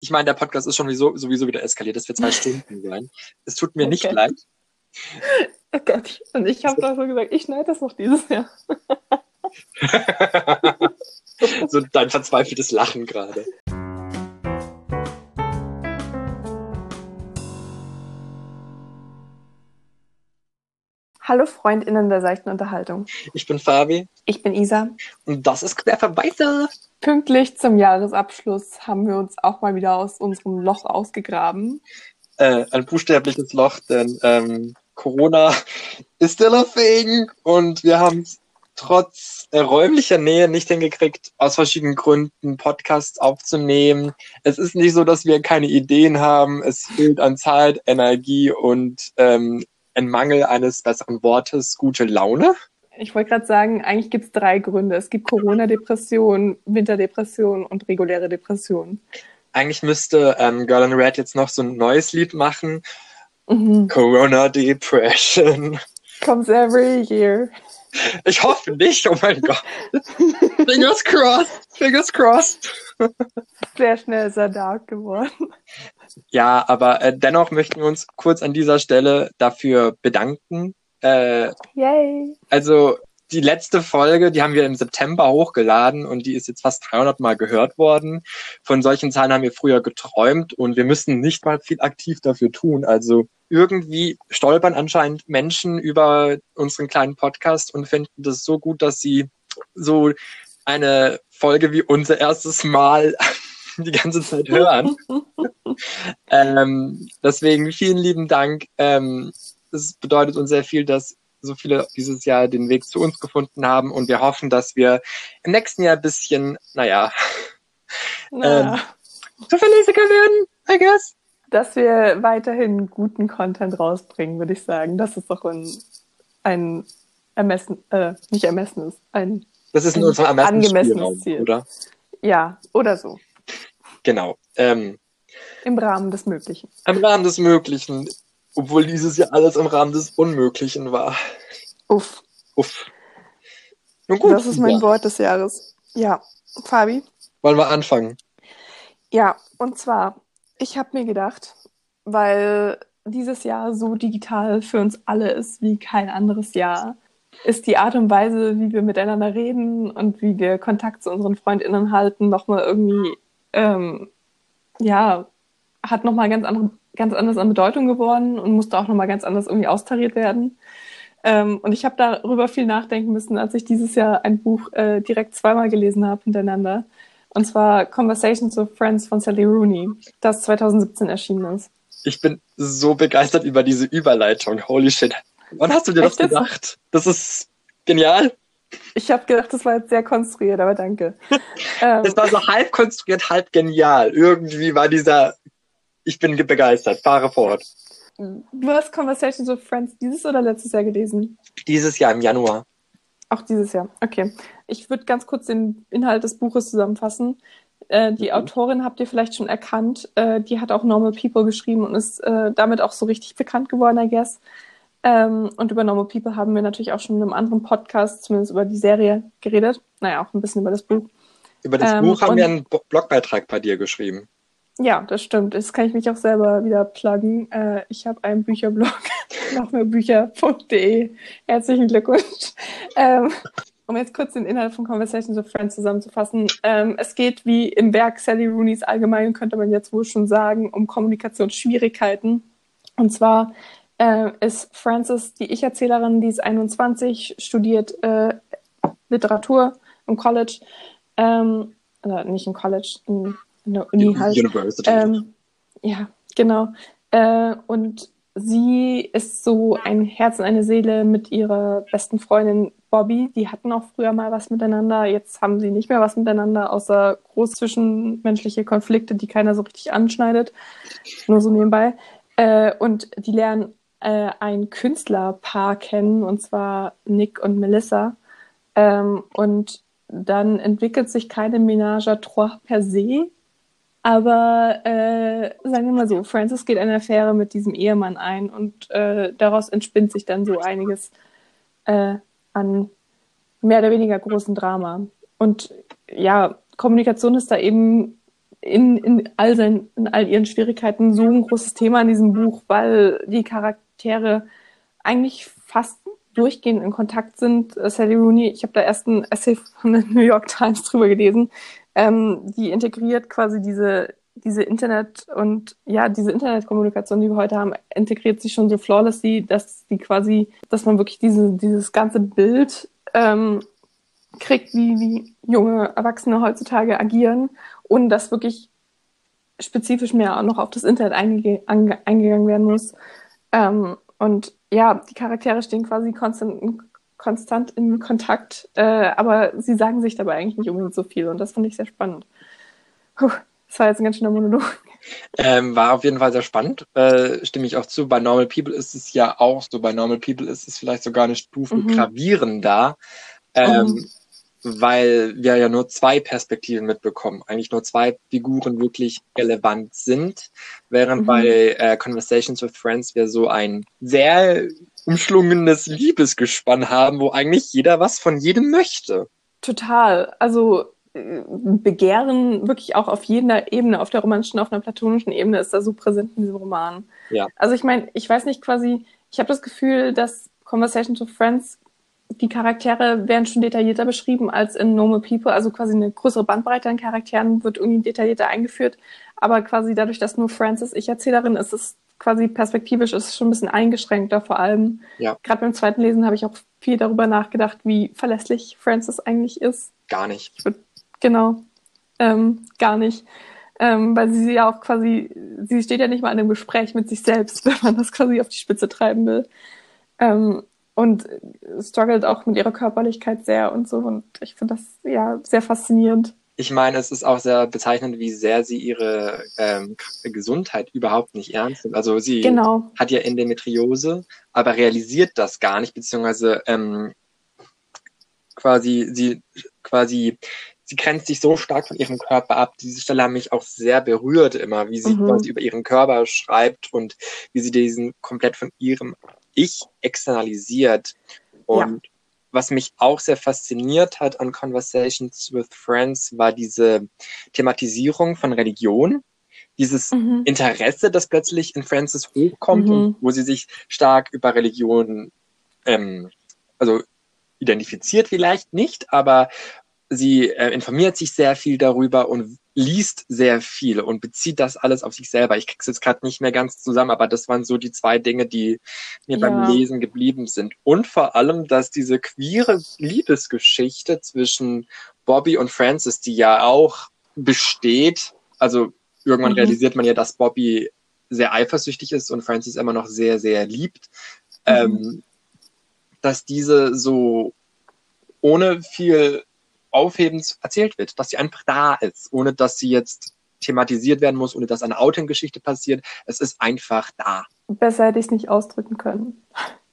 Ich meine, der Podcast ist schon sowieso, sowieso wieder eskaliert. Das wird zwei Stunden sein. Es tut mir okay. nicht leid. Oh Gott, und ich habe doch so gesagt, ich schneide das noch dieses Jahr. so dein verzweifeltes Lachen gerade. Hallo FreundInnen der seichten Unterhaltung. Ich bin Fabi. Ich bin Isa. Und das ist Querverweise. Pünktlich zum Jahresabschluss haben wir uns auch mal wieder aus unserem Loch ausgegraben. Äh, ein buchstäbliches Loch, denn ähm, Corona ist still a thing und wir haben trotz äh, räumlicher Nähe nicht hingekriegt, aus verschiedenen Gründen Podcasts aufzunehmen. Es ist nicht so, dass wir keine Ideen haben. Es fehlt an Zeit, Energie und ähm, ein Mangel eines besseren Wortes, gute Laune? Ich wollte gerade sagen, eigentlich gibt es drei Gründe. Es gibt Corona-Depression, Winterdepression und reguläre Depression. Eigentlich müsste ähm, Girl in Red jetzt noch so ein neues Lied machen. Mhm. Corona Depression. Comes every year. Ich hoffe nicht, oh mein Gott. Fingers crossed, fingers crossed. Sehr schnell sehr dark geworden. Ja, aber äh, dennoch möchten wir uns kurz an dieser Stelle dafür bedanken. Äh, Yay! Also die letzte Folge, die haben wir im September hochgeladen und die ist jetzt fast 300 Mal gehört worden. Von solchen Zahlen haben wir früher geträumt und wir müssen nicht mal viel aktiv dafür tun. Also irgendwie stolpern anscheinend Menschen über unseren kleinen Podcast und finden das so gut, dass sie so eine Folge wie unser erstes Mal die ganze Zeit hören. ähm, deswegen vielen lieben Dank. Ähm, es bedeutet uns sehr viel, dass so viele dieses Jahr den Weg zu uns gefunden haben und wir hoffen, dass wir im nächsten Jahr ein bisschen, naja, naja. Ähm, zuverlässiger werden, I guess. Dass wir weiterhin guten Content rausbringen, würde ich sagen. Das ist doch ein, ein Ermessen, äh, nicht Ermessen ist, ein, das ist ein, ein angemessenes Ziel. Oder? Ja, oder so. Genau. Ähm, Im Rahmen des Möglichen. Im Rahmen des Möglichen. Obwohl dieses Jahr alles im Rahmen des Unmöglichen war. Uff. Uff. Nun gut. Das ist mein ja. Wort des Jahres. Ja. Fabi? Wollen wir anfangen? Ja, und zwar, ich habe mir gedacht, weil dieses Jahr so digital für uns alle ist wie kein anderes Jahr, ist die Art und Weise, wie wir miteinander reden und wie wir Kontakt zu unseren FreundInnen halten, nochmal irgendwie ähm, ja, hat nochmal ganz, andere, ganz anders an Bedeutung geworden und musste auch nochmal ganz anders irgendwie austariert werden. Ähm, und ich habe darüber viel nachdenken müssen, als ich dieses Jahr ein Buch äh, direkt zweimal gelesen habe hintereinander. Und zwar Conversations with Friends von Sally Rooney, das 2017 erschienen ist. Ich bin so begeistert über diese Überleitung. Holy shit. Wann hast du dir Echt das gedacht? Das ist genial. Ich habe gedacht, das war jetzt sehr konstruiert, aber danke. ähm, es war so halb konstruiert, halb genial. Irgendwie war dieser, ich bin begeistert, fahre fort. Du hast Conversations with Friends dieses oder letztes Jahr gelesen? Dieses Jahr im Januar. Auch dieses Jahr, okay. Ich würde ganz kurz den Inhalt des Buches zusammenfassen. Äh, die mhm. Autorin habt ihr vielleicht schon erkannt. Äh, die hat auch Normal People geschrieben und ist äh, damit auch so richtig bekannt geworden, I guess. Ähm, und über Normal People haben wir natürlich auch schon in einem anderen Podcast, zumindest über die Serie, geredet. Naja, auch ein bisschen über das Buch. Über das ähm, Buch haben wir einen Blogbeitrag bei dir geschrieben. Ja, das stimmt. Das kann ich mich auch selber wieder pluggen. Äh, ich habe einen Bücherblog, nachmehrbücher.de. Herzlichen Glückwunsch. Ähm, um jetzt kurz den Inhalt von Conversations with Friends zusammenzufassen. Ähm, es geht wie im Werk Sally Rooney's allgemein, könnte man jetzt wohl schon sagen, um Kommunikationsschwierigkeiten. Und zwar äh, ist Frances die Ich-Erzählerin, die ist 21, studiert äh, Literatur im College, ähm, äh, nicht im College, in, in der Uni halt. University. Ähm, ja, genau. Äh, und sie ist so ein Herz und eine Seele mit ihrer besten Freundin Bobby. Die hatten auch früher mal was miteinander. Jetzt haben sie nicht mehr was miteinander, außer groß zwischenmenschliche Konflikte, die keiner so richtig anschneidet. Nur so nebenbei. Äh, und die lernen äh, ein Künstlerpaar kennen, und zwar Nick und Melissa. Ähm, und dann entwickelt sich keine Ménage à trois per se, aber äh, sagen wir mal so, Francis geht eine Affäre mit diesem Ehemann ein und äh, daraus entspinnt sich dann so einiges äh, an mehr oder weniger großen Drama. Und ja, Kommunikation ist da eben in, in, all seinen, in all ihren Schwierigkeiten so ein großes Thema in diesem Buch, weil die Charaktere eigentlich fast durchgehend in Kontakt sind. Sally Rooney, ich habe da erst ein Essay von der New York Times drüber gelesen, ähm, die integriert quasi diese diese Internet und ja, diese Internetkommunikation, die wir heute haben, integriert sich schon so flawlessly, dass die quasi, dass man wirklich diese, dieses ganze Bild ähm, kriegt, wie, wie junge Erwachsene heutzutage agieren und dass wirklich spezifisch mehr auch noch auf das Internet einge eingegangen werden muss. Ähm, und ja, die Charaktere stehen quasi konstant, konstant in Kontakt, äh, aber sie sagen sich dabei eigentlich nicht unbedingt so viel und das fand ich sehr spannend. Puh, das war jetzt ein ganz schöner Monolog. Ähm, war auf jeden Fall sehr spannend, äh, stimme ich auch zu. Bei Normal People ist es ja auch so. Bei Normal People ist es vielleicht sogar eine Stufe mhm. gravierender. Ähm, mhm weil wir ja nur zwei Perspektiven mitbekommen, eigentlich nur zwei Figuren wirklich relevant sind, während mhm. bei äh, Conversations with Friends wir so ein sehr umschlungenes Liebesgespann haben, wo eigentlich jeder was von jedem möchte. Total. Also äh, Begehren wirklich auch auf jeder Ebene, auf der romantischen, auf einer platonischen Ebene ist da so präsent in diesem Roman. Ja. Also ich meine, ich weiß nicht quasi, ich habe das Gefühl, dass Conversations with Friends die Charaktere werden schon detaillierter beschrieben als in Normal People, also quasi eine größere Bandbreite an Charakteren wird irgendwie detaillierter eingeführt, aber quasi dadurch, dass nur Ich-Erzählerin ist, ist es quasi perspektivisch ist es schon ein bisschen eingeschränkter vor allem. Ja. Gerade beim zweiten Lesen habe ich auch viel darüber nachgedacht, wie verlässlich Frances eigentlich ist. Gar nicht. Würd, genau, ähm, gar nicht. Ähm, weil sie ja auch quasi, sie steht ja nicht mal in einem Gespräch mit sich selbst, wenn man das quasi auf die Spitze treiben will. Ähm, und struggelt auch mit ihrer Körperlichkeit sehr und so. Und ich finde das ja sehr faszinierend. Ich meine, es ist auch sehr bezeichnend, wie sehr sie ihre ähm, Gesundheit überhaupt nicht ernst nimmt. Also sie genau. hat ja Endometriose, aber realisiert das gar nicht, beziehungsweise ähm, quasi sie quasi sie grenzt sich so stark von ihrem Körper ab. Diese Stelle hat mich auch sehr berührt immer, wie sie mhm. quasi über ihren Körper schreibt und wie sie diesen komplett von ihrem ich externalisiert. Und ja. Was mich auch sehr fasziniert hat an Conversations with Friends war diese Thematisierung von Religion. Dieses mhm. Interesse, das plötzlich in Frances hochkommt mhm. und wo sie sich stark über Religion, ähm, also identifiziert vielleicht nicht, aber sie äh, informiert sich sehr viel darüber und liest sehr viel und bezieht das alles auf sich selber. Ich krieg's jetzt gerade nicht mehr ganz zusammen, aber das waren so die zwei Dinge, die mir ja. beim Lesen geblieben sind. Und vor allem, dass diese queere Liebesgeschichte zwischen Bobby und Francis, die ja auch besteht, also irgendwann mhm. realisiert man ja, dass Bobby sehr eifersüchtig ist und Francis immer noch sehr, sehr liebt, mhm. ähm, dass diese so ohne viel Aufhebens erzählt wird, dass sie einfach da ist, ohne dass sie jetzt thematisiert werden muss, ohne dass eine Outing-Geschichte passiert. Es ist einfach da. Besser hätte ich es nicht ausdrücken können.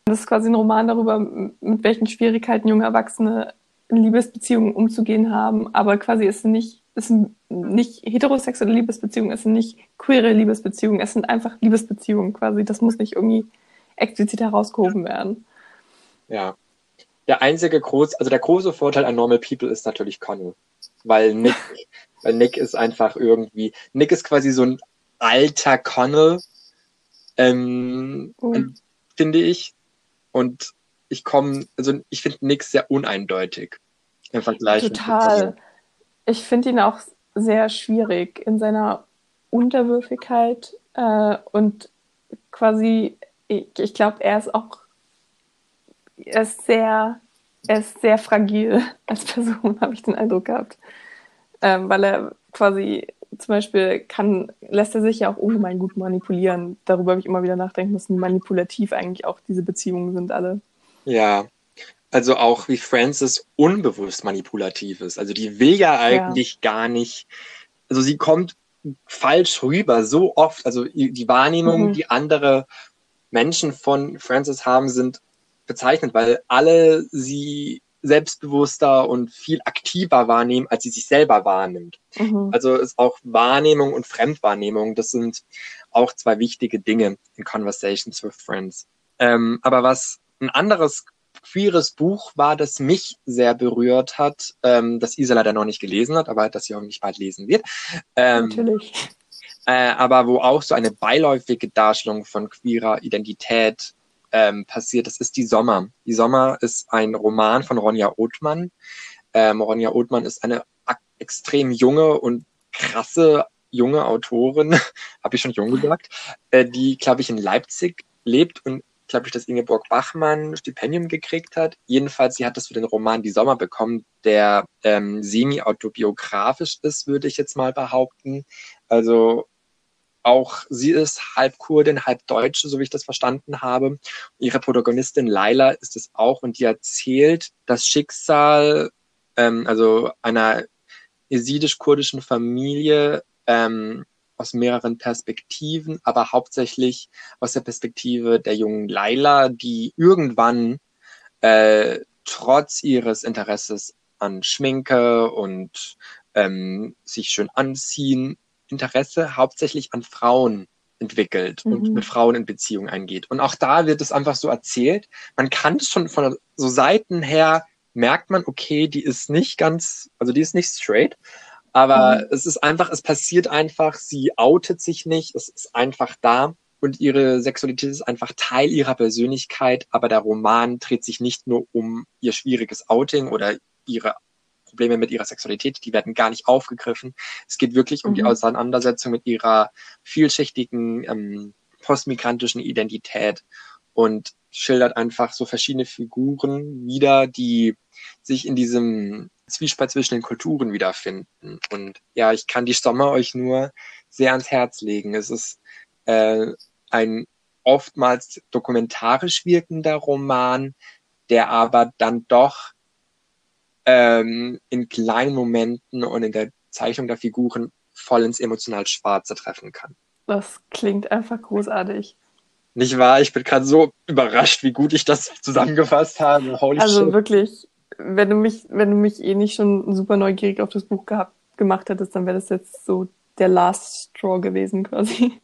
Das ist quasi ein Roman darüber, mit welchen Schwierigkeiten junge Erwachsene in Liebesbeziehungen umzugehen haben, aber quasi es sind nicht, es sind nicht heterosexuelle Liebesbeziehungen, es sind nicht queere Liebesbeziehungen, es sind einfach Liebesbeziehungen quasi. Das muss nicht irgendwie explizit herausgehoben werden. Ja, der einzige groß, also der große Vorteil an Normal People ist natürlich Connell. Weil Nick, weil Nick ist einfach irgendwie, Nick ist quasi so ein alter Connell, ähm, mhm. finde ich. Und ich komme, also ich finde Nick sehr uneindeutig im Vergleich. Total. Ich finde ihn auch sehr schwierig in seiner Unterwürfigkeit äh, und quasi, ich, ich glaube, er ist auch er ist sehr, er ist sehr fragil als Person, habe ich den Eindruck gehabt. Ähm, weil er quasi zum Beispiel kann, lässt er sich ja auch ungemein gut manipulieren. Darüber habe ich immer wieder nachdenken müssen, manipulativ eigentlich auch diese Beziehungen sind alle. Ja, also auch wie Frances unbewusst manipulativ ist. Also die will ja eigentlich ja. gar nicht, also sie kommt falsch rüber, so oft. Also die Wahrnehmung, mhm. die andere Menschen von Frances haben, sind bezeichnend, weil alle sie selbstbewusster und viel aktiver wahrnehmen, als sie sich selber wahrnimmt. Mhm. Also ist auch Wahrnehmung und Fremdwahrnehmung, das sind auch zwei wichtige Dinge in Conversations with Friends. Ähm, aber was ein anderes queeres Buch war, das mich sehr berührt hat, ähm, das Isa leider noch nicht gelesen hat, aber das sie hoffentlich bald lesen wird. Ähm, Natürlich. Äh, aber wo auch so eine beiläufige Darstellung von queerer Identität ähm, passiert, das ist Die Sommer. Die Sommer ist ein Roman von Ronja Othmann. Ähm, Ronja Othmann ist eine extrem junge und krasse junge Autorin, habe ich schon jung gesagt, äh, die, glaube ich, in Leipzig lebt und glaube ich, dass Ingeborg Bachmann Stipendium gekriegt hat. Jedenfalls, sie hat das für den Roman Die Sommer bekommen, der ähm, semi-autobiografisch ist, würde ich jetzt mal behaupten. Also auch sie ist halb Kurdin, halb Deutsche, so wie ich das verstanden habe. Ihre Protagonistin Laila ist es auch und die erzählt das Schicksal, ähm, also einer jesidisch-kurdischen Familie ähm, aus mehreren Perspektiven, aber hauptsächlich aus der Perspektive der jungen Laila, die irgendwann äh, trotz ihres Interesses an Schminke und ähm, sich schön anziehen, Interesse hauptsächlich an Frauen entwickelt mhm. und mit Frauen in Beziehung eingeht. Und auch da wird es einfach so erzählt. Man kann es schon von so Seiten her merkt man, okay, die ist nicht ganz, also die ist nicht straight, aber mhm. es ist einfach, es passiert einfach, sie outet sich nicht, es ist einfach da und ihre Sexualität ist einfach Teil ihrer Persönlichkeit, aber der Roman dreht sich nicht nur um ihr schwieriges Outing oder ihre Probleme mit ihrer Sexualität, die werden gar nicht aufgegriffen. Es geht wirklich um mhm. die Auseinandersetzung mit ihrer vielschichtigen ähm, postmigrantischen Identität und schildert einfach so verschiedene Figuren wieder, die sich in diesem Zwiespalt zwischen den Kulturen wiederfinden. Und ja, ich kann die Sommer euch nur sehr ans Herz legen. Es ist äh, ein oftmals dokumentarisch wirkender Roman, der aber dann doch ähm, in kleinen Momenten und in der Zeichnung der Figuren voll ins emotional Schwarze treffen kann. Das klingt einfach großartig. Nicht wahr? Ich bin gerade so überrascht, wie gut ich das zusammengefasst habe. Holy also shit. wirklich, wenn du mich, wenn du mich eh nicht schon super neugierig auf das Buch gehabt, gemacht hättest, dann wäre das jetzt so der Last Straw gewesen quasi.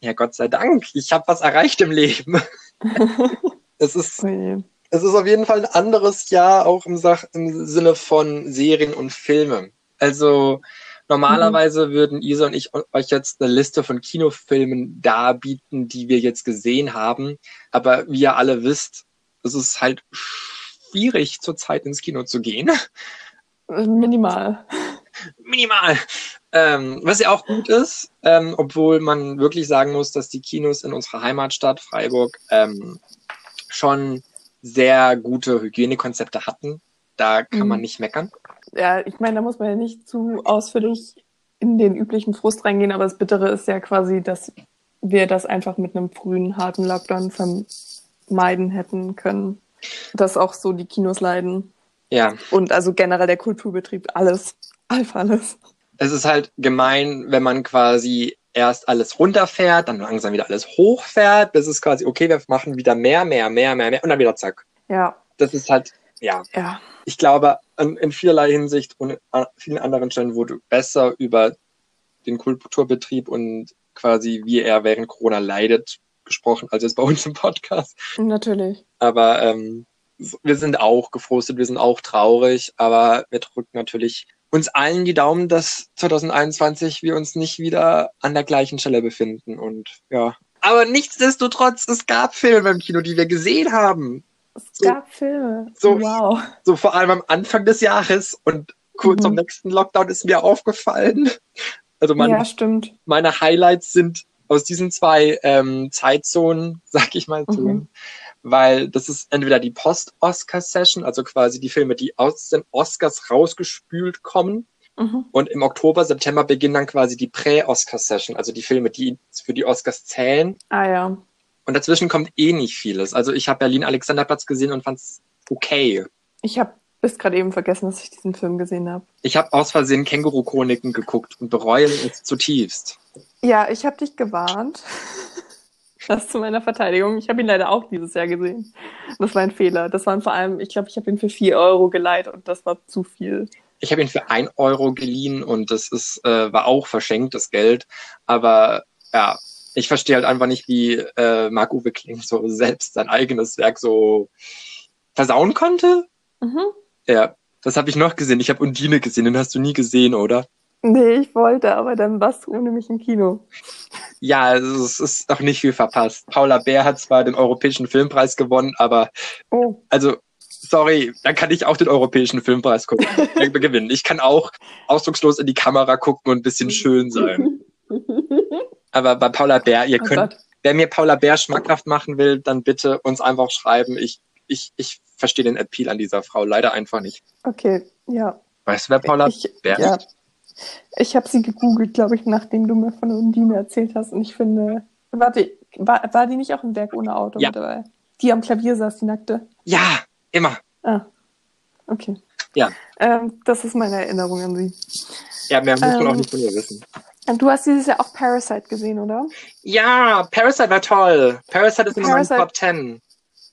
Ja, Gott sei Dank. Ich habe was erreicht im Leben. es ist, oh es ist auf jeden Fall ein anderes Jahr, auch im, Sach im Sinne von Serien und Filmen. Also normalerweise mhm. würden Isa und ich euch jetzt eine Liste von Kinofilmen darbieten, die wir jetzt gesehen haben. Aber wie ihr alle wisst, es ist halt schwierig, zurzeit ins Kino zu gehen. Minimal. Minimal. Ähm, was ja auch gut ist, ähm, obwohl man wirklich sagen muss, dass die Kinos in unserer Heimatstadt Freiburg ähm, schon sehr gute Hygienekonzepte hatten. Da kann mhm. man nicht meckern. Ja, ich meine, da muss man ja nicht zu ausführlich in den üblichen Frust reingehen, aber das Bittere ist ja quasi, dass wir das einfach mit einem frühen, harten Lockdown vermeiden hätten können dass auch so die Kinos leiden. Ja. Und also generell der Kulturbetrieb, alles. Einfach alles. Es ist halt gemein, wenn man quasi erst alles runterfährt, dann langsam wieder alles hochfährt, bis es quasi, okay, wir machen wieder mehr, mehr, mehr, mehr, mehr und dann wieder zack. Ja. Das ist halt, ja. Ja. Ich glaube, in vielerlei Hinsicht und an vielen anderen Stellen wurde besser über den Kulturbetrieb und quasi wie er während Corona leidet gesprochen, als jetzt bei uns im Podcast. Natürlich. Aber ähm, wir sind auch gefrustet, wir sind auch traurig, aber wir drücken natürlich uns allen die Daumen, dass 2021 wir uns nicht wieder an der gleichen Stelle befinden und ja. Aber nichtsdestotrotz, es gab Filme im Kino, die wir gesehen haben. Es so, gab Filme. So, wow. So vor allem am Anfang des Jahres und kurz mhm. am nächsten Lockdown ist mir aufgefallen. Also meine, ja, stimmt. meine Highlights sind aus diesen zwei ähm, Zeitzonen, sag ich mal, mhm. Weil das ist entweder die Post-Oscar-Session, also quasi die Filme, die aus den Oscars rausgespült kommen. Mhm. Und im Oktober, September beginnen dann quasi die Prä-Oscar-Session, also die Filme, die für die Oscars zählen. Ah ja. Und dazwischen kommt eh nicht vieles. Also ich habe Berlin Alexanderplatz gesehen und fand's okay. Ich habe bis gerade eben vergessen, dass ich diesen Film gesehen habe. Ich habe aus Versehen Känguru-Chroniken geguckt und bereue es zutiefst. Ja, ich habe dich gewarnt. Das zu meiner Verteidigung. Ich habe ihn leider auch dieses Jahr gesehen. Das war ein Fehler. Das waren vor allem, ich glaube, ich habe ihn für vier Euro geleiht und das war zu viel. Ich habe ihn für ein Euro geliehen und das ist, äh, war auch verschenktes Geld. Aber ja, ich verstehe halt einfach nicht, wie äh, Marc-Uwe Kling so selbst sein eigenes Werk so versauen konnte? Mhm. Ja, das habe ich noch gesehen. Ich habe Undine gesehen, den hast du nie gesehen, oder? Nee, ich wollte, aber dann warst du ohne mich im Kino. Ja, also es ist auch nicht viel verpasst. Paula Bär hat zwar den Europäischen Filmpreis gewonnen, aber Oh. also sorry, dann kann ich auch den Europäischen Filmpreis gucken, gewinnen. Ich kann auch ausdruckslos in die Kamera gucken und ein bisschen schön sein. Aber bei Paula Bär, ihr Oh könnt, Gott. wer mir Paula Bär schmackhaft machen will, dann bitte uns einfach schreiben. Ich, ich, ich verstehe den Appeal an dieser Frau leider einfach nicht. Okay, ja. Weißt du, wer Paula ich, Bär ja. ist? Ich habe sie gegoogelt, glaube ich, nachdem du mir von Undine erzählt hast. Und ich finde, warte, war, war die nicht auch im Werk ohne Auto Ja. mit dabei? Die am Klavier saß, die nackte. Ja, immer. Ah, okay. Ja. Ähm, das ist meine Erinnerung an sie. Ja, mehr muss man Ähm, auch nicht von ihr wissen. Und du hast dieses Jahr auch Parasite gesehen, oder? Ja, Parasite war toll. Parasite ist in meinen Parasite- Top Ten.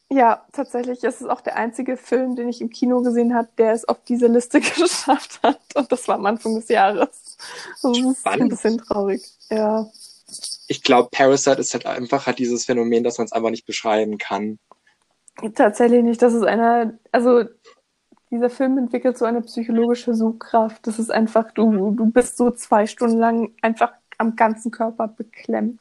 Ja, tatsächlich ist es auch der einzige Film, den ich im Kino gesehen habe, der es auf diese Liste geschafft hat. Und das war am Anfang des Jahres. Das ist ein Spannend. bisschen traurig. Ja. Ich glaube, Parasite ist halt einfach hat dieses Phänomen, dass man es einfach nicht beschreiben kann. Tatsächlich nicht. Das ist einer, also dieser Film entwickelt so eine psychologische Sogkraft. Das ist einfach, du, du bist so zwei Stunden lang einfach am ganzen Körper beklemmt.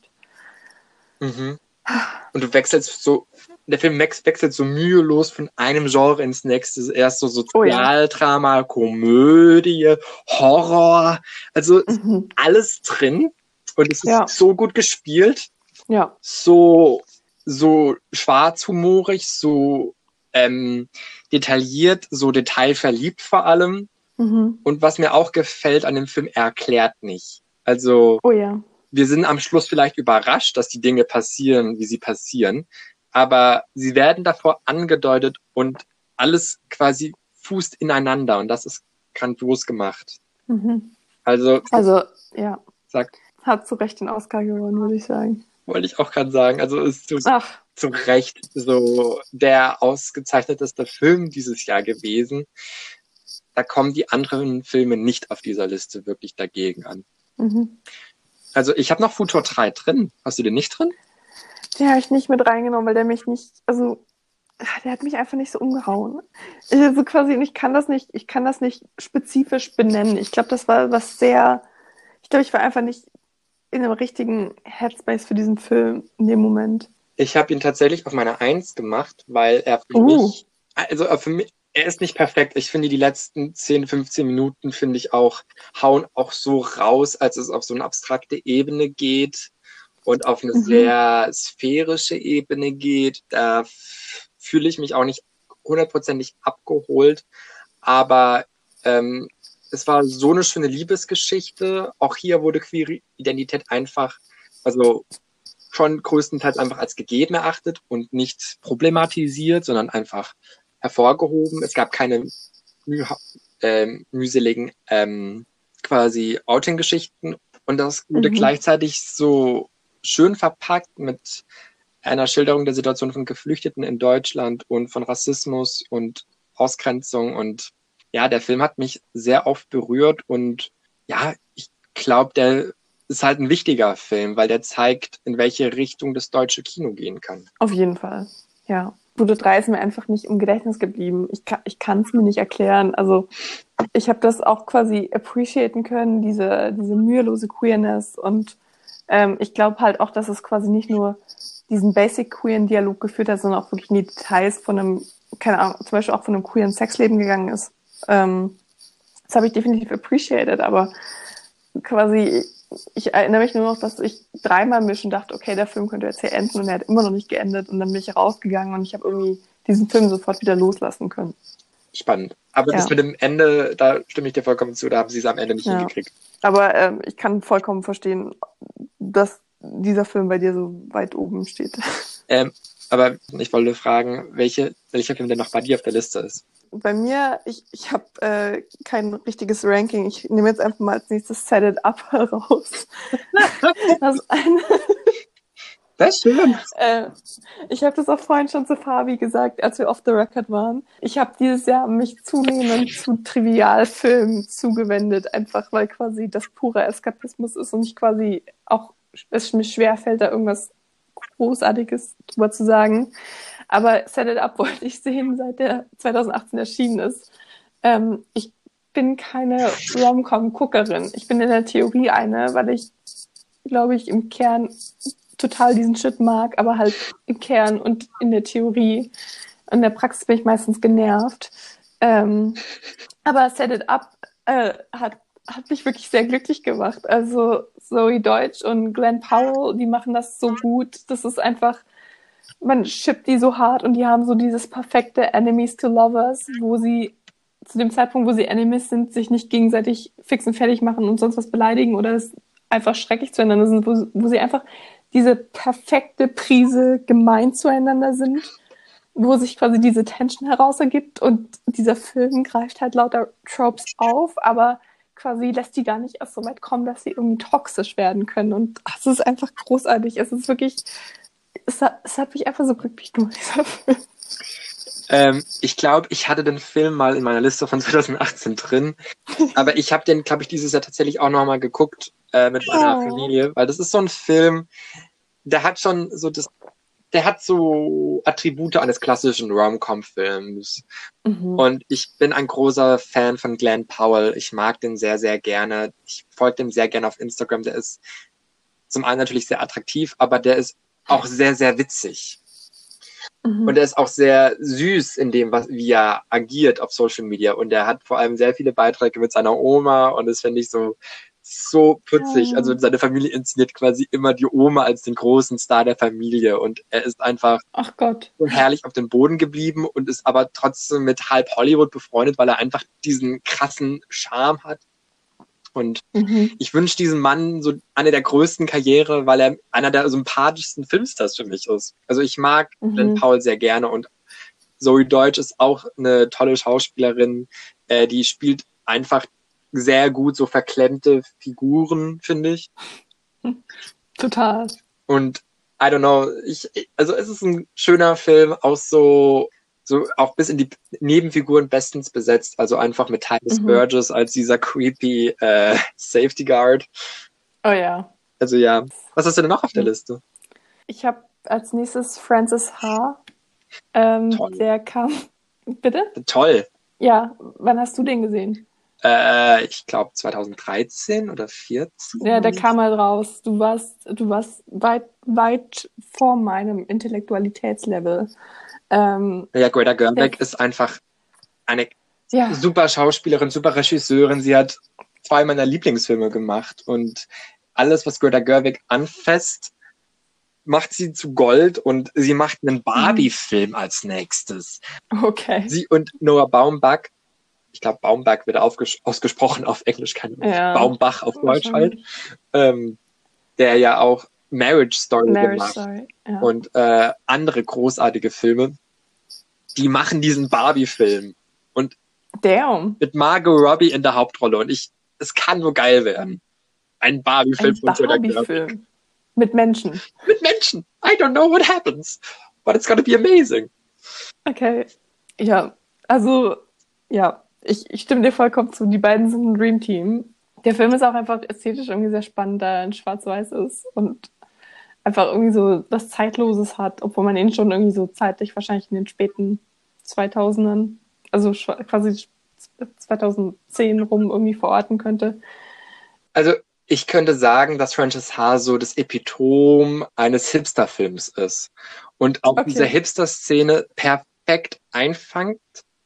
Mhm. Und du wechselst so, der Film wechselt so mühelos von einem Genre ins nächste. Erst so Oh ja. Sozialdrama, Komödie, Horror. Also Mhm. alles drin. Und es ist Ja. so gut gespielt. Ja. so, so schwarzhumorig, so ähm, detailliert, so detailverliebt vor allem. Mhm. Und was mir auch gefällt an dem Film, er erklärt nicht. Also Oh ja. wir sind am Schluss vielleicht überrascht, dass die Dinge passieren, wie sie passieren, aber sie werden davor angedeutet und alles quasi fußt ineinander und das ist grandios gemacht. Mhm. Also, Also, ja. sagt, Hat zu Recht den Oscar gewonnen, würde ich sagen. wollte ich auch gerade sagen, also ist Ach, zu Recht so der ausgezeichneteste Film dieses Jahr gewesen. Da kommen die anderen Filme nicht auf dieser Liste wirklich dagegen an. mhm. Also ich habe noch Futur 3 drin. Hast du den nicht drin? Den habe ich nicht mit reingenommen, weil der mich nicht, also der hat mich einfach nicht so umgehauen. Ich, also quasi, ich kann das nicht, ich kann das nicht spezifisch benennen. Ich glaube, das war was sehr, ich glaube, ich war einfach nicht in dem richtigen Headspace für diesen Film in dem Moment. Ich habe ihn tatsächlich auf meine Eins gemacht, weil er für Uh. mich, also für mich, er ist nicht perfekt. Ich finde die letzten 10, 15 Minuten finde ich auch, hauen auch so raus, als es auf so eine abstrakte Ebene geht und auf eine Mhm. sehr sphärische Ebene geht. Da fühle ich mich auch nicht hundertprozentig abgeholt. Aber ähm, es war so eine schöne Liebesgeschichte. Auch hier wurde queere Identität einfach, also schon größtenteils einfach als gegeben erachtet und nicht problematisiert, sondern einfach hervorgehoben. Es gab keine müh ähm, mühseligen ähm, quasi Outing-Geschichten und das wurde Mhm. gleichzeitig so schön verpackt mit einer Schilderung der Situation von Geflüchteten in Deutschland und von Rassismus und Ausgrenzung und ja, der Film hat mich sehr oft berührt und ja, ich glaube, der ist halt ein wichtiger Film, weil der zeigt, in welche Richtung das deutsche Kino gehen kann. Auf jeden Fall. Ja. Bude 3 ist mir einfach nicht im Gedächtnis geblieben. Ich kann ich kann es mir nicht erklären. Also ich habe das auch quasi appreciaten können, diese, diese mühelose Queerness. Und ähm, ich glaube halt auch, dass es quasi nicht nur diesen basic queeren Dialog geführt hat, sondern auch wirklich in die Details von einem, keine Ahnung, zum Beispiel auch von einem queeren Sexleben gegangen ist. Ähm, das habe ich definitiv appreciated, aber quasi, ich erinnere mich nur noch, dass ich dreimal mir schon dachte, okay, der Film könnte jetzt hier enden und er hat immer noch nicht geendet und dann bin ich rausgegangen und ich habe irgendwie diesen Film sofort wieder loslassen können. Spannend. Aber Ja. das mit dem Ende, da stimme ich dir vollkommen zu, da haben sie es am Ende nicht Ja. hingekriegt. Aber ähm, ich kann vollkommen verstehen, dass dieser Film bei dir so weit oben steht. Ähm, aber ich wollte fragen, welche, welcher Film denn noch bei dir auf der Liste ist. Bei mir, ich, ich habe äh, kein richtiges Ranking. Ich nehme jetzt einfach mal als nächstes Set It Up raus. Das ist eine, Sehr schön. Äh, ich habe das auch vorhin schon zu Fabi gesagt, als wir off the record waren. Ich habe dieses Jahr mich zunehmend zu Trivialfilmen zugewendet, einfach weil quasi das pure Eskapismus ist und ich quasi auch es mir schwerfällt, da irgendwas Großartiges drüber zu sagen. Aber Set It Up wollte ich sehen, seit der 2018 erschienen ist. Ähm, ich bin keine Rom-Com-Guckerin. Ich bin in der Theorie eine, weil ich, glaube ich, im Kern total diesen Shit mag, aber halt im Kern und in der Theorie. In der Praxis bin ich meistens genervt. Ähm, aber Set It Up äh, hat, hat mich wirklich sehr glücklich gemacht. Also Zoe Deutsch und Glenn Powell, die machen das so gut. Das ist einfach, man schippt die so hart und die haben so dieses perfekte Enemies to Lovers, wo sie zu dem Zeitpunkt, wo sie Enemies sind, sich nicht gegenseitig fix und fertig machen und sonst was beleidigen oder es einfach schrecklich zueinander sind, wo, wo sie einfach diese perfekte Prise gemein zueinander sind wo sich quasi diese Tension heraus ergibt und dieser Film greift halt lauter Tropes auf, aber quasi lässt die gar nicht erst so weit kommen, dass sie irgendwie toxisch werden können. Und es ist einfach großartig. Es ist wirklich, es hat, es hat mich einfach so glücklich gemacht, dieser Film. Ähm, ich glaube, ich hatte den Film mal in meiner Liste von 2018 drin, aber ich habe den, glaube ich, dieses Jahr tatsächlich auch nochmal geguckt äh, mit meiner oh. Familie, weil das ist so ein Film, der hat schon so das der hat so Attribute eines klassischen Rom-Com-Films. Mhm. Und ich bin ein großer Fan von Glenn Powell. Ich mag den sehr, sehr gerne. Ich folge dem sehr gerne auf Instagram. Der ist zum einen natürlich sehr attraktiv, aber der ist auch sehr, sehr witzig. Mhm. Und er ist auch sehr süß in dem, was, wie er agiert auf Social Media. Und er hat vor allem sehr viele Beiträge mit seiner Oma und das finde ich so so putzig. Also seine Familie inszeniert quasi immer die Oma als den großen Star der Familie und er ist einfach Ach Gott. so herrlich auf dem Boden geblieben und ist aber trotzdem mit halb Hollywood befreundet, weil er einfach diesen krassen Charme hat. Und mhm. ich wünsche diesem Mann so eine der größten Karriere, weil er einer der sympathischsten Filmstars für mich ist. Also ich mag mhm. Glenn Paul sehr gerne und Zoe Deutsch ist auch eine tolle Schauspielerin. Äh, die spielt einfach sehr gut so verklemmte Figuren, finde ich. Total. Und I don't know, ich, also es ist ein schöner Film, auch so, so auch bis in die Nebenfiguren bestens besetzt, also einfach mit Titus mhm. Burgess als dieser creepy äh, Safety Guard. Oh ja. Also ja. Was hast du denn noch auf der Liste? Ich habe als nächstes Francis H. Ähm, Toll. Der kam. Bitte? Toll. Ja, wann hast du den gesehen? Äh, ich glaube 2013 oder 14. Ja, der kam mal raus. Du warst, du warst weit, weit vor meinem Intellektualitätslevel. Ähm, ja, Greta Gerwig ist einfach eine ja. super Schauspielerin, super Regisseurin. Sie hat zwei meiner Lieblingsfilme gemacht und alles, was Greta Gerwig anfasst, macht sie zu Gold und sie macht einen Barbie-Film mhm. als nächstes. Okay. Sie und Noah Baumbach ich glaube, Baumberg wird ausgesprochen auf Englisch, kein ja. Baumbach auf Deutsch halt, ähm, der ja auch Marriage Story Marriage gemacht Story, ja. und äh, andere großartige Filme, die machen diesen Barbie-Film und Damn. mit Margot Robbie in der Hauptrolle und ich, es kann nur geil werden. Ein Barbie-Film von Barbie-Film mit Menschen. Mit Menschen. I don't know what happens, but it's gonna be amazing. Okay, ja, also ja, ich, ich stimme dir vollkommen zu. Die beiden sind ein Dream Team. Der Film ist auch einfach ästhetisch irgendwie sehr spannend, da er in Schwarz-Weiß ist und einfach irgendwie so was Zeitloses hat, obwohl man ihn schon irgendwie so zeitlich wahrscheinlich in den späten 2000ern, also quasi 2010 rum irgendwie verorten könnte. Also ich könnte sagen, dass Frances H. so das Epitom eines Hipster-Films ist und auch okay. diese Hipster-Szene perfekt einfangt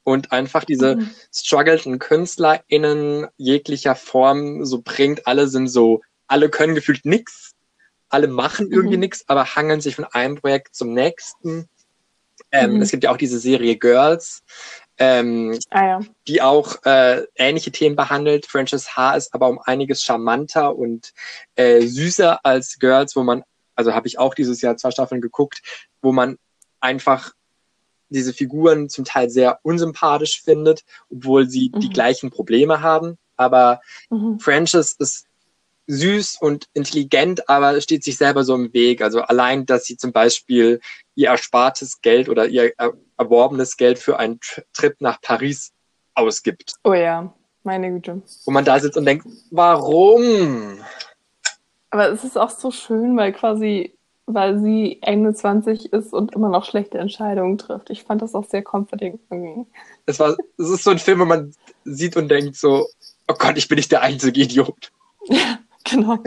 und einfach diese mhm. struggleden KünstlerInnen jeglicher Form so bringt. Alle sind so, alle können gefühlt nix, alle machen irgendwie mhm. nix, aber hangeln sich von einem Projekt zum nächsten. Ähm, mhm. Es gibt ja auch diese Serie Girls, ähm, ah, ja. die auch äh, ähnliche Themen behandelt. Frances H. ist aber um einiges charmanter und äh, süßer als Girls, wo man, also habe ich auch dieses Jahr zwei Staffeln geguckt, wo man einfach diese Figuren zum Teil sehr unsympathisch findet, obwohl sie mhm. die gleichen Probleme haben. Aber mhm. Frances ist süß und intelligent, aber steht sich selber so im Weg. Also allein, dass sie zum Beispiel ihr erspartes Geld oder ihr erworbenes Geld für einen Trip nach Paris ausgibt. Oh ja, meine Güte. Wo man da sitzt und denkt, warum? Aber es ist auch so schön, weil quasi weil sie 21 ist und immer noch schlechte Entscheidungen trifft. Ich fand das auch sehr comforting irgendwie. Es war, es ist so ein Film, wo man sieht und denkt so, oh Gott, ich bin nicht der einzige Idiot. Ja, genau.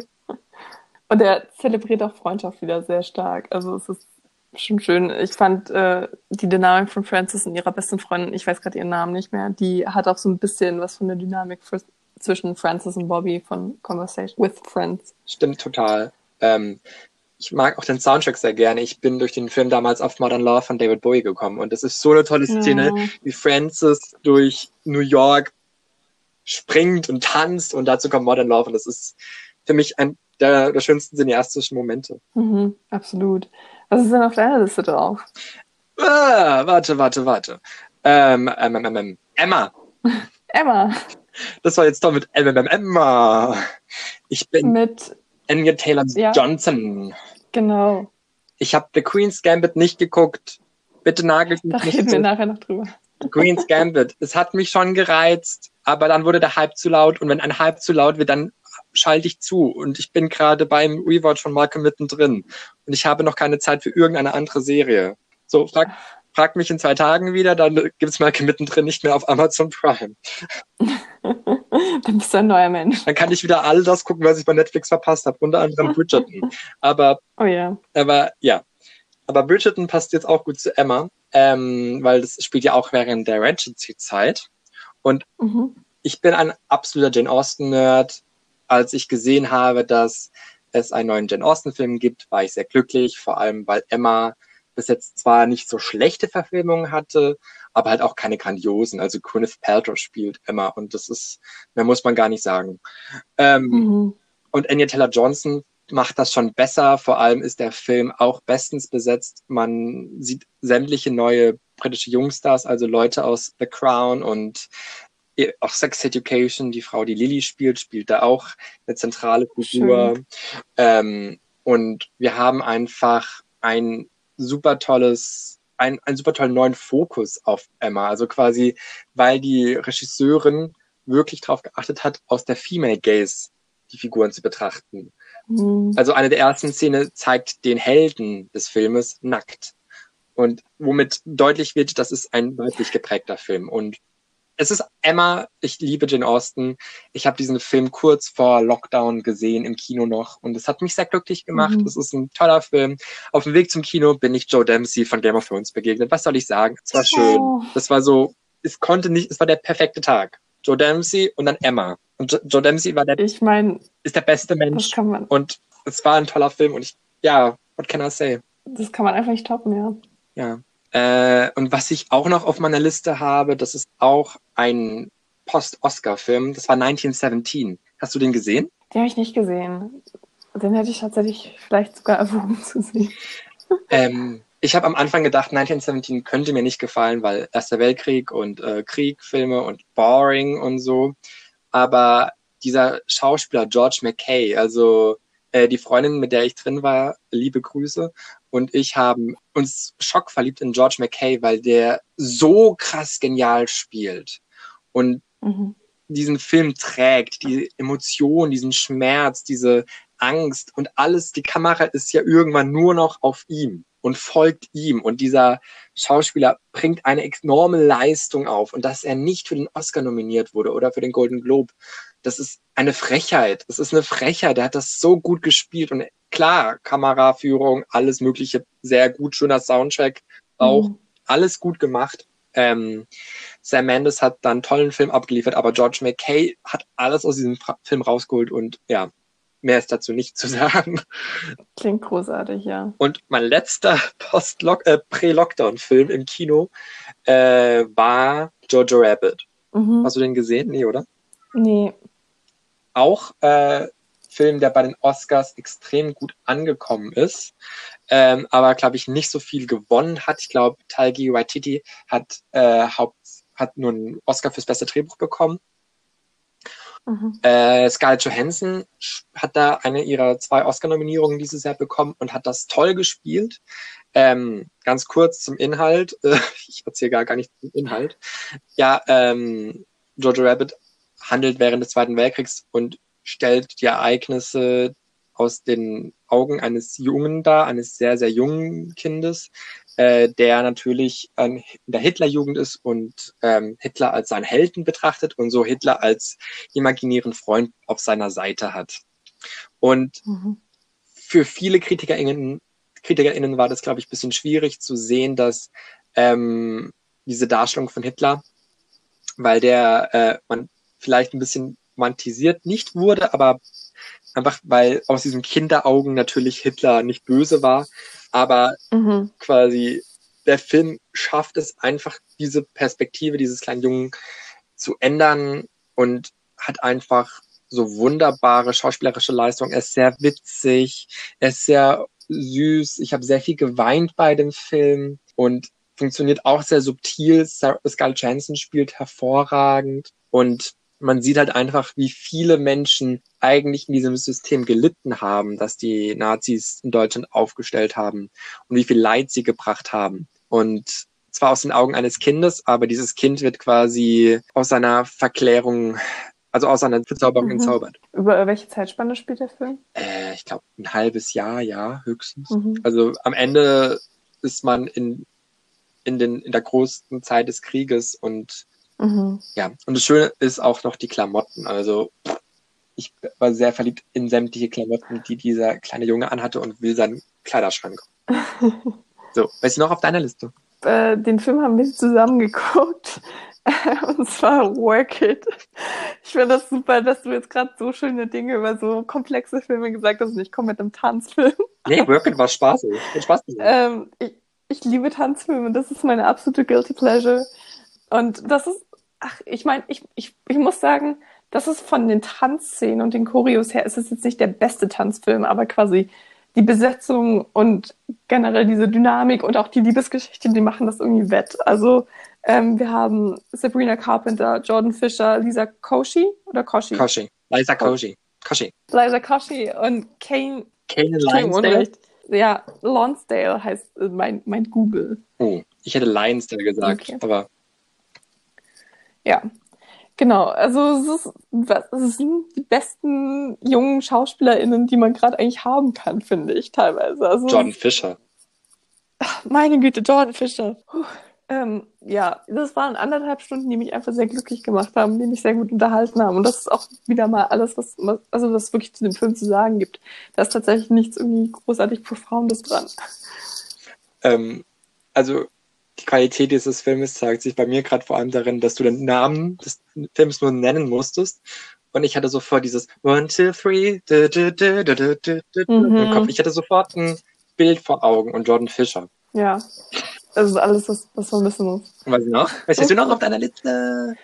Und er zelebriert auch Freundschaft wieder sehr stark. Also es ist schon schön. Ich fand äh, die Dynamik von Frances und ihrer besten Freundin, ich weiß gerade ihren Namen nicht mehr, die hat auch so ein bisschen was von der Dynamik für, zwischen Frances und Bobby von Conversation with Friends. Stimmt total. Ähm, ich mag auch den Soundtrack sehr gerne. Ich bin durch den Film damals auf Modern Love von David Bowie gekommen und es ist so eine tolle Szene, ja. wie Frances durch New York springt und tanzt und dazu kommt Modern Love und das ist für mich ein der, der schönsten cineastischen Momente. Mhm, absolut. Was ist denn auf deiner Liste drauf? Ah, warte, warte, warte. Ähm, ähm, ähm, ähm, Emma. Emma. Das war jetzt toll mit MMM Emma. Ich bin mit Anya Taylor ja. Johnson. Genau. Ich habe The Queen's Gambit nicht geguckt. Bitte nagelt mich da nicht. Da reden wir nachher noch drüber. The Queen's Gambit. Es hat mich schon gereizt, aber dann wurde der Hype zu laut und wenn ein Hype zu laut wird, dann schalte ich zu und ich bin gerade beim Rewatch von Malcolm mittendrin und ich habe noch keine Zeit für irgendeine andere Serie. So, frag, frag mich in zwei Tagen wieder, dann gibt's Malcolm mittendrin nicht mehr auf Amazon Prime. dann bist du ein neuer Mensch. Dann kann ich wieder all das gucken, was ich bei Netflix verpasst habe, unter anderem Bridgerton. Aber, oh ja. aber ja. Aber Bridgerton passt jetzt auch gut zu Emma, ähm, weil das spielt ja auch während der Regency-Zeit. Und mhm. ich bin ein absoluter Jane Austen-Nerd als ich gesehen habe, dass es einen neuen Jane Austen-Film gibt, war ich sehr glücklich, vor allem weil Emma bis jetzt zwar nicht so schlechte Verfilmungen hatte, aber halt auch keine grandiosen. Also Gwyneth Paltrow spielt Emma und das ist, mehr muss man gar nicht sagen. Ähm, mhm. Und Anya Taylor-Johnson macht das schon besser. Vor allem ist der Film auch bestens besetzt. Man sieht sämtliche neue britische Jungstars, also Leute aus The Crown und auch Sex Education, die Frau, die Lilly spielt, spielt da auch eine zentrale Figur. Ähm, und wir haben einfach ein super tolles, ein, ein super tollen neuen Fokus auf Emma. Also quasi, weil die Regisseurin wirklich darauf geachtet hat, aus der Female Gaze die Figuren zu betrachten. Mhm. Also eine der ersten Szenen zeigt den Helden des Filmes nackt. Und womit deutlich wird, das ist ein weiblich geprägter Film. Und es ist Emma, ich liebe Jane Austen. Ich habe diesen Film kurz vor Lockdown gesehen im Kino noch und es hat mich sehr glücklich gemacht. Mhm. Es ist ein toller Film. Auf dem Weg zum Kino bin ich Joe Dempsey von Game of Thrones begegnet. Was soll ich sagen? Es war schön. Oh. Das war so, es konnte nicht, es war der perfekte Tag. Joe Dempsey und dann Emma. Und Joe Dempsey war der, ich mein, ist der beste Mensch. Und es war ein toller Film und ich, ja, what can I say? Das kann man einfach nicht toppen, ja. Ja. Äh, und was ich auch noch auf meiner Liste habe, das ist auch ein Post-Oscar-Film. Das war 1917. Hast du den gesehen? Den habe ich nicht gesehen. Den hätte ich tatsächlich vielleicht sogar erwogen zu sehen. Ähm, ich habe am Anfang gedacht, 1917 könnte mir nicht gefallen, weil Erster Weltkrieg und äh, Kriegfilme und Boring und so. Aber dieser Schauspieler George McKay, also äh, die Freundin, mit der ich drin war, liebe Grüße, und ich haben uns schockverliebt in George McKay, weil der so krass genial spielt und mhm. diesen Film trägt, die Emotion, diesen Schmerz, diese Angst und alles, die Kamera ist ja irgendwann nur noch auf ihm und folgt ihm. Und dieser Schauspieler bringt eine enorme Leistung auf. Und dass er nicht für den Oscar nominiert wurde oder für den Golden Globe, das ist eine Frechheit. Das ist eine Frechheit. Der hat das so gut gespielt. Und klar, Kameraführung, alles Mögliche, sehr gut, schöner Soundtrack, auch mhm. alles gut gemacht. Ähm, Sam Mendes hat dann einen tollen Film abgeliefert, aber George McKay hat alles aus diesem Film rausgeholt und ja, mehr ist dazu nicht zu sagen. Klingt großartig, ja. Und mein letzter Post äh, Prä-Lockdown-Film im Kino äh, war Jojo Rabbit. Mhm. Hast du den gesehen? Nee, oder? Nee. Auch äh, Film, der bei den Oscars extrem gut angekommen ist, ähm, aber glaube ich nicht so viel gewonnen hat. Ich glaube, Taigi Waititi hat äh, Haupt hat nur einen Oscar fürs beste Drehbuch bekommen. Mhm. Äh, Scarlett Johansson hat da eine ihrer zwei Oscar-Nominierungen dieses Jahr bekommen und hat das toll gespielt. Ähm, ganz kurz zum Inhalt. ich erzähle gar, gar nicht zum Inhalt. Ja, ähm, Jojo Rabbit handelt während des Zweiten Weltkriegs und stellt die Ereignisse aus den Augen eines Jungen da, eines sehr, sehr jungen Kindes, äh, der natürlich ähm, in der Hitlerjugend ist und ähm, Hitler als seinen Helden betrachtet und so Hitler als imaginären Freund auf seiner Seite hat. Und mhm. für viele KritikerInnen, KritikerInnen war das, glaube ich, bisschen schwierig zu sehen, dass ähm, diese Darstellung von Hitler, weil der äh, man vielleicht ein bisschen romantisiert nicht wurde, aber einfach weil aus diesen Kinderaugen natürlich Hitler nicht böse war, aber mhm. quasi der Film schafft es einfach, diese Perspektive dieses kleinen Jungen zu ändern und hat einfach so wunderbare schauspielerische Leistung. Er ist sehr witzig, er ist sehr süß. Ich habe sehr viel geweint bei dem Film und funktioniert auch sehr subtil. Scarlett Jansen spielt hervorragend und man sieht halt einfach, wie viele Menschen eigentlich in diesem System gelitten haben, dass die Nazis in Deutschland aufgestellt haben und wie viel Leid sie gebracht haben. Und zwar aus den Augen eines Kindes, aber dieses Kind wird quasi aus seiner Verklärung, also aus seiner Verzauberung mhm. entzaubert. Über welche Zeitspanne spielt der Film? Äh, ich glaube, ein halbes Jahr, ja, höchstens. Mhm. Also am Ende ist man in, in, den, in der großen Zeit des Krieges und Mhm. Ja, und das Schöne ist auch noch die Klamotten. Also ich war sehr verliebt in sämtliche Klamotten, die dieser kleine Junge anhatte und will seinen Kleiderschrank. so, was ist noch auf deiner Liste? Äh, den Film haben wir zusammen geguckt. und zwar Work It. Ich finde das super, dass du jetzt gerade so schöne Dinge über so komplexe Filme gesagt hast und ich komme mit einem Tanzfilm. Nee, Work It war spaßig. Hat Spaß ähm, ich, ich liebe Tanzfilme. Das ist meine absolute Guilty Pleasure. Und das ist ach, ich meine, ich, ich, ich muss sagen, das ist von den Tanzszenen und den Choreos her, ist es jetzt nicht der beste Tanzfilm, aber quasi die Besetzung und generell diese Dynamik und auch die Liebesgeschichte, die machen das irgendwie wett. Also ähm, wir haben Sabrina Carpenter, Jordan Fisher, Lisa Koshy oder Koshi? Koshi. Lisa Koshy. Koshi. Lisa Koshy und Kane. Kane Lonsdale. Ja, Lonsdale heißt äh, mein, mein Google. Oh, ich hätte Lionsdale gesagt, okay. aber ja, genau. Also es, ist, es sind die besten jungen SchauspielerInnen, die man gerade eigentlich haben kann, finde ich teilweise. Also, Jordan Fischer. Ach, meine Güte, Jordan Fischer. Ähm, ja, das waren anderthalb Stunden, die mich einfach sehr glücklich gemacht haben, die mich sehr gut unterhalten haben. Und das ist auch wieder mal alles, was, also was wirklich zu dem Film zu sagen gibt. Da ist tatsächlich nichts irgendwie großartig Profoundes dran. Ähm, also die Qualität dieses Filmes zeigt sich bei mir gerade vor allem darin, dass du den Namen des Films nur nennen musstest. Und ich hatte sofort dieses One, two, three, du, du, du, du, du, du, du, mhm. im Kopf. Ich hatte sofort ein Bild vor Augen und Jordan Fisher. Ja, das ist alles, was, was man wissen muss. Was noch? Was hast du noch auf deiner Liste?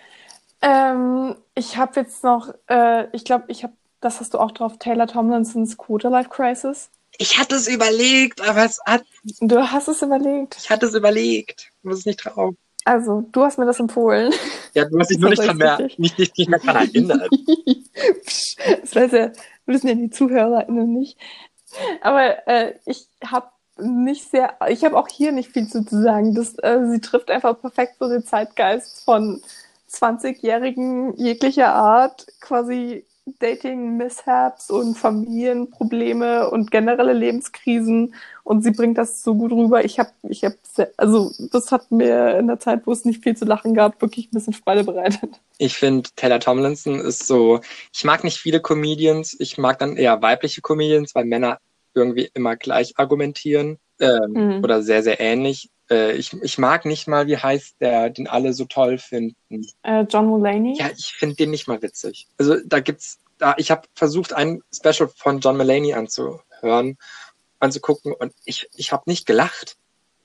Ähm, ich habe jetzt noch, äh, ich glaube, ich habe, das hast du auch drauf, Taylor Tomlinsons Quarter Life Crisis. Ich hatte es überlegt, aber es hat. Du hast es überlegt. Ich hatte es überlegt. Ich muss es nicht drauf. Also, du hast mir das empfohlen. Ja, du hast dich nur nicht, dran mehr, nicht, nicht, nicht mehr dran erinnert. das weiß ja, wissen ja die ZuhörerInnen nicht. Aber äh, ich habe nicht sehr, ich habe auch hier nicht viel zu sagen. Das, äh, sie trifft einfach perfekt so den Zeitgeist von 20-Jährigen jeglicher Art, quasi Dating-Mishaps und Familienprobleme und generelle Lebenskrisen und sie bringt das so gut rüber. Ich habe, ich habe, also das hat mir in der Zeit, wo es nicht viel zu lachen gab, wirklich ein bisschen Freude bereitet. Ich finde, Taylor Tomlinson ist so, ich mag nicht viele Comedians, ich mag dann eher weibliche Comedians, weil Männer irgendwie immer gleich argumentieren ähm, mhm. oder sehr, sehr ähnlich. Äh, ich, ich mag nicht mal, wie heißt der, den alle so toll finden. Äh, John Mulaney? Ja, ich finde den nicht mal witzig. Also da gibt's, da, ich habe versucht, ein Special von John Mulaney anzuhören, anzugucken und ich, ich habe nicht gelacht.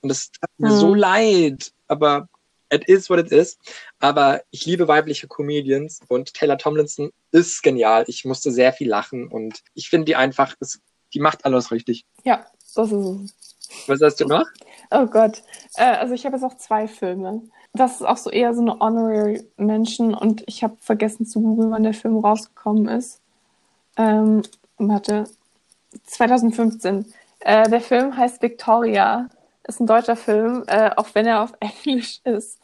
Und das tut mir so leid. Aber it is what it is. Aber ich liebe weibliche Comedians und Taylor Tomlinson ist genial. Ich musste sehr viel lachen und ich finde die einfach, es, die macht alles richtig. Ja, das ist es. Was hast du noch? Oh Gott. Äh, also ich habe jetzt auch zwei Filme. Das ist auch so eher so eine Honorary Mention und ich habe vergessen zu googeln, wann der Film rausgekommen ist. Ähm, warte. 2015. Äh, der Film heißt Victoria. Ist ein deutscher Film, äh, auch wenn er auf Englisch ist.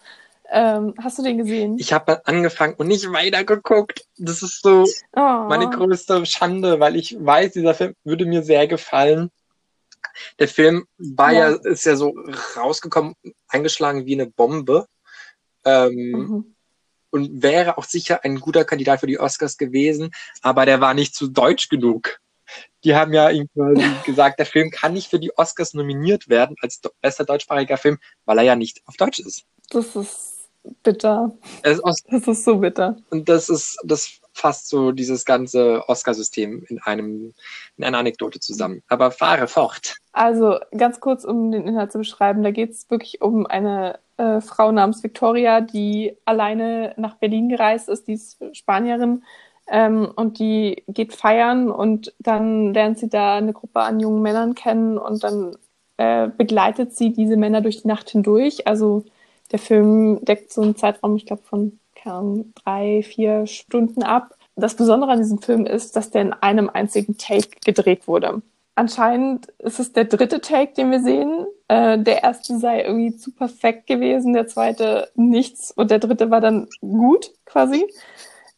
Ähm, hast du den gesehen? Ich habe angefangen und nicht weitergeguckt. Das ist so oh. meine größte Schande, weil ich weiß, dieser Film würde mir sehr gefallen. Der Film war ja, Ja. ist ja so rausgekommen, eingeschlagen wie eine Bombe. Ähm, Mhm. und wäre auch sicher ein guter Kandidat für die Oscars gewesen, aber der war nicht zu deutsch genug. Die haben ja quasi gesagt, der Film kann nicht für die Oscars nominiert werden als bester deutschsprachiger Film, weil er ja nicht auf Deutsch ist. Das ist bitter. Er ist Das ist so bitter. und das ist, das fasst so dieses ganze Oscarsystem in einem, in einer Anekdote zusammen. Aber fahre fort. Also ganz kurz, um den Inhalt zu beschreiben, da geht es wirklich um eine äh, Frau namens Victoria, die alleine nach Berlin gereist ist, die ist Spanierin ähm, und die geht feiern und dann lernt sie da eine Gruppe an jungen Männern kennen und dann äh, begleitet sie diese Männer durch die Nacht hindurch. Also der Film deckt so einen Zeitraum, ich glaube, von Ahnung, drei, vier Stunden ab. Das Besondere an diesem Film ist, dass der in einem einzigen Take gedreht wurde. Anscheinend ist es der dritte Take, den wir sehen. Äh, der erste sei irgendwie zu perfekt gewesen, der zweite nichts und der dritte war dann gut quasi.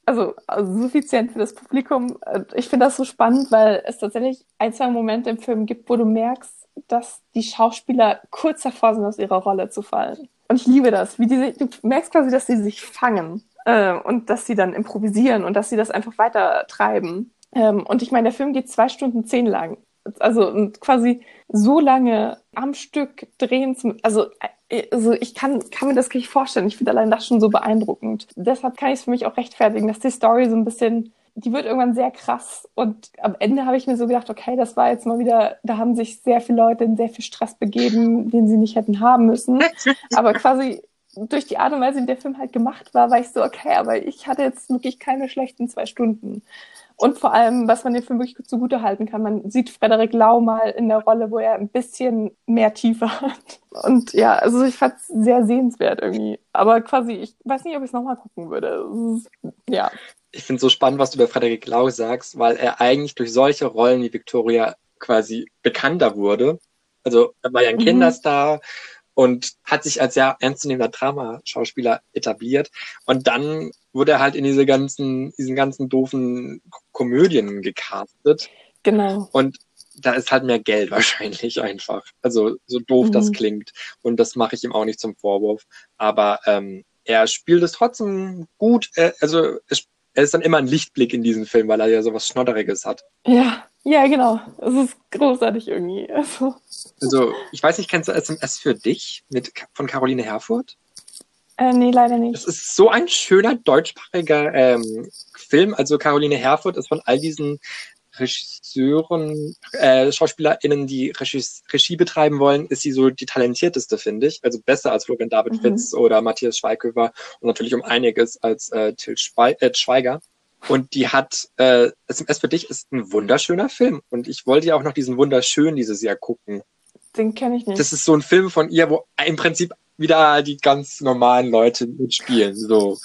Also, also suffizient für das Publikum. Äh, Ich finde das so spannend, weil es tatsächlich ein, zwei Momente im Film gibt, wo du merkst, dass die Schauspieler kurz davor sind, aus ihrer Rolle zu fallen. Und ich liebe das, wie diese, du merkst quasi, dass sie sich fangen äh, und dass sie dann improvisieren und dass sie das einfach weiter treiben. Ähm, und ich meine, der Film geht zwei Stunden zehn lang. Also quasi so lange am Stück drehen zu, also, äh, also ich kann, kann mir das gar nicht vorstellen. Ich finde allein das schon so beeindruckend. Deshalb kann ich es für mich auch rechtfertigen, dass die Story so ein bisschen, die wird irgendwann sehr krass. Und am Ende habe ich mir so gedacht, okay, das war jetzt mal wieder, da haben sich sehr viele Leute in sehr viel Stress begeben, den sie nicht hätten haben müssen. Aber quasi durch die Art und Weise, wie der Film halt gemacht war, war ich so, okay, aber ich hatte jetzt wirklich keine schlechten zwei Stunden. Und vor allem, was man dem Film wirklich gut zugute halten kann, man sieht Frederik Lau mal in der Rolle, wo er ein bisschen mehr Tiefe hat. Und ja, also ich fand es sehr sehenswert irgendwie. Aber quasi, ich weiß nicht, ob ich es nochmal gucken würde. Ja. Ich finde es so spannend, was du über Frederik Lau sagst, weil er eigentlich durch solche Rollen wie Victoria quasi bekannter wurde. Also er war ja ein Mhm. Und hat sich als sehr ernstzunehmender Dramaschauspieler etabliert. Und dann wurde er halt in diese ganzen, diesen ganzen doofen Komödien gecastet. Genau. Und da ist halt mehr Geld wahrscheinlich einfach. Also so doof das Mhm. klingt. Und das mache ich ihm auch nicht zum Vorwurf. Aber ähm, er spielt es trotzdem gut. Äh, also es, er ist dann immer ein Lichtblick in diesem Film, weil er ja sowas Schnodderiges hat. Ja, ja, genau. Es ist großartig irgendwie. Also, Also ich weiß nicht, kennst du SMS für dich mit von Caroline Herfurth? äh, nee, leider nicht. ist so ein schöner deutschsprachiger ähm, Film. Also Caroline Herfurth ist von all diesen Regisseuren, äh, SchauspielerInnen, die Regie, Regie betreiben wollen, ist sie so die talentierteste, finde ich. Also besser als Florian David Mhm. Fitz oder Matthias Schweighöfer und natürlich um einiges als äh, Till Schwei äh, Schweiger. Und die hat, äh, SMS für dich ist ein wunderschöner Film. Und ich wollte ja auch noch diesen wunderschön dieses Jahr gucken. Den kenne ich nicht. Das ist so ein Film von ihr, wo im Prinzip wieder die ganz normalen Leute mitspielen. So,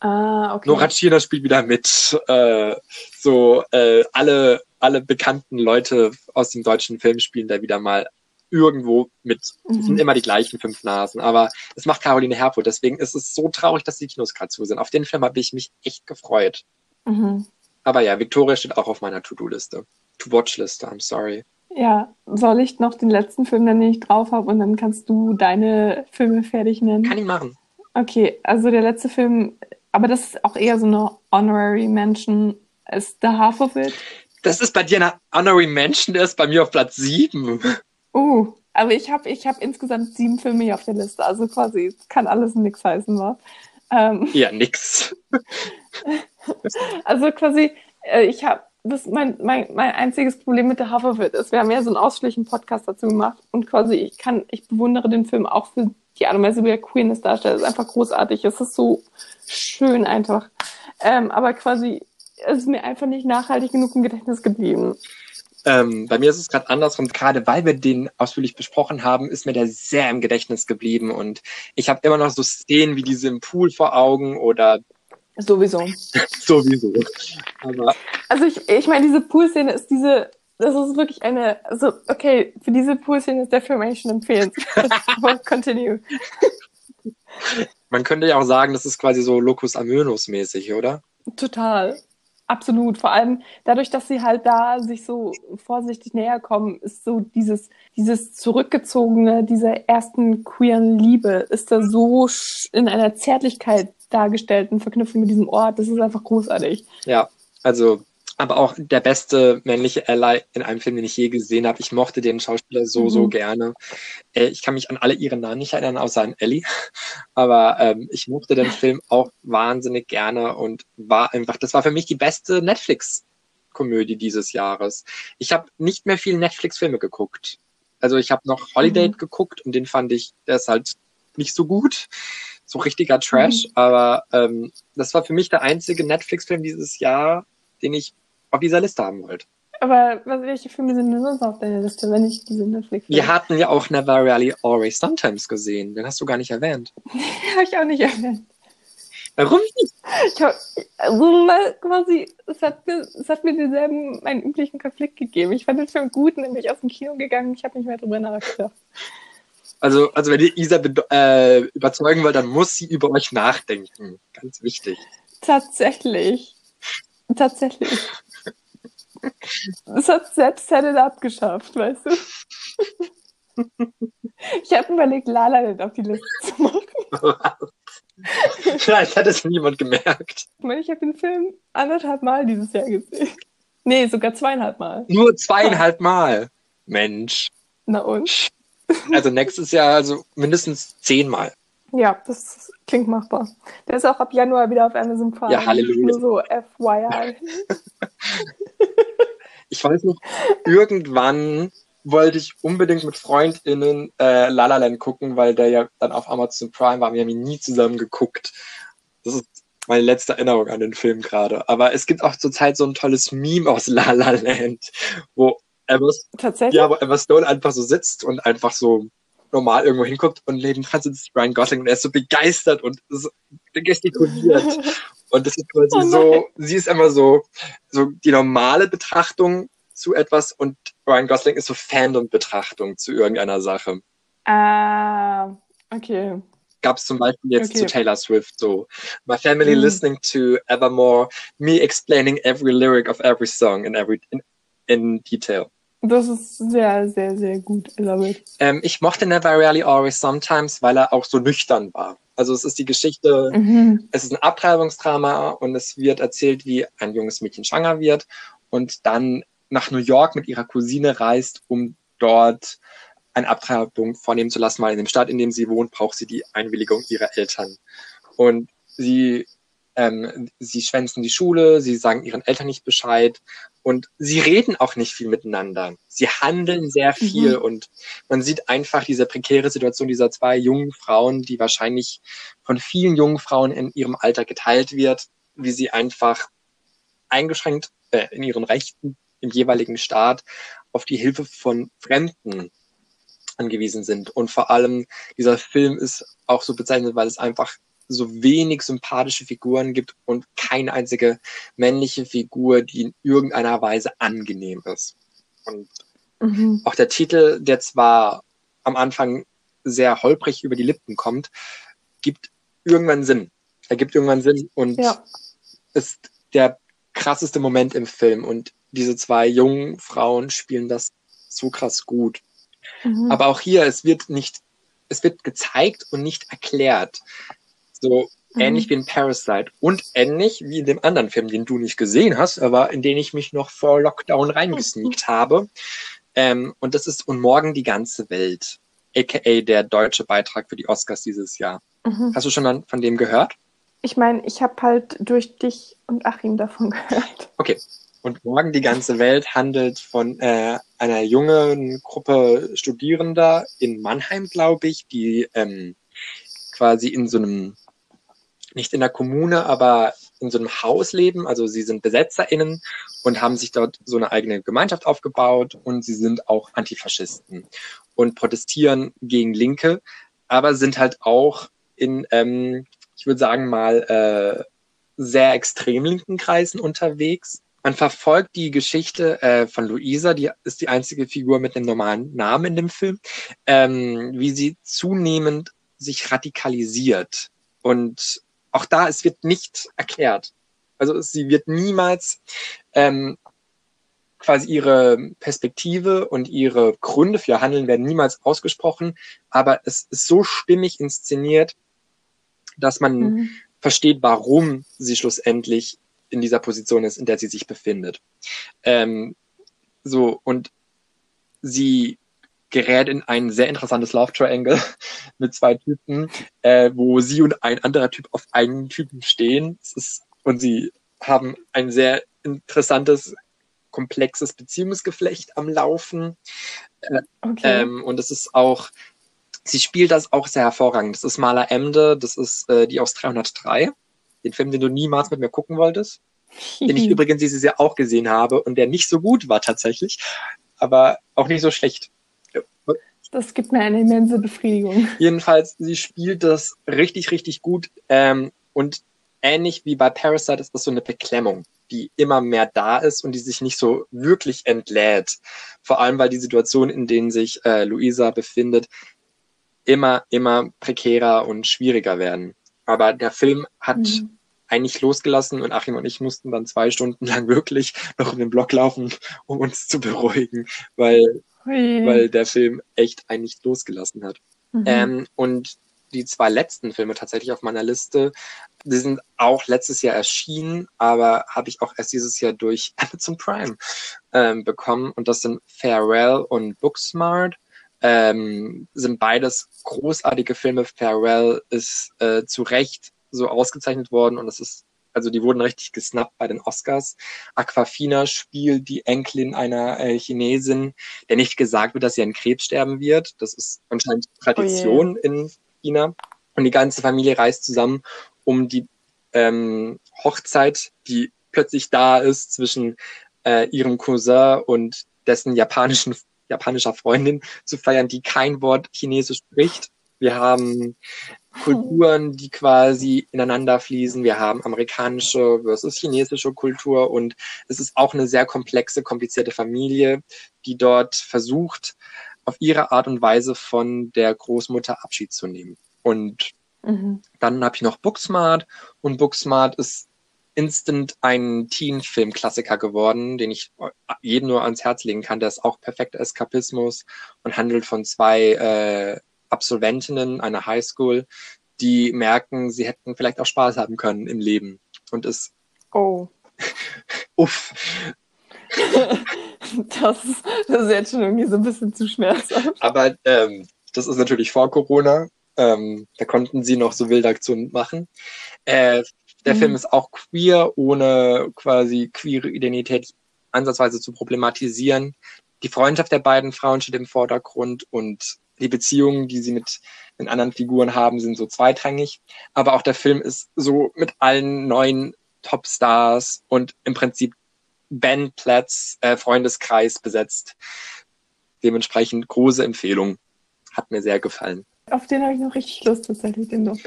ah, okay. Nora Tschirner spielt wieder mit. Äh, so äh, alle alle bekannten Leute aus dem deutschen Film spielen da wieder mal irgendwo mit. Es sind Mhm. immer die gleichen fünf Nasen, aber es macht Caroline Herfurth. Deswegen ist es so traurig, dass die Kinos gerade zu sind. Auf den Film habe ich mich echt gefreut. Mhm. Aber ja, Victoria steht auch auf meiner To-Do-Liste. To-Watch-Liste, I'm sorry. Ja, soll ich noch den letzten Film, den ich drauf habe, und dann kannst du deine Filme fertig nennen? Kann ich machen. Okay, also der letzte Film, aber das ist auch eher so eine Honorary Mention, ist The Half of It. Das ist bei dir eine Honorary Mention, der ist bei mir auf Platz sieben. Uh, aber ich habe ich hab insgesamt sieben Filme hier auf der Liste, also quasi kann alles nix heißen, wa? Ähm, Ja, nix. also quasi, äh, ich habe das mein, mein, mein einziges Problem mit der Haferwit ist, wir haben ja so einen ausführlichen Podcast dazu gemacht und quasi ich kann, ich bewundere den Film auch für die Art und Weise, wie er Queen es darstellt. Es ist einfach großartig. Es ist so schön einfach. Ähm, aber quasi, es ist mir einfach nicht nachhaltig genug im Gedächtnis geblieben. Ähm, bei mir ist es gerade andersrum. Gerade weil wir den ausführlich besprochen haben, ist mir der sehr im Gedächtnis geblieben und ich habe immer noch so Szenen wie diese im Pool vor Augen oder Sowieso. sowieso. Aber Also ich, ich meine, diese Pool-Szene ist diese, das ist wirklich eine, also okay, für diese Pool-Szene ist der Film eigentlich schon empfehlenswert. Aber continue. Man könnte ja auch sagen, das ist quasi so Locus Amönus mäßig, oder? Total. Absolut. Vor allem dadurch, dass sie halt da sich so vorsichtig näher kommen, ist so dieses, dieses zurückgezogene, dieser ersten queeren Liebe, ist da so in einer Zärtlichkeit dargestellt in Verknüpfung mit diesem Ort. Das ist einfach großartig. Ja, also aber auch der beste männliche Ally in einem Film, den ich je gesehen habe. Ich mochte den Schauspieler so, mhm. so gerne. Äh, ich kann mich an alle ihre Namen nicht erinnern, außer an Ellie. Aber ähm, ich mochte den Film auch wahnsinnig gerne und war einfach, das war für mich die beste Netflix-Komödie dieses Jahres. Ich habe nicht mehr viel Netflix-Filme geguckt. Also ich habe noch Holiday mhm. geguckt und den fand ich, der ist halt nicht so gut. So richtiger Trash. Mhm. Aber ähm, das war für mich der einzige Netflix-Film dieses Jahr, den ich auf dieser Liste haben wollt. Aber was, welche Filme sind denn sonst auf deiner Liste, wenn ich diese Netflix Wir hatten ja auch Never Really Always Sometimes gesehen. Den hast du gar nicht erwähnt. Den habe ich auch nicht erwähnt. Warum nicht? Ich hab, also mal quasi, es hat mir, es hat mir denselben, meinen üblichen Konflikt gegeben. Ich fand den Film gut, nämlich aus dem Kino gegangen. Ich habe nicht mehr drüber nachgedacht. Also, also wenn ihr Isa äh, überzeugen wollt, dann muss sie über euch nachdenken. Ganz wichtig. Tatsächlich. Tatsächlich. Das hat selbst Set abgeschafft, weißt du? Ich habe überlegt, Lala nicht auf die Liste zu machen. Vielleicht hat es niemand gemerkt. Ich meine, ich habe den Film anderthalb Mal dieses Jahr gesehen. Nee, sogar zweieinhalb Mal. Nur zweieinhalb Mal? Mensch. Na und? Also nächstes Jahr also mindestens zehnmal. Ja, das klingt machbar. Der ist auch ab Januar wieder auf Amazon Prime. Ja, Halleluja. Nur so FYI. ich weiß noch, irgendwann wollte ich unbedingt mit FreundInnen äh, La La Land gucken, weil der ja dann auf Amazon Prime war. Wir haben ihn nie zusammen geguckt. Das ist meine letzte Erinnerung an den Film gerade. Aber es gibt auch zurzeit so ein tolles Meme aus La La Land, wo Emma? Ja, wo Emma Stone einfach so sitzt und einfach so normal irgendwo hinguckt und neben dran sitzt Ryan Gosling und er ist so begeistert und so gestikuliert. und das ist quasi oh so, sie ist immer so, so die normale Betrachtung zu etwas und Ryan Gosling ist so Fandom-Betrachtung zu irgendeiner Sache. Ah, okay. Gab es zum Beispiel jetzt okay. zu Taylor Swift so. My family mm. listening to Evermore, me explaining every lyric of every song in every in, in detail. Das ist sehr, sehr, sehr gut, Elisabeth. Ähm, ich mochte Never Really Always Sometimes, weil er auch so nüchtern war. Also es ist die Geschichte, mhm. es ist ein Abtreibungsdrama und es wird erzählt, wie ein junges Mädchen schwanger wird und dann nach New York mit ihrer Cousine reist, um dort eine Abtreibung vornehmen zu lassen, weil in dem Stadt, in dem sie wohnt, braucht sie die Einwilligung ihrer Eltern. Und sie ähm, sie schwänzen die Schule, sie sagen ihren Eltern nicht Bescheid und sie reden auch nicht viel miteinander. Sie handeln sehr mhm. viel mhm. und man sieht einfach diese prekäre Situation dieser zwei jungen Frauen, die wahrscheinlich von vielen jungen Frauen in ihrem Alter geteilt wird, wie sie einfach eingeschränkt äh, in ihren Rechten im jeweiligen Staat auf die Hilfe von Fremden angewiesen sind. Und vor allem dieser Film ist auch so bezeichnet, weil es einfach so wenig sympathische Figuren gibt und keine einzige männliche Figur, die in irgendeiner Weise angenehm ist. Und mhm. auch der Titel, der zwar am Anfang sehr holprig über die Lippen kommt, gibt irgendwann Sinn. Er gibt irgendwann Sinn und ja. ist der krasseste Moment im Film. Und diese zwei jungen Frauen spielen das so krass gut. Mhm. Aber auch hier, es wird nicht, es wird gezeigt und nicht erklärt. So mhm. ähnlich wie in Parasite und ähnlich wie in dem anderen Film, den du nicht gesehen hast, aber in den ich mich noch vor Lockdown reingesneakt habe. Ähm, und das ist Und morgen die ganze Welt, aka der deutsche Beitrag für die Oscars dieses Jahr. Mhm. Hast du schon von dem gehört? Ich meine, ich habe halt durch dich und Achim davon gehört. Okay. Und morgen die ganze Welt handelt von äh, einer jungen Gruppe Studierender in Mannheim, glaube ich, die ähm, quasi in so einem nicht in der Kommune, aber in so einem Haus leben. Also sie sind BesetzerInnen und haben sich dort so eine eigene Gemeinschaft aufgebaut und sie sind auch Antifaschisten und protestieren gegen Linke, aber sind halt auch in, ähm, ich würde sagen mal, äh, sehr extrem linken Kreisen unterwegs. Man verfolgt die Geschichte äh, von Luisa, die ist die einzige Figur mit einem normalen Namen in dem Film, ähm, wie sie zunehmend sich radikalisiert. Und auch da, es wird nicht erklärt. Also sie wird niemals ähm, quasi ihre Perspektive und ihre Gründe für ihr Handeln werden niemals ausgesprochen, aber es ist so stimmig inszeniert, dass man mhm. versteht, warum sie schlussendlich in dieser Position ist, in der sie sich befindet. Ähm, so, und sie gerät in ein sehr interessantes Love Triangle mit zwei Typen, äh, wo sie und ein anderer Typ auf einen Typen stehen. Es ist, und sie haben ein sehr interessantes komplexes Beziehungsgeflecht am Laufen. Äh, okay. Ähm, und es ist auch, sie spielt das auch sehr hervorragend. Das ist Mala Emde, das ist äh, die aus 303, den Film, den du niemals mit mir gucken wolltest. den ich übrigens dieses Jahr auch gesehen habe und der nicht so gut war tatsächlich, aber auch nicht so schlecht. Das gibt mir eine immense Befriedigung. Jedenfalls, sie spielt das richtig, richtig gut. Ähm, und ähnlich wie bei Parasite ist das so eine Beklemmung die immer mehr da ist und die sich nicht so wirklich entlädt. Vor allem, weil die Situation, in denen sich äh, Luisa befindet, immer, immer prekärer und schwieriger werden. Aber der Film hat mhm. eigentlich losgelassen und Achim und ich mussten dann zwei Stunden lang wirklich noch in den Block laufen, um uns zu beruhigen, weil, weil der Film echt eigentlich losgelassen hat. Mhm. Ähm, und die zwei letzten Filme tatsächlich auf meiner Liste. Die sind auch letztes Jahr erschienen, aber habe ich auch erst dieses Jahr durch Amazon Prime ähm, bekommen. Und das sind Farewell und Booksmart. Ähm, sind beides großartige Filme. Farewell ist äh, zu Recht so ausgezeichnet worden und es ist also die wurden richtig gesnappt bei den Oscars. Aquafina spielt die Enkelin einer äh, Chinesin, der nicht gesagt wird, dass sie an Krebs sterben wird. Das ist anscheinend Tradition oh in China. Und die ganze Familie reist zusammen, um die ähm, Hochzeit, die plötzlich da ist zwischen äh, ihrem Cousin und dessen japanischen, japanischer Freundin zu feiern, die kein Wort Chinesisch spricht. Wir haben Kulturen, die quasi ineinander fließen. Wir haben amerikanische versus chinesische Kultur und es ist auch eine sehr komplexe, komplizierte Familie, die dort versucht, auf ihre Art und Weise von der Großmutter Abschied zu nehmen. Und mhm. dann habe ich noch Booksmart und Booksmart ist instant ein Teen-Film-Klassiker geworden, den ich jedem nur ans Herz legen kann. Der ist auch perfekter Eskapismus und handelt von zwei äh, Absolventinnen einer Highschool, die merken, sie hätten vielleicht auch Spaß haben können im Leben. Und es. Oh. Uff. Das ist, das ist jetzt schon irgendwie so ein bisschen zu schmerzhaft. Aber ähm, das ist natürlich vor Corona. Ähm, da konnten sie noch so wilde Aktionen machen. Äh, der mhm. Film ist auch queer, ohne quasi queere Identität ansatzweise zu problematisieren. Die Freundschaft der beiden Frauen steht im Vordergrund und die Beziehungen, die sie mit den anderen Figuren haben, sind so zweitrangig. Aber auch der Film ist so mit allen neuen Topstars und im Prinzip Ben Platz äh, Freundeskreis besetzt. Dementsprechend große Empfehlung. Hat mir sehr gefallen. Auf den habe ich noch richtig Lust, tatsächlich, den noch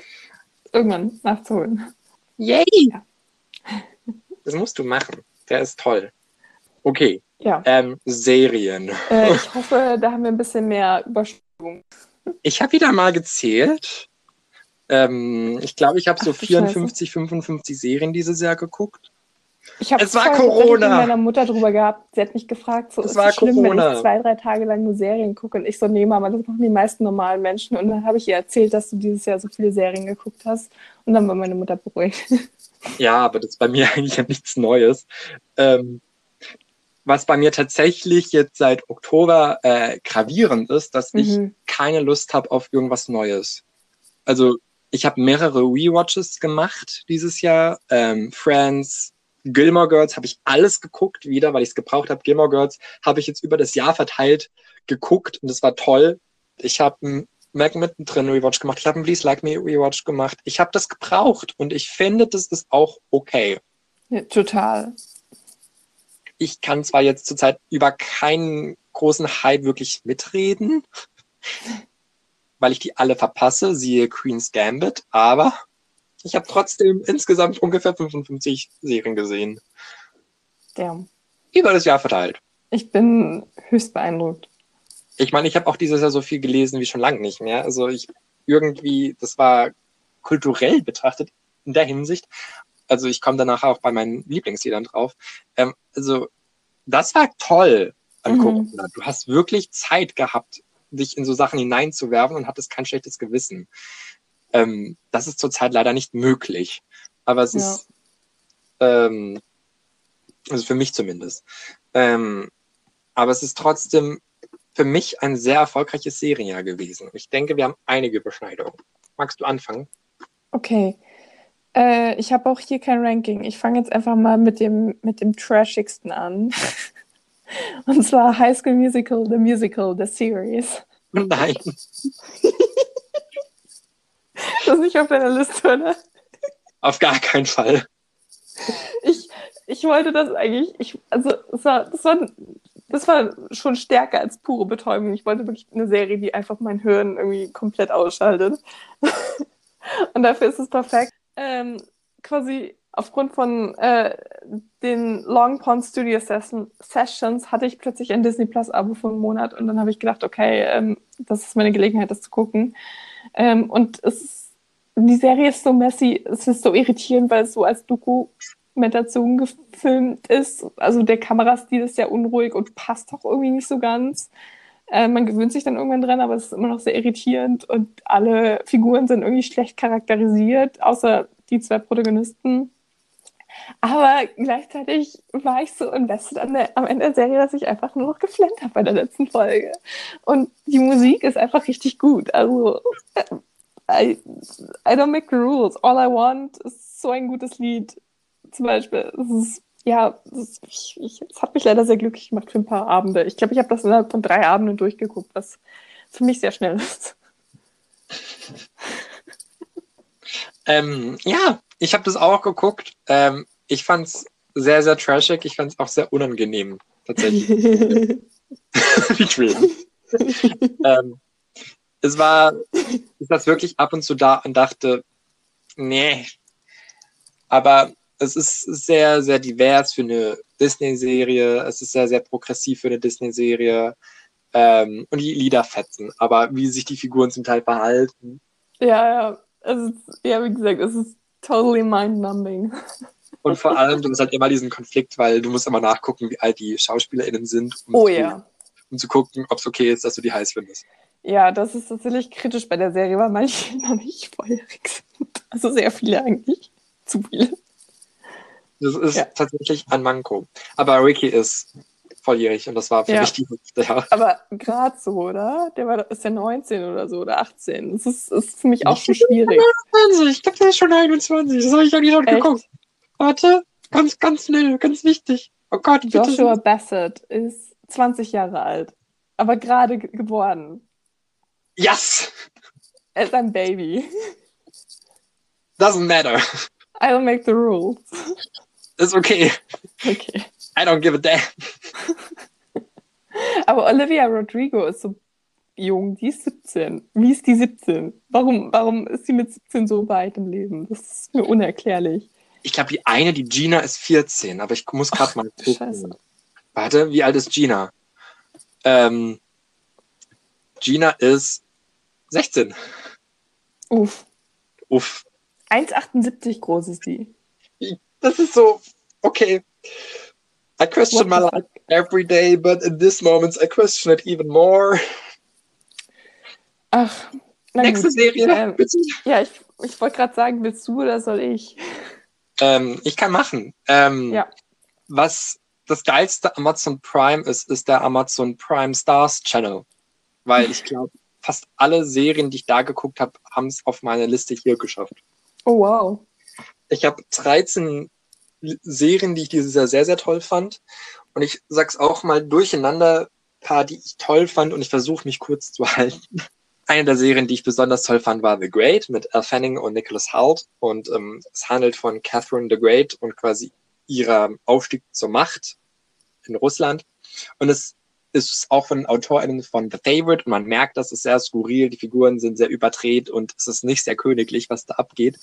irgendwann nachzuholen. Yay! Ja. Das musst du machen. Der ist toll. Okay. Ja. Ähm, Serien. Äh, ich hoffe, da haben wir ein bisschen mehr Überschwung. Ich habe wieder mal gezählt. Ähm, ich glaube, ich habe so 54, Scheiße. 55 Serien dieses Jahr geguckt. Ich habe es war Corona. mit meiner Mutter drüber gehabt. Sie hat mich gefragt, so es ist war schlimm, Corona. wenn ich zwei, drei Tage lang nur Serien gucke. Und ich so, nee, Mama, das machen die meisten normalen Menschen. Und dann habe ich ihr erzählt, dass du dieses Jahr so viele Serien geguckt hast. Und dann war meine Mutter beruhigt. Ja, aber das ist bei mir eigentlich ja nichts Neues. Ähm, was bei mir tatsächlich jetzt seit Oktober äh, gravierend ist, dass mhm. ich keine Lust habe auf irgendwas Neues. Also ich habe mehrere Rewatches gemacht dieses Jahr. Ähm, Friends, Gilmore Girls habe ich alles geguckt wieder, weil ich es gebraucht habe. Gilmore Girls habe ich jetzt über das Jahr verteilt geguckt und es war toll. Ich habe einen Mac mittendrin Rewatch gemacht. Ich habe einen Please Like Me Rewatch gemacht. Ich habe das gebraucht und ich finde, das ist auch okay. Ja, total. Ich kann zwar jetzt zurzeit über keinen großen Hype wirklich mitreden, weil ich die alle verpasse, siehe Queen's Gambit, aber ich habe trotzdem insgesamt ungefähr 55 Serien gesehen. Ja. Über das Jahr verteilt. Ich bin höchst beeindruckt. Ich meine, ich habe auch dieses Jahr so viel gelesen wie schon lange nicht mehr. Also ich irgendwie, das war kulturell betrachtet in der Hinsicht, also ich komme danach auch bei meinen Lieblingsliedern drauf, ähm, also das war toll an Mhm. Corona. Du hast wirklich Zeit gehabt, dich in so Sachen hineinzuwerfen und hattest kein schlechtes Gewissen. Ähm, das ist zurzeit leider nicht möglich. Aber es Ja. ist, ähm, also für mich zumindest. Ähm, aber es ist trotzdem für mich ein sehr erfolgreiches Serienjahr gewesen. Ich denke, wir haben einige Überschneidungen. Magst du anfangen? Okay. Äh, ich habe auch hier kein Ranking. Ich fange jetzt einfach mal mit dem, mit dem trashigsten an. Und zwar High School Musical, The Musical, The Series. Nein. Das ist nicht auf deiner Liste, oder? Auf gar keinen Fall. Ich, ich wollte das eigentlich, ich, also es war, das, war, das war schon stärker als pure Betäubung. Ich wollte wirklich eine Serie, die einfach mein Hirn irgendwie komplett ausschaltet. Und dafür ist es perfekt. Ähm, quasi aufgrund von äh, den Long Pond Studio Session, Sessions hatte ich plötzlich ein Disney Plus Abo für einen Monat und dann habe ich gedacht, okay, ähm, das ist meine Gelegenheit, das zu gucken. Ähm, und es ist, die Serie ist so messy, es ist so irritierend, weil es so als Dokumentation gefilmt ist. Also der Kamerastil ist sehr unruhig und passt auch irgendwie nicht so ganz. Äh, man gewöhnt sich dann irgendwann dran, aber es ist immer noch sehr irritierend und alle Figuren sind irgendwie schlecht charakterisiert, außer die zwei Protagonisten. Aber gleichzeitig war ich so invested an der, am Ende der Serie, dass ich einfach nur noch geflennt habe bei der letzten Folge. Und die Musik ist einfach richtig gut. Also, äh, I, I don't make rules. All I want ist so ein gutes Lied. Zum Beispiel. Es ist, ja, es, ist, ich, ich, es hat mich leider sehr glücklich gemacht für ein paar Abende. Ich glaube, ich habe das innerhalb von drei Abenden durchgeguckt, was für mich sehr schnell ist. Ähm, ja, ich habe das auch geguckt. Ähm, ich fand es sehr, sehr trashig. Ich fand es auch sehr unangenehm, tatsächlich. Wie schön. ähm, es war, ich saß wirklich ab und zu da und dachte, nee. Aber es ist sehr, sehr divers für eine Disney-Serie. Es ist sehr, sehr progressiv für eine Disney-Serie. Ähm, und die Lieder fetzen. Aber wie sich die Figuren zum Teil verhalten, ja, ja. Es ist, ja, wie gesagt, es ist totally mind-numbing. Und vor allem, du hast halt immer diesen Konflikt, weil du musst immer nachgucken, wie alt die SchauspielerInnen sind, um, Oh zu, ja. um zu gucken, ob es okay ist, dass du die heiß findest. Ja, das ist tatsächlich kritisch bei der Serie, weil manche noch nicht volljährig sind. Also sehr viele eigentlich. Zu viele. Das ist Ja. tatsächlich ein Manko. Aber Ricky ist volljährig und das war für Ja. mich die ja. Aber gerade so, oder? Der war, ist ja 19 oder so oder 18. Das ist, ist für mich auch schon schwierig. 21, ich glaube, der ist schon 21. Das habe ich eigentlich schon Echt? geguckt. Warte, ganz, ganz schnell, ganz wichtig. Oh Gott, bitte. Joshua Bassett ist 20 Jahre alt, aber gerade ge- geboren. Yes! Er ist ein Baby. Doesn't matter. I don't make the rules. Ist okay. Okay. I don't give a damn. Aber Olivia Rodrigo ist so jung, die ist 17. Wie ist die 17? Warum, warum ist sie mit 17 so weit im Leben? Das ist mir unerklärlich. Ich glaube, die eine, die Gina, ist 14, aber ich muss gerade mal gucken. Scheiße. Warte, wie alt ist Gina? Ähm, Gina ist 16. Uff. Uff. 1,78 groß ist die. Das ist so, okay. I question my life every day, but in this moment I question it even more. Ach, Nächste gut. Serie, Ähm, bitte. ja, ich, ich wollte gerade sagen, willst du oder soll ich? Ähm, ich kann machen. Ähm, Ja. Was das geilste Amazon Prime ist, ist der Amazon Prime Stars Channel. Weil ich glaube, fast alle Serien, die ich da geguckt habe, haben es auf meine Liste hier geschafft. Oh, wow. Ich habe 13 L- Serien, die ich dieses Jahr sehr, sehr toll fand. Und ich sag's auch mal durcheinander, paar, die ich toll fand und ich versuche mich kurz zu halten. Eine der Serien, die ich besonders toll fand, war The Great mit Al Fanning und Nicholas Hoult. Und ähm, es handelt von Catherine the Great und quasi ihrer Aufstieg zur Macht in Russland. Und es ist auch von AutorInnen von The Favorite und man merkt, das ist sehr skurril, die Figuren sind sehr überdreht und es ist nicht sehr königlich, was da abgeht.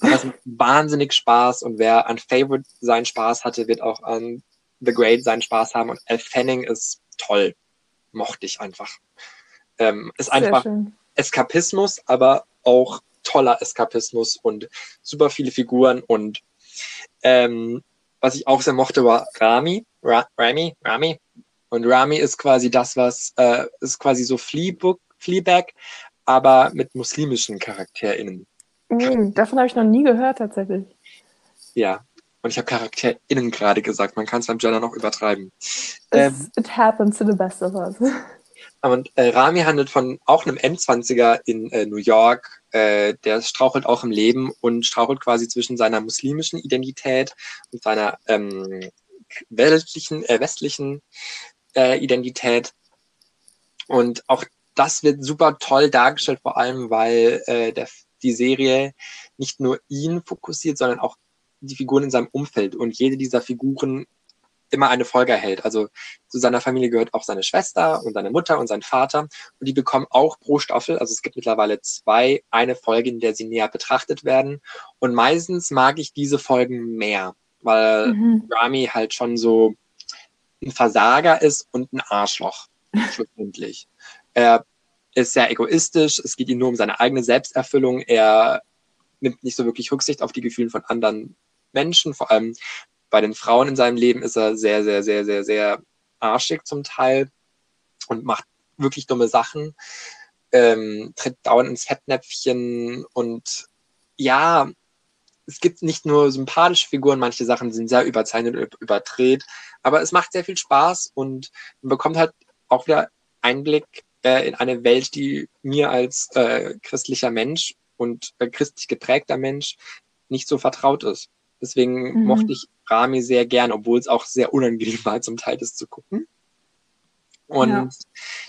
Aber es macht wahnsinnig Spaß und wer an Favorite seinen Spaß hatte, wird auch an The Great seinen Spaß haben und Al Fanning ist toll. Mochte ich einfach. Ähm, ist Sehr einfach schön. Eskapismus, aber auch toller Eskapismus und super viele Figuren und ähm, was ich auch sehr mochte war Rami, Ra Rami, Rami. Und Rami ist quasi das, was äh, ist quasi so Fleabag, Fleabag, aber mit muslimischen CharakterInnen. Mm, davon habe ich noch nie gehört tatsächlich. Ja, und ich habe CharakterInnen gerade gesagt. Man kann es beim Gender noch übertreiben. Ähm, it happens to the best of us. Und äh, Rami handelt von auch einem Endzwanziger in äh, New York. Äh, der strauchelt auch im Leben und strauchelt quasi zwischen seiner muslimischen Identität und seiner ähm, weltlichen, äh, westlichen äh, Identität. Und auch das wird super toll dargestellt, vor allem weil äh, der, die Serie nicht nur ihn fokussiert, sondern auch die Figuren in seinem Umfeld. Und jede dieser Figuren immer eine Folge erhält. Also zu seiner Familie gehört auch seine Schwester und seine Mutter und sein Vater. Und die bekommen auch pro Staffel, also es gibt mittlerweile zwei, eine Folge, in der sie näher betrachtet werden. Und meistens mag ich diese Folgen mehr, weil mhm. Rami halt schon so ein Versager ist und ein Arschloch, schlussendlich. er ist sehr egoistisch, es geht ihm nur um seine eigene Selbsterfüllung, er nimmt nicht so wirklich Rücksicht auf die Gefühle von anderen Menschen, vor allem bei den Frauen in seinem Leben ist er sehr, sehr, sehr, sehr, sehr arschig zum Teil und macht wirklich dumme Sachen, ähm, tritt dauernd ins Fettnäpfchen und ja, es gibt nicht nur sympathische Figuren, manche Sachen sind sehr überzeichnet und überdreht, aber es macht sehr viel Spaß und man bekommt halt auch wieder Einblick äh, in eine Welt, die mir als äh, christlicher Mensch und äh, christlich geprägter Mensch nicht so vertraut ist. Deswegen mhm. mochte ich Rami sehr gern, obwohl es auch sehr unangenehm war, zum Teil das zu gucken. Und ja.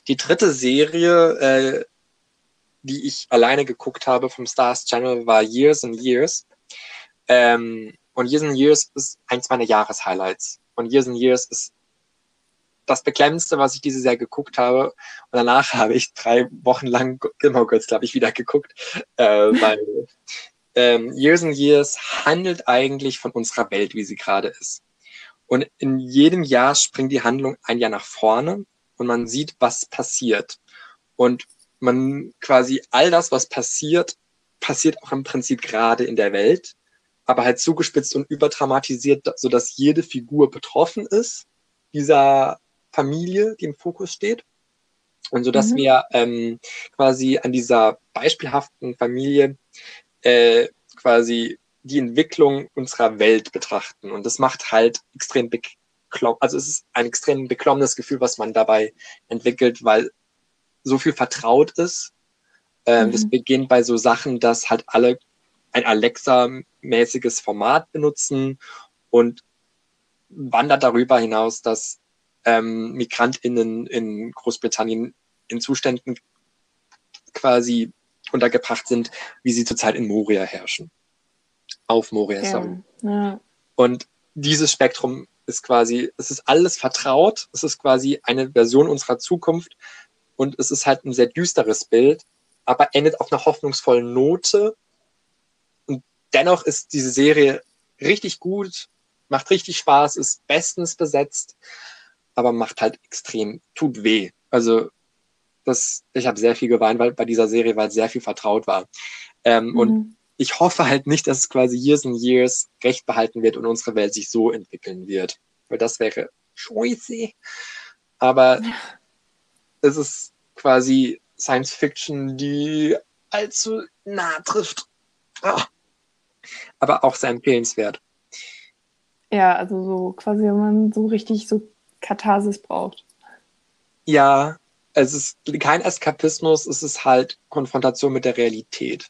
die dritte Serie, äh, die ich alleine geguckt habe vom Stars Channel, war Years and Years. Ähm, und Years and Years ist eins meiner Jahreshighlights. Und Years and Years ist das Beklemmendste, was ich dieses Jahr geguckt habe. Und danach habe ich drei Wochen lang Gilmore Girls, glaube ich, wieder geguckt, äh, weil ähm, Years and Years handelt eigentlich von unserer Welt, wie sie gerade ist. Und in jedem Jahr springt die Handlung ein Jahr nach vorne und man sieht, was passiert. Und man quasi all das, was passiert, passiert auch im Prinzip gerade in der Welt, aber halt zugespitzt und überdramatisiert, so dass jede Figur betroffen ist, dieser Familie, die im Fokus steht. Und so dass mhm. wir ähm, quasi an dieser beispielhaften Familie äh, quasi die Entwicklung unserer Welt betrachten. Und das macht halt extrem beklommen, also es ist ein extrem beklommenes Gefühl, was man dabei entwickelt, weil so viel vertraut ist. Ähm, mhm. Das beginnt bei so Sachen, dass halt alle ein Alexa-mäßiges Format benutzen und wandert darüber hinaus, dass ähm, MigrantInnen in Großbritannien in Zuständen quasi untergebracht sind, wie sie zurzeit in Moria herrschen. Auf Moria, ja. sorry. Ja. Und dieses Spektrum ist quasi, es ist alles vertraut, es ist quasi eine Version unserer Zukunft und es ist halt ein sehr düsteres Bild, aber endet auf einer hoffnungsvollen Note. Und dennoch ist diese Serie richtig gut, macht richtig Spaß, ist bestens besetzt, aber macht halt extrem, tut weh. Also das, ich habe sehr viel geweint, weil bei dieser Serie, weil sehr viel vertraut war. Ähm, mhm. Und ich hoffe halt nicht, dass es quasi Years and Years recht behalten wird und unsere Welt sich so entwickeln wird. Weil das wäre scheiße. Aber ja. es ist quasi Science Fiction, die allzu nah trifft. Oh. Aber auch sehr empfehlenswert. Ja, also so quasi, wenn man so richtig so Katharsis braucht. Ja, es ist kein Eskapismus, es ist halt Konfrontation mit der Realität.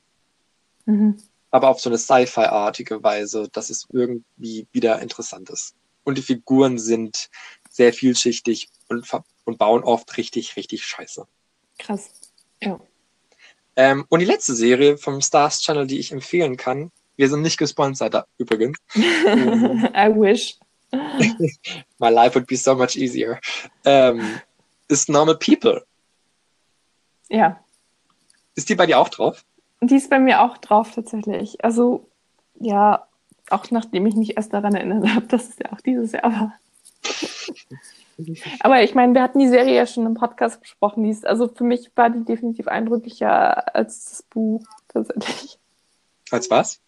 Mhm. Aber auf so eine Sci-Fi-artige Weise, dass es irgendwie wieder interessant ist. Und die Figuren sind sehr vielschichtig und, und bauen oft richtig, richtig scheiße. Krass. Ja. Ähm, und die letzte Serie vom Stars Channel, die ich empfehlen kann, wir sind nicht gesponsert da, übrigens. I wish. My life would be so much easier. Ähm, ist Normal People. Ja. Ist die bei dir auch drauf? Die ist bei mir auch drauf tatsächlich. Also ja, auch nachdem ich mich erst daran erinnert habe, dass es ja auch dieses Jahr war. Aber ich meine, wir hatten die Serie ja schon im Podcast besprochen. Die ist, also für mich war die definitiv eindrücklicher als das Buch tatsächlich. Als was?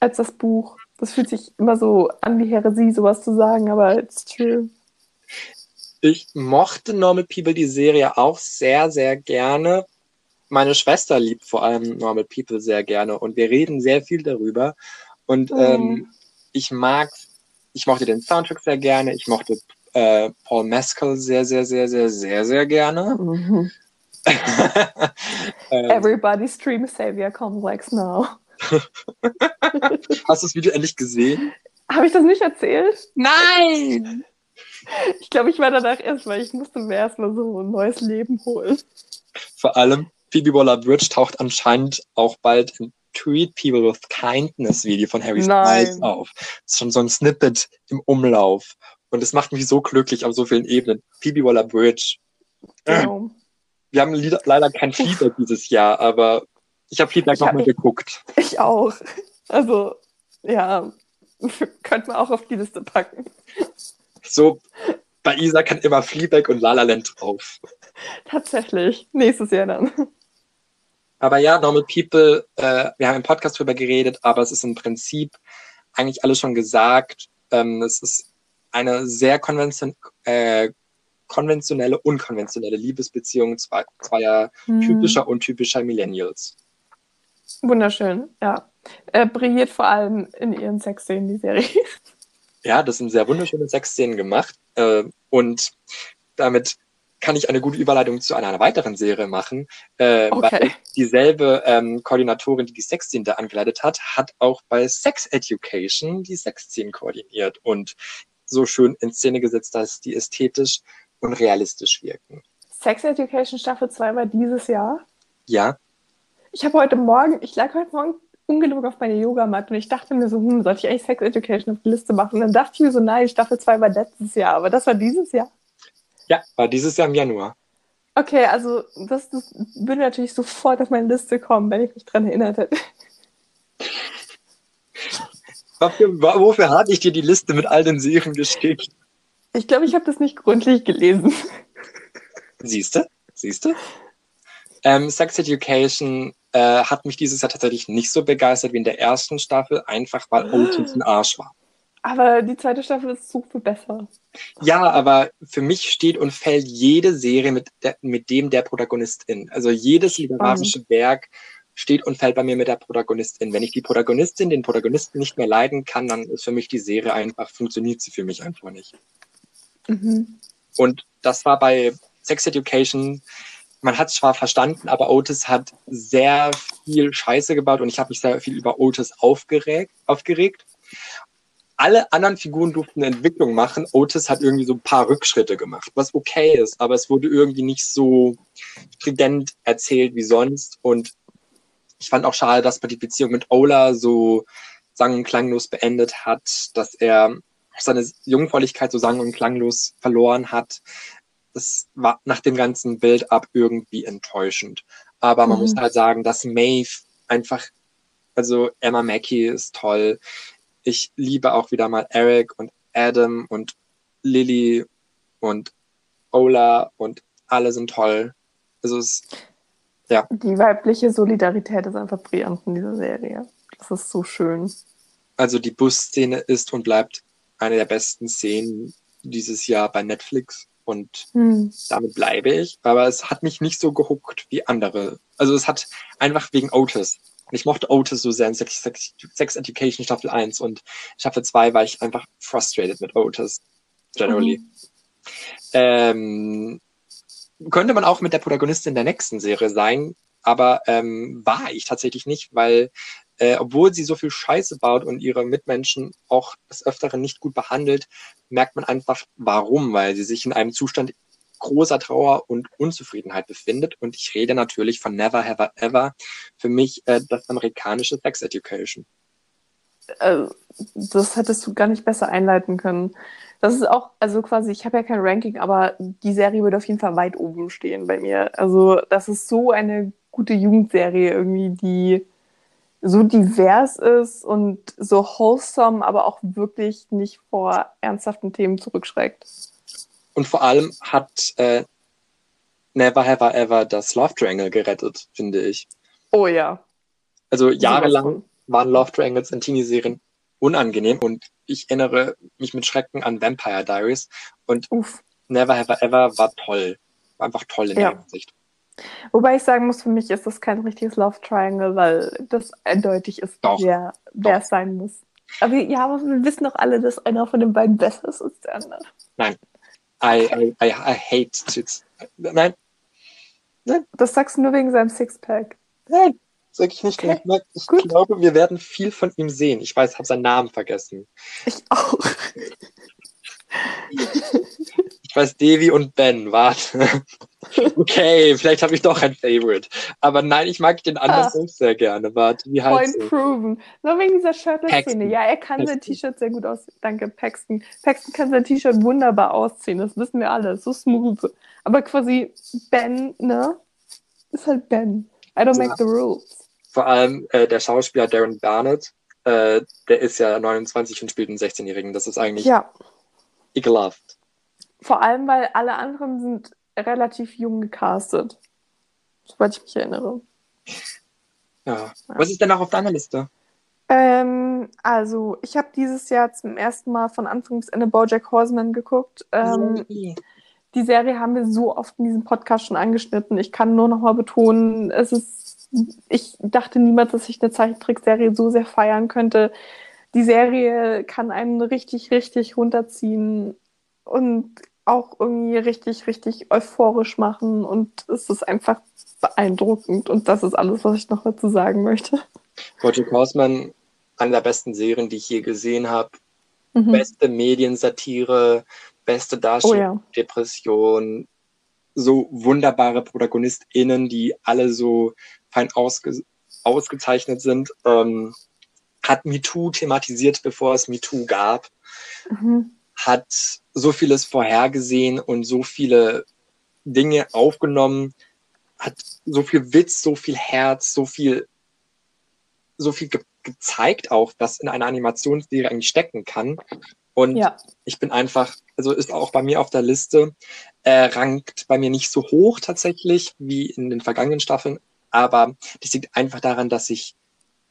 Als das Buch. Das fühlt sich immer so an wie Heresie, sowas zu sagen, aber it's true. Ich mochte Normal People die Serie auch sehr, sehr gerne. Meine Schwester liebt vor allem Normal People sehr gerne und wir reden sehr viel darüber. Und Oh. ähm, ich mag, ich mochte den Soundtrack sehr gerne. Ich mochte äh, Paul Mescal sehr, sehr, sehr, sehr, sehr, sehr gerne. Mhm. ähm, Everybody's Dream Savior Complex now. hast du das Video endlich gesehen? Habe ich das nicht erzählt? Nein! Ich glaube, ich war danach erst, weil ich musste mir erstmal so ein neues Leben holen. Vor allem Phoebe Waller-Bridge taucht anscheinend auch bald im Treat People with Kindness Video von Harry. Styles auf. Das ist schon so ein Snippet im Umlauf. Und es macht mich so glücklich auf so vielen Ebenen. Phoebe Waller-Bridge. Genau. Wir haben leider kein Feedback dieses Jahr, aber ich habe Feedback nochmal geguckt. Ich auch. Also, ja, könnte man auch auf die Liste packen. So, bei Isa kann immer Fleabag und La La Land drauf. Tatsächlich. Nächstes Jahr dann. Aber ja, Normal People, äh, wir haben im Podcast drüber geredet, aber es ist im Prinzip eigentlich alles schon gesagt. Ähm, es ist eine sehr konvention äh, konventionelle, unkonventionelle Liebesbeziehung zwei, zweier Hm. typischer, untypischer Millennials. Wunderschön, ja. Äh, brilliert vor allem in ihren Sexszenen, die Serie. Ja, das sind sehr wunderschöne Sexszenen gemacht. Äh, und damit kann ich eine gute Überleitung zu einer, einer weiteren Serie machen. Äh, Weil Okay. dieselbe ähm, Koordinatorin, die die Sexszenen da angeleitet hat, hat auch bei Sex Education die Sexszenen koordiniert und so schön in Szene gesetzt, dass die ästhetisch und realistisch wirken. Sex Education Staffel 2 war dieses Jahr. Ja, Ich habe heute Morgen, ich lag heute Morgen ungelogen auf meine Yogamatte und ich dachte mir so, hm, sollte ich eigentlich Sex Education auf die Liste machen? Und dann dachte ich mir so, nein, Staffel 2 war letztes Jahr, aber das war dieses Jahr. ja, war dieses Jahr im Januar. Okay, also das, das würde natürlich sofort auf meine Liste kommen, wenn ich mich dran erinnert hätte. Wofür, wofür hatte ich dir die Liste mit all den Serien geschickt? Ich glaube, ich habe das nicht gründlich gelesen. Siehste? Siehste? Ähm, Sex Education äh, hat mich dieses Jahr tatsächlich nicht so begeistert wie in der ersten Staffel, einfach weil Otis ein Arsch war. Aber die zweite Staffel ist so viel besser. Ja, aber für mich steht und fällt jede Serie mit, der, mit dem der Protagonistin. Also jedes literarische Werk steht und fällt bei mir mit der Protagonistin. Wenn ich die Protagonistin, den Protagonisten nicht mehr leiden kann, dann ist für mich die Serie einfach, funktioniert sie für mich einfach nicht. Mhm. Und das war bei Sex Education, man hat es zwar verstanden, aber Otis hat sehr viel Scheiße gebaut und ich habe mich sehr viel über Otis aufgeregt. aufgeregt. Alle anderen Figuren durften eine Entwicklung machen. Otis hat irgendwie so ein paar Rückschritte gemacht, was okay ist, aber es wurde irgendwie nicht so stringent erzählt wie sonst. Und ich fand auch schade, dass man die Beziehung mit Ola so sang- und klanglos beendet hat, dass er seine Jungfräulichkeit so sang- und klanglos verloren hat. Das war nach dem ganzen Build-up irgendwie enttäuschend. Aber man Mhm. muss halt sagen, dass Maeve einfach, also Emma Mackey ist toll. Ich liebe auch wieder mal Eric und Adam und Lily und Ola und alle sind toll. Also es, Die weibliche Solidarität ist einfach brillant in dieser Serie. Das ist so schön. also die Busszene ist und bleibt eine der besten Szenen dieses Jahr bei Netflix und Hm. damit bleibe ich. Aber es hat mich nicht so gehuckt wie andere. Also es hat einfach wegen Otis. Ich mochte Otis so sehr in Sex, Sex, Sex Education Staffel 1 und Staffel 2 war ich einfach frustrated mit Otis. Generally. Ähm, könnte man auch mit der Protagonistin der nächsten Serie sein, aber ähm, war ich tatsächlich nicht, weil äh, obwohl sie so viel Scheiße baut und ihre Mitmenschen auch des Öfteren nicht gut behandelt, merkt man einfach, warum, weil sie sich in einem Zustand großer Trauer und Unzufriedenheit befindet. Und ich rede natürlich von Never Have Ever. Für mich äh, das amerikanische Sex Education. Äh, das hättest du gar nicht besser einleiten können. Das ist auch, also quasi, ich habe ja kein Ranking, aber die Serie würde auf jeden Fall weit oben stehen bei mir. Also, das ist so eine gute Jugendserie irgendwie, die so divers ist und so wholesome, aber auch wirklich nicht vor ernsthaften Themen zurückschreckt. Und vor allem hat äh, Never Have I Ever das Love Triangle gerettet, finde ich. Oh ja. Also jahrelang waren Love Triangles in Teenie-Serien unangenehm und ich erinnere mich mit Schrecken an Vampire Diaries und Uff. Never Have I Ever war toll. War einfach toll in Ja. der Hinsicht. Wobei ich sagen muss, für mich ist das kein richtiges Love Triangle, weil das eindeutig ist, Doch. wer, wer es sein muss. Aber ja, aber wir wissen doch alle, dass einer von den beiden besser ist als der andere. I, I, I, I hate Tits. Nein, Das sagst du nur wegen seinem Sixpack. nein, sag ich nicht. Okay, Ich gut. glaube, wir werden viel von ihm sehen. Ich weiß, habe seinen Namen vergessen. Ich auch. Ich weiß Devi und Ben, warte. Okay, vielleicht habe ich doch ein Favorite. Aber nein, ich mag den anderen Ah. so sehr gerne. Warte, wie heißt Point proven. Nur wegen dieser Shirtless-Szene. Ja, er kann sein Paxton. T-Shirt sehr gut ausziehen. Danke, Paxton. Paxton kann sein T-Shirt wunderbar ausziehen. Das wissen wir alle. So smooth. Aber quasi Ben, ne? Ist halt Ben. I don't Ja. make the rules. Vor allem äh, der Schauspieler Darren Barnett, äh, der ist ja 29 und spielt einen 16-Jährigen. Das ist eigentlich Ja, ekelhaft. vor allem, weil alle anderen sind relativ jung gecastet. Soweit ich mich erinnere. Ja. Was ist denn noch auf deiner Liste? Ähm, also, ich habe dieses Jahr zum ersten Mal von Anfang bis Ende Bojack Horseman geguckt. Ähm, die Serie haben wir so oft in diesem Podcast schon angeschnitten. Ich kann nur noch mal betonen, es ist, ich dachte niemals, dass ich eine Zeichentrickserie so sehr feiern könnte. Die Serie kann einen richtig, richtig runterziehen und auch irgendwie richtig, richtig euphorisch machen und es ist einfach beeindruckend und das ist alles, was ich noch dazu sagen möchte. Bojack Horseman, eine der besten Serien, die ich je gesehen habe. Mhm. Beste Mediensatire, beste Oh Darstellung ja. Depression, so wunderbare ProtagonistInnen, die alle so fein ausge ausgezeichnet sind. Ähm, hat MeToo thematisiert, bevor es MeToo gab. Mhm. Hat so vieles vorhergesehen und so viele Dinge aufgenommen. Hat so viel Witz, so viel Herz, so viel, so viel ge gezeigt auch, was in einer Animationsserie eigentlich stecken kann. Und Ja. ich bin einfach, also ist auch bei mir auf der Liste, äh, rankt bei mir nicht so hoch tatsächlich wie in den vergangenen Staffeln, aber das liegt einfach daran, dass ich,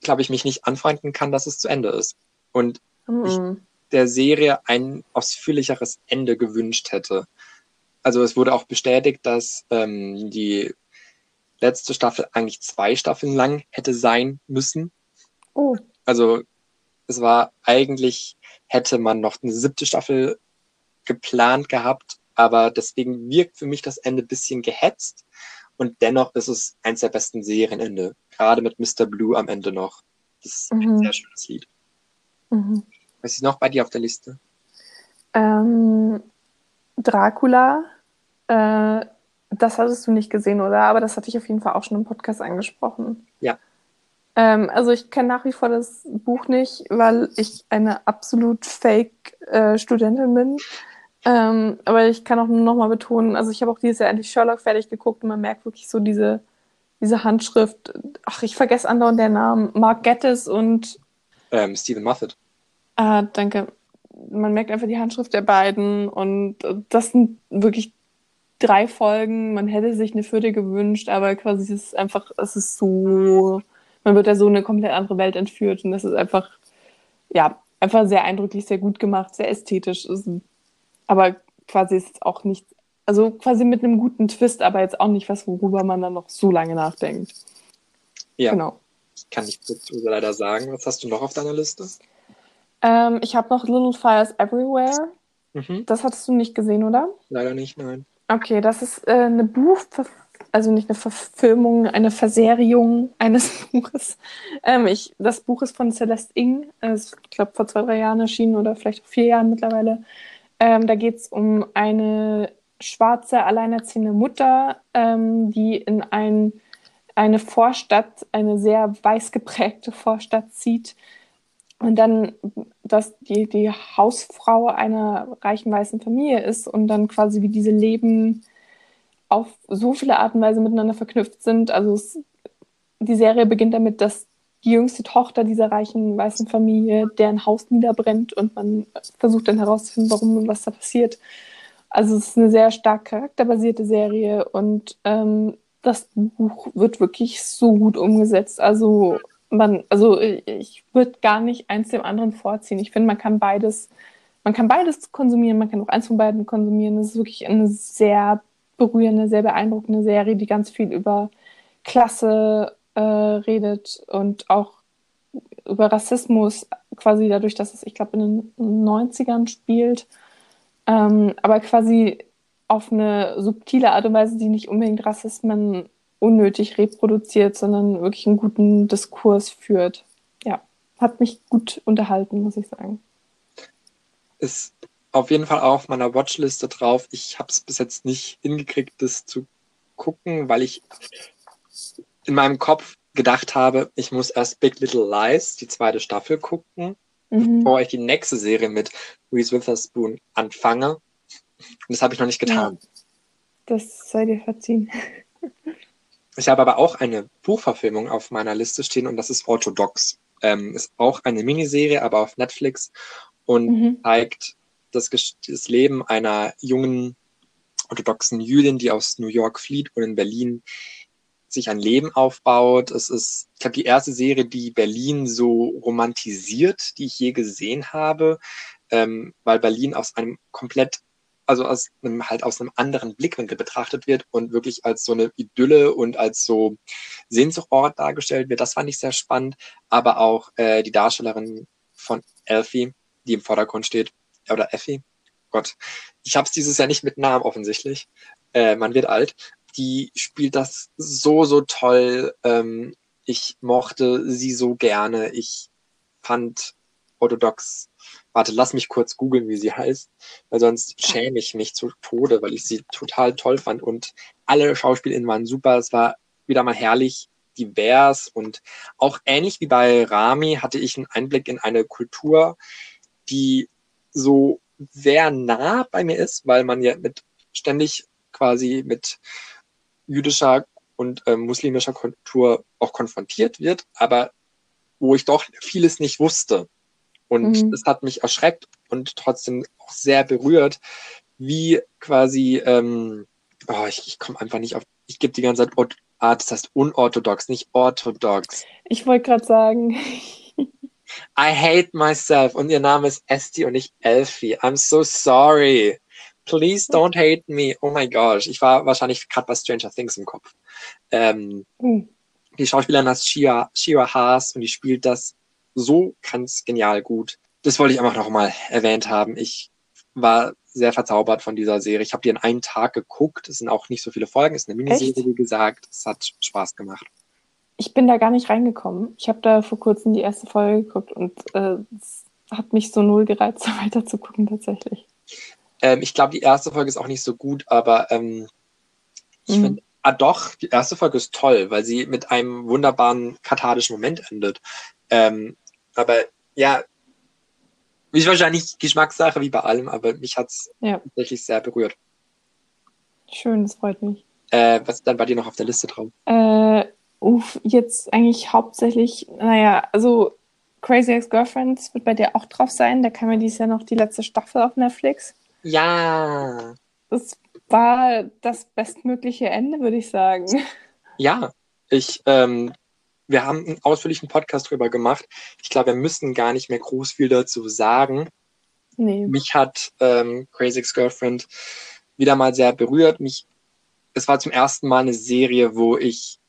glaube ich, mich nicht anfreunden kann, dass es zu Ende ist. Und Mhm. der Serie ein ausführlicheres Ende gewünscht hätte. Also es wurde auch bestätigt, dass ähm, die letzte Staffel eigentlich zwei Staffeln lang hätte sein müssen. Oh, Also es war eigentlich, hätte man noch eine siebte Staffel geplant gehabt, aber deswegen wirkt für mich das Ende ein bisschen gehetzt und dennoch ist es eins der besten Serienende. Gerade mit Mr. Blue am Ende noch. Das ist ein Mhm. sehr schönes Lied. mhm. Was ist noch bei dir auf der Liste? Ähm, Dracula, äh, das hattest du nicht gesehen, oder? Aber das hatte ich auf jeden Fall auch schon im Podcast angesprochen. Ja. Ähm, also ich kenne nach wie vor das Buch nicht, weil ich eine absolut fake äh, Studentin bin. Ähm, aber ich kann auch nur noch mal betonen, also ich habe auch dieses Jahr endlich Sherlock fertig geguckt und man merkt wirklich so diese, diese Handschrift. Ach, ich vergesse andauernd den Namen. Mark Gettis und Ähm, Stephen Moffat. Ah, danke. Man merkt einfach die Handschrift der beiden und das sind wirklich drei Folgen. Man hätte sich eine vierte gewünscht, aber quasi es ist einfach, es ist so, man wird da so in eine komplett andere Welt entführt und das ist einfach, ja, einfach sehr eindrücklich, sehr gut gemacht, sehr ästhetisch. Es ist- Aber quasi ist es auch nicht, also quasi mit einem guten Twist, aber jetzt auch nicht was, worüber man dann noch so lange nachdenkt. Ja, Genau. ich kann nicht dazu leider sagen. Was hast du noch auf deiner Liste? Ähm, ich habe noch Little Fires Everywhere. Mhm. Das hattest du nicht gesehen, oder? Leider nicht, nein. Okay, das ist äh, eine Buch, also nicht eine Verfilmung, eine Verserierung eines Buches. Ähm, ich, das Buch ist von Celeste Ng, äh, ist, ich glaube vor zwei, drei Jahren erschienen oder vielleicht auch vier Jahren mittlerweile. Ähm, da geht es um eine schwarze, alleinerziehende Mutter, ähm, die in ein, eine Vorstadt, eine sehr weiß geprägte Vorstadt zieht und dann, dass die, die Hausfrau einer reichen weißen Familie ist und dann quasi wie diese Leben auf so viele Art und Weise miteinander verknüpft sind. Also es, die Serie beginnt damit, dass die jüngste Tochter dieser reichen weißen Familie deren Haus niederbrennt und man versucht dann herauszufinden, warum und was da passiert. Also es ist eine sehr stark charakterbasierte Serie und ähm, das Buch wird wirklich so gut umgesetzt. Also man, also ich würde gar nicht eins dem anderen vorziehen. Ich finde, man kann beides, man kann beides konsumieren, man kann auch eins von beiden konsumieren. Es ist wirklich eine sehr berührende, sehr beeindruckende Serie, die ganz viel über Klasse äh, redet und auch über Rassismus, quasi dadurch, dass es, ich glaube, in den 90ern spielt, ähm, aber quasi auf eine subtile Art und Weise, die nicht unbedingt Rassismen unnötig reproduziert, sondern wirklich einen guten Diskurs führt. Ja, hat mich gut unterhalten, muss ich sagen. Ist auf jeden Fall auch auf meiner Watchliste drauf. Ich habe es bis jetzt nicht hingekriegt, das zu gucken, weil ich in meinem Kopf gedacht habe, ich muss erst Big Little Lies, die zweite Staffel, gucken, mhm. bevor ich die nächste Serie mit Reese Witherspoon anfange. Und das habe ich noch nicht getan. Ja, das sei dir verziehen. Ich habe aber auch eine Buchverfilmung auf meiner Liste stehen und das ist Orthodox. Ähm, ist auch eine Miniserie, aber auf Netflix und mhm. zeigt das, das Leben einer jungen orthodoxen Jüdin, die aus New York flieht und in Berlin sich ein Leben aufbaut. Es ist, ich glaube, die erste Serie, die Berlin so romantisiert, die ich je gesehen habe, ähm, weil Berlin aus einem komplett, also aus einem halt aus einem anderen Blickwinkel betrachtet wird und wirklich als so eine Idylle und als so Sehnsuchtort dargestellt wird. Das fand ich sehr spannend, aber auch äh, die Darstellerin von Elfie, die im Vordergrund steht, oder Effie. Gott, ich habe es dieses Jahr nicht mit Namen offensichtlich. Äh, man wird alt die spielt das so, so toll. Ähm, ich mochte sie so gerne. Ich fand Orthodox, warte, lass mich kurz googeln, wie sie heißt, weil sonst schäme ich mich zu Tode, weil ich sie total toll fand und alle SchauspielerInnen waren super. Es war wieder mal herrlich divers und auch ähnlich wie bei Rami hatte ich einen Einblick in eine Kultur, die so sehr nah bei mir ist, weil man ja mit ständig quasi mit jüdischer und äh, muslimischer Kultur auch konfrontiert wird, aber wo ich doch vieles nicht wusste. Und mhm. das hat mich erschreckt und trotzdem auch sehr berührt, wie quasi, ähm, oh, ich, ich komme einfach nicht auf, ich gebe die ganze Zeit, Ort, ah, das heißt unorthodox, nicht orthodox. Ich wollte gerade sagen. I hate myself und ihr Name ist Esti und nicht Elfie. I'm so sorry. Please don't hate me. Oh my gosh. Ich war wahrscheinlich gerade bei Stranger Things im Kopf. Ähm, mhm. Die Schauspielerin heißt Shia, Shira Haas und die spielt das so ganz genial gut. Das wollte ich einfach nochmal erwähnt haben. Ich war sehr verzaubert von dieser Serie. Ich habe die in einem Tag geguckt. Es sind auch nicht so viele Folgen. Es ist eine Miniserie, Echt? wie gesagt. Es hat Spaß gemacht. Ich bin da gar nicht reingekommen. Ich habe da vor kurzem die erste Folge geguckt und äh, es hat mich so null gereizt, weiter zu gucken tatsächlich. Ähm, ich glaube, die erste Folge ist auch nicht so gut, aber ähm, ich mhm. finde, ah doch, die erste Folge ist toll, weil sie mit einem wunderbaren kathartischen Moment endet. Ähm, aber ja, ist wahrscheinlich Geschmackssache wie bei allem, aber mich hat's ja. tatsächlich sehr berührt. Schön, das freut mich. Äh, was ist dann bei dir noch auf der Liste drauf? Äh, uff, jetzt eigentlich hauptsächlich, naja, also Crazy Ex-Girlfriends wird bei dir auch drauf sein. Da kam ja dieses Jahr noch die letzte Staffel auf Netflix. Ja. Das war das bestmögliche Ende, würde ich sagen. Ja, ich, ähm, wir haben einen ausführlichen Podcast drüber gemacht. Ich glaube, wir müssen gar nicht mehr groß viel dazu sagen. Nee. Mich hat ähm, Crazy Ex-Girlfriend wieder mal sehr berührt. Mich, es war zum ersten Mal eine Serie, wo ich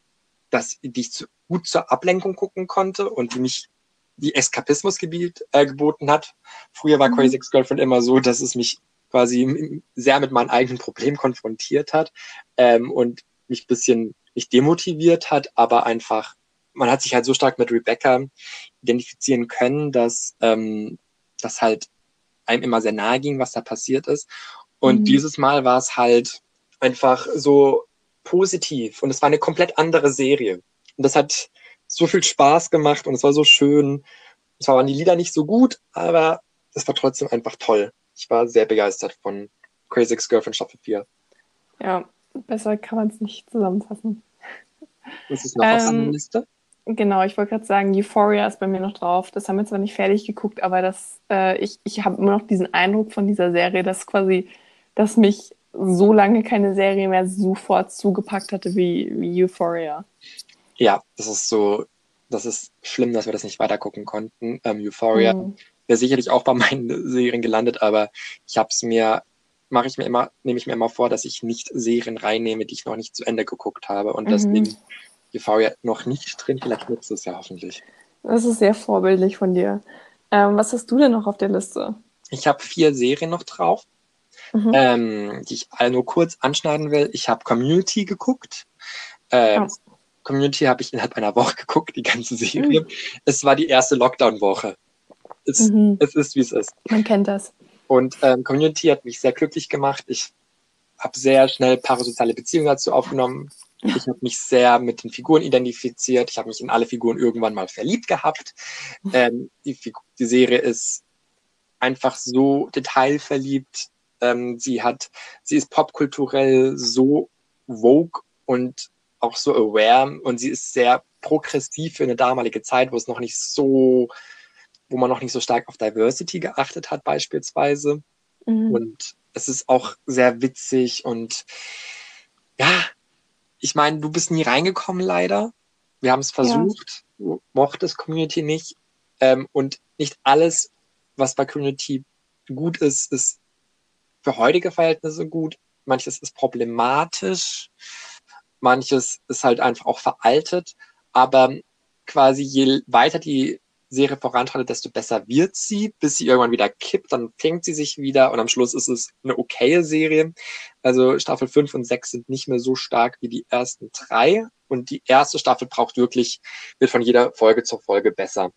das, die ich zu, gut zur Ablenkung gucken konnte und die mich die Eskapismus gebiet, äh, geboten hat. Früher war mhm. Crazy Ex-Girlfriend immer so, dass es mich quasi sehr mit meinen eigenen Problemen konfrontiert hat ähm, und mich bisschen nicht demotiviert hat, aber einfach, man hat sich halt so stark mit Rebecca identifizieren können, dass ähm, das halt einem immer sehr nahe ging, was da passiert ist. Und mhm. dieses Mal war es halt einfach so positiv und es war eine komplett andere Serie. Und das hat so viel Spaß gemacht und es war so schön. Zwar waren die Lieder nicht so gut, aber es war trotzdem einfach toll ich war sehr begeistert von Crazy Ex-Girlfriend Staffel 4. Ja, besser kann man es nicht zusammenfassen. Was ist noch ähm, auf deiner Liste? Genau, ich wollte gerade sagen, Euphoria ist bei mir noch drauf. Das haben wir zwar nicht fertig geguckt, aber das, äh, ich, ich habe immer noch diesen Eindruck von dieser Serie, dass quasi dass mich so lange keine Serie mehr sofort zugepackt hatte wie, wie Euphoria. Ja, das ist so, das ist schlimm, dass wir das nicht weitergucken konnten. Ähm, Euphoria mhm. Wäre sicherlich auch bei meinen Serien gelandet, aber ich habe es mir, mache ich mir immer, nehme ich mir immer vor, dass ich nicht Serien reinnehme, die ich noch nicht zu Ende geguckt habe und mhm. deswegen Euphoria noch nicht drin. Vielleicht nutzt es ja hoffentlich. Das ist sehr vorbildlich von dir. Ähm, was hast du denn noch auf der Liste? Ich habe vier Serien noch drauf, mhm. ähm, die ich nur kurz anschneiden will. Ich habe Community geguckt. Ähm, oh. Community habe ich innerhalb einer Woche geguckt, die ganze Serie. Mhm. Es war die erste Lockdown-Woche. Es, mhm. es, ist, wie es ist. Man kennt das. Und ähm, Community hat mich sehr glücklich gemacht. Ich habe sehr schnell parasoziale Beziehungen dazu aufgenommen. Ich habe mich sehr mit den Figuren identifiziert. Ich habe mich in alle Figuren irgendwann mal verliebt gehabt. Ähm, die, die, Serie ist einfach so detailverliebt. Ähm, sie hat, sie ist popkulturell so vogue und auch so aware und sie ist sehr progressiv für eine damalige Zeit, wo es noch nicht so, wo man noch nicht so stark auf Diversity geachtet hat beispielsweise. Mhm. Und es ist auch sehr witzig und ja, ich meine, du bist nie reingekommen leider. Wir haben es versucht, ja. mochtest Community nicht. Ähm, und nicht alles, was bei Community gut ist, ist für heutige Verhältnisse gut. Manches ist problematisch. Manches ist halt einfach auch veraltet. Aber quasi je weiter die Serie voranschreitet, desto besser wird sie, bis sie irgendwann wieder kippt, dann fängt sie sich wieder und am Schluss ist es eine okaye Serie. Also Staffel 5 und 6 sind nicht mehr so stark wie die ersten drei und die erste Staffel braucht wirklich, wird von jeder Folge zur Folge besser.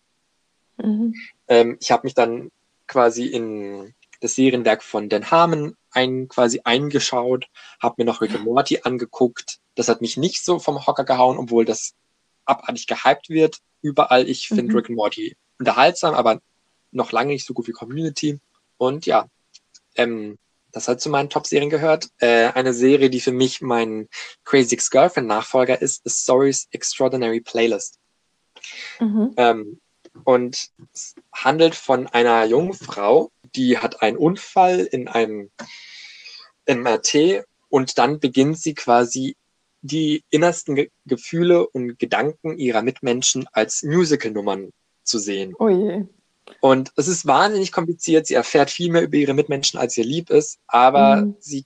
Mhm. Ähm, ich habe mich dann quasi in das Serienwerk von Dan Harmon ein, quasi eingeschaut, habe mir noch Rick and Morty angeguckt. Das hat mich nicht so vom Hocker gehauen, obwohl das abartig gehypt wird überall. Ich finde mhm. Rick and Morty unterhaltsam, aber noch lange nicht so gut wie Community. Und ja, ähm, das hat zu meinen Top-Serien gehört. Äh, eine Serie, die für mich mein Crazy Ex-Girlfriend-Nachfolger ist, ist Stories Extraordinary Playlist. Mhm. Ähm, und es handelt von einer jungen Frau, die hat einen Unfall in einem MRT und dann beginnt sie quasi die innersten Ge Gefühle und Gedanken ihrer Mitmenschen als Musical-Nummern zu sehen. Oh je. Und es ist wahnsinnig kompliziert. Sie erfährt viel mehr über ihre Mitmenschen, als ihr lieb ist, aber mhm. sie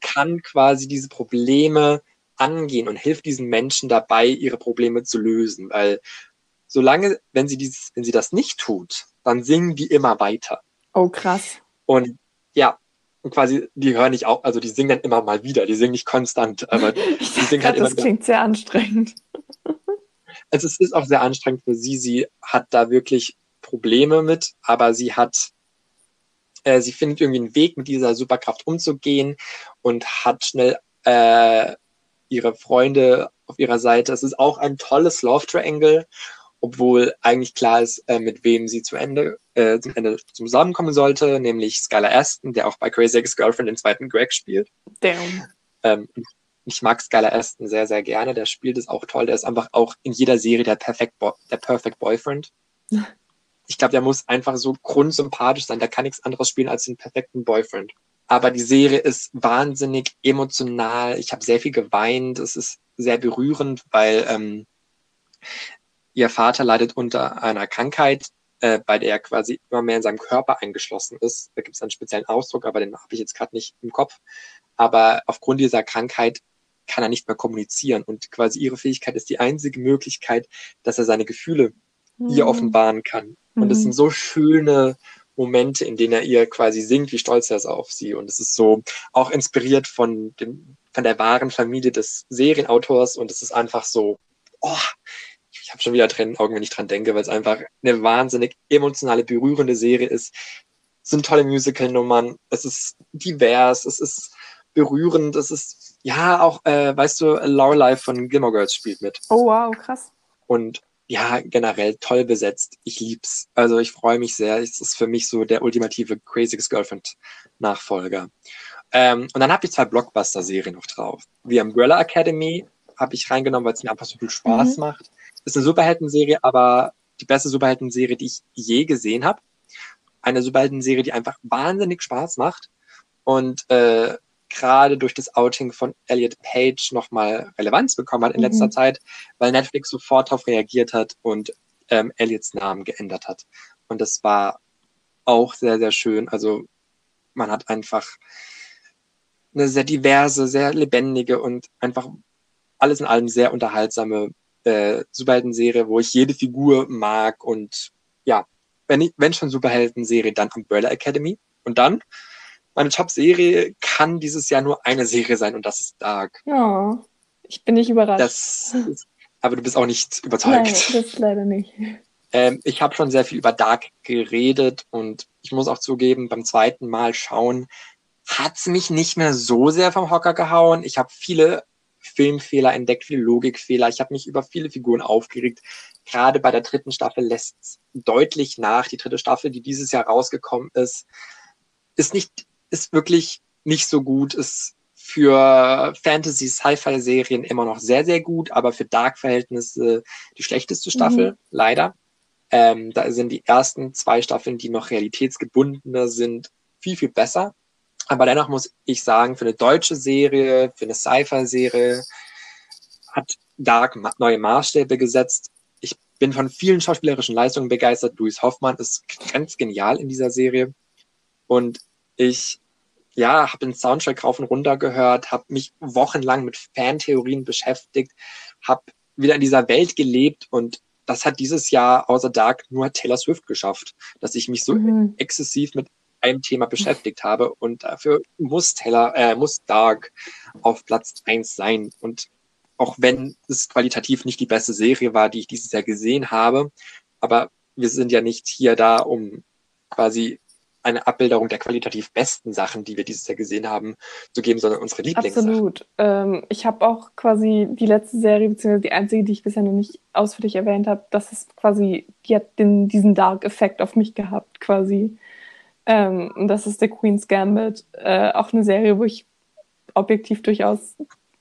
kann quasi diese Probleme angehen und hilft diesen Menschen dabei, ihre Probleme zu lösen. Weil solange, wenn sie dieses, wenn sie das nicht tut, dann singen die immer weiter. Oh, krass. Und ja, quasi, die hören nicht auch, also die singen dann immer mal wieder, die singen nicht konstant, aber die singen halt immer Das klingt sehr anstrengend. Also es ist auch sehr anstrengend für sie. Sie hat da wirklich Probleme mit, aber sie hat, äh, sie findet irgendwie einen Weg, mit dieser Superkraft umzugehen und hat schnell äh, ihre Freunde auf ihrer Seite. Es ist auch ein tolles Love Triangle obwohl eigentlich klar ist, äh, mit wem sie zum Ende, äh, zum Ende zusammenkommen sollte, nämlich Skylar Aston, der auch bei Crazy Ex-Girlfriend den zweiten Greg spielt. Damn. Ähm, ich mag Skylar Aston sehr, sehr gerne. Der spielt es auch toll. Der ist einfach auch in jeder Serie der Perfect, Bo der Perfect Boyfriend. Ich glaube, der muss einfach so grundsympathisch sein. Der kann nichts anderes spielen als den perfekten Boyfriend. Aber die Serie ist wahnsinnig emotional. Ich habe sehr viel geweint. Es ist sehr berührend, weil ähm, ihr Vater leidet unter einer Krankheit, äh, bei der er quasi immer mehr in seinem Körper eingeschlossen ist. Da gibt es einen speziellen Ausdruck, aber den habe ich jetzt gerade nicht im Kopf. Aber aufgrund dieser Krankheit kann er nicht mehr kommunizieren und quasi ihre Fähigkeit ist die einzige Möglichkeit, dass er seine Gefühle mhm. ihr offenbaren kann. Und es mhm. sind so schöne Momente, in denen er ihr quasi singt, wie stolz er ist auf sie. Und es ist so auch inspiriert von dem, von der wahren Familie des Serienautors und es ist einfach so, oh, ich habe schon wieder Tränen in Augen, wenn ich dran denke, weil es einfach eine wahnsinnig emotionale, berührende Serie ist. Es sind tolle Musical-Nummern, es ist divers, es ist berührend, es ist, ja, auch, äh, weißt du, Lorelei von Gilmore Girls spielt mit. Oh, wow, krass. Und ja, generell toll besetzt. Ich lieb's. Also ich freue mich sehr. Es ist für mich so der ultimative Crazy Girlfriend-Nachfolger. Ähm, und dann habe ich zwei Blockbuster-Serien noch drauf. The Umbrella Academy habe ich reingenommen, weil es mir einfach so viel Spaß mhm. macht ist eine Superhelden-Serie, aber die beste Superhelden-Serie, die ich je gesehen habe. Eine Superhelden-Serie, die einfach wahnsinnig Spaß macht. und äh, gerade durch das Outing von Elliot Page nochmal Relevanz bekommen hat in mhm. letzter Zeit, weil Netflix sofort darauf reagiert hat und ähm, Elliots Namen geändert hat. Und das war auch sehr, sehr schön. Also man hat einfach eine sehr diverse, sehr lebendige und einfach alles in allem sehr unterhaltsame äh, Superhelden-Serie, wo ich jede Figur mag und ja, wenn, ich, wenn schon Superhelden-Serie, dann Umbrella Academy. Und dann, meine Top-Serie kann dieses Jahr nur eine Serie sein und das ist Dark. Ja, ich bin nicht überrascht. Das, aber du bist auch nicht überzeugt. Nein, das leider nicht. Ähm, ich habe schon sehr viel über Dark geredet und ich muss auch zugeben, beim zweiten Mal schauen, hat's mich nicht mehr so sehr vom Hocker gehauen. Ich habe viele Filmfehler entdeckt, viele Logikfehler. Ich habe mich über viele Figuren aufgeregt. Gerade bei der dritten Staffel lässt deutlich nach. Die dritte Staffel, die dieses Jahr rausgekommen ist, ist nicht, ist wirklich nicht so gut. Ist für Fantasy, Sci-Fi-Serien immer noch sehr, sehr gut, aber für Dark-Verhältnisse die schlechteste Staffel, mhm. leider. Ähm, da sind die ersten zwei Staffeln, die noch realitätsgebundener sind, viel, viel besser. Aber dennoch muss ich sagen, für eine deutsche Serie, für eine Sci-Fi-Serie hat Dark neue Maßstäbe gesetzt. Ich bin von vielen schauspielerischen Leistungen begeistert. Louis Hoffmann ist ganz genial in dieser Serie. Und ich ja, habe den Soundtrack rauf und runter gehört, habe mich wochenlang mit Fantheorien beschäftigt, habe wieder in dieser Welt gelebt und das hat dieses Jahr außer Dark nur Taylor Swift geschafft, dass ich mich so mhm. exzessiv mit einem Thema beschäftigt habe und dafür muss Taylor, äh, muss Dark auf Platz eins sein und auch wenn es qualitativ nicht die beste Serie war, die ich dieses Jahr gesehen habe, aber wir sind ja nicht hier da, um quasi eine Abbilderung der qualitativ besten Sachen, die wir dieses Jahr gesehen haben, zu geben, sondern unsere Lieblingssachen. Absolut. Ähm, ich habe auch quasi die letzte Serie, beziehungsweise die einzige, die ich bisher noch nicht ausführlich erwähnt habe, das ist quasi, die hat den, diesen Dark-Effekt auf mich gehabt, quasi. Ähm, und das ist The Queen's Gambit. Äh, auch eine Serie, wo ich objektiv durchaus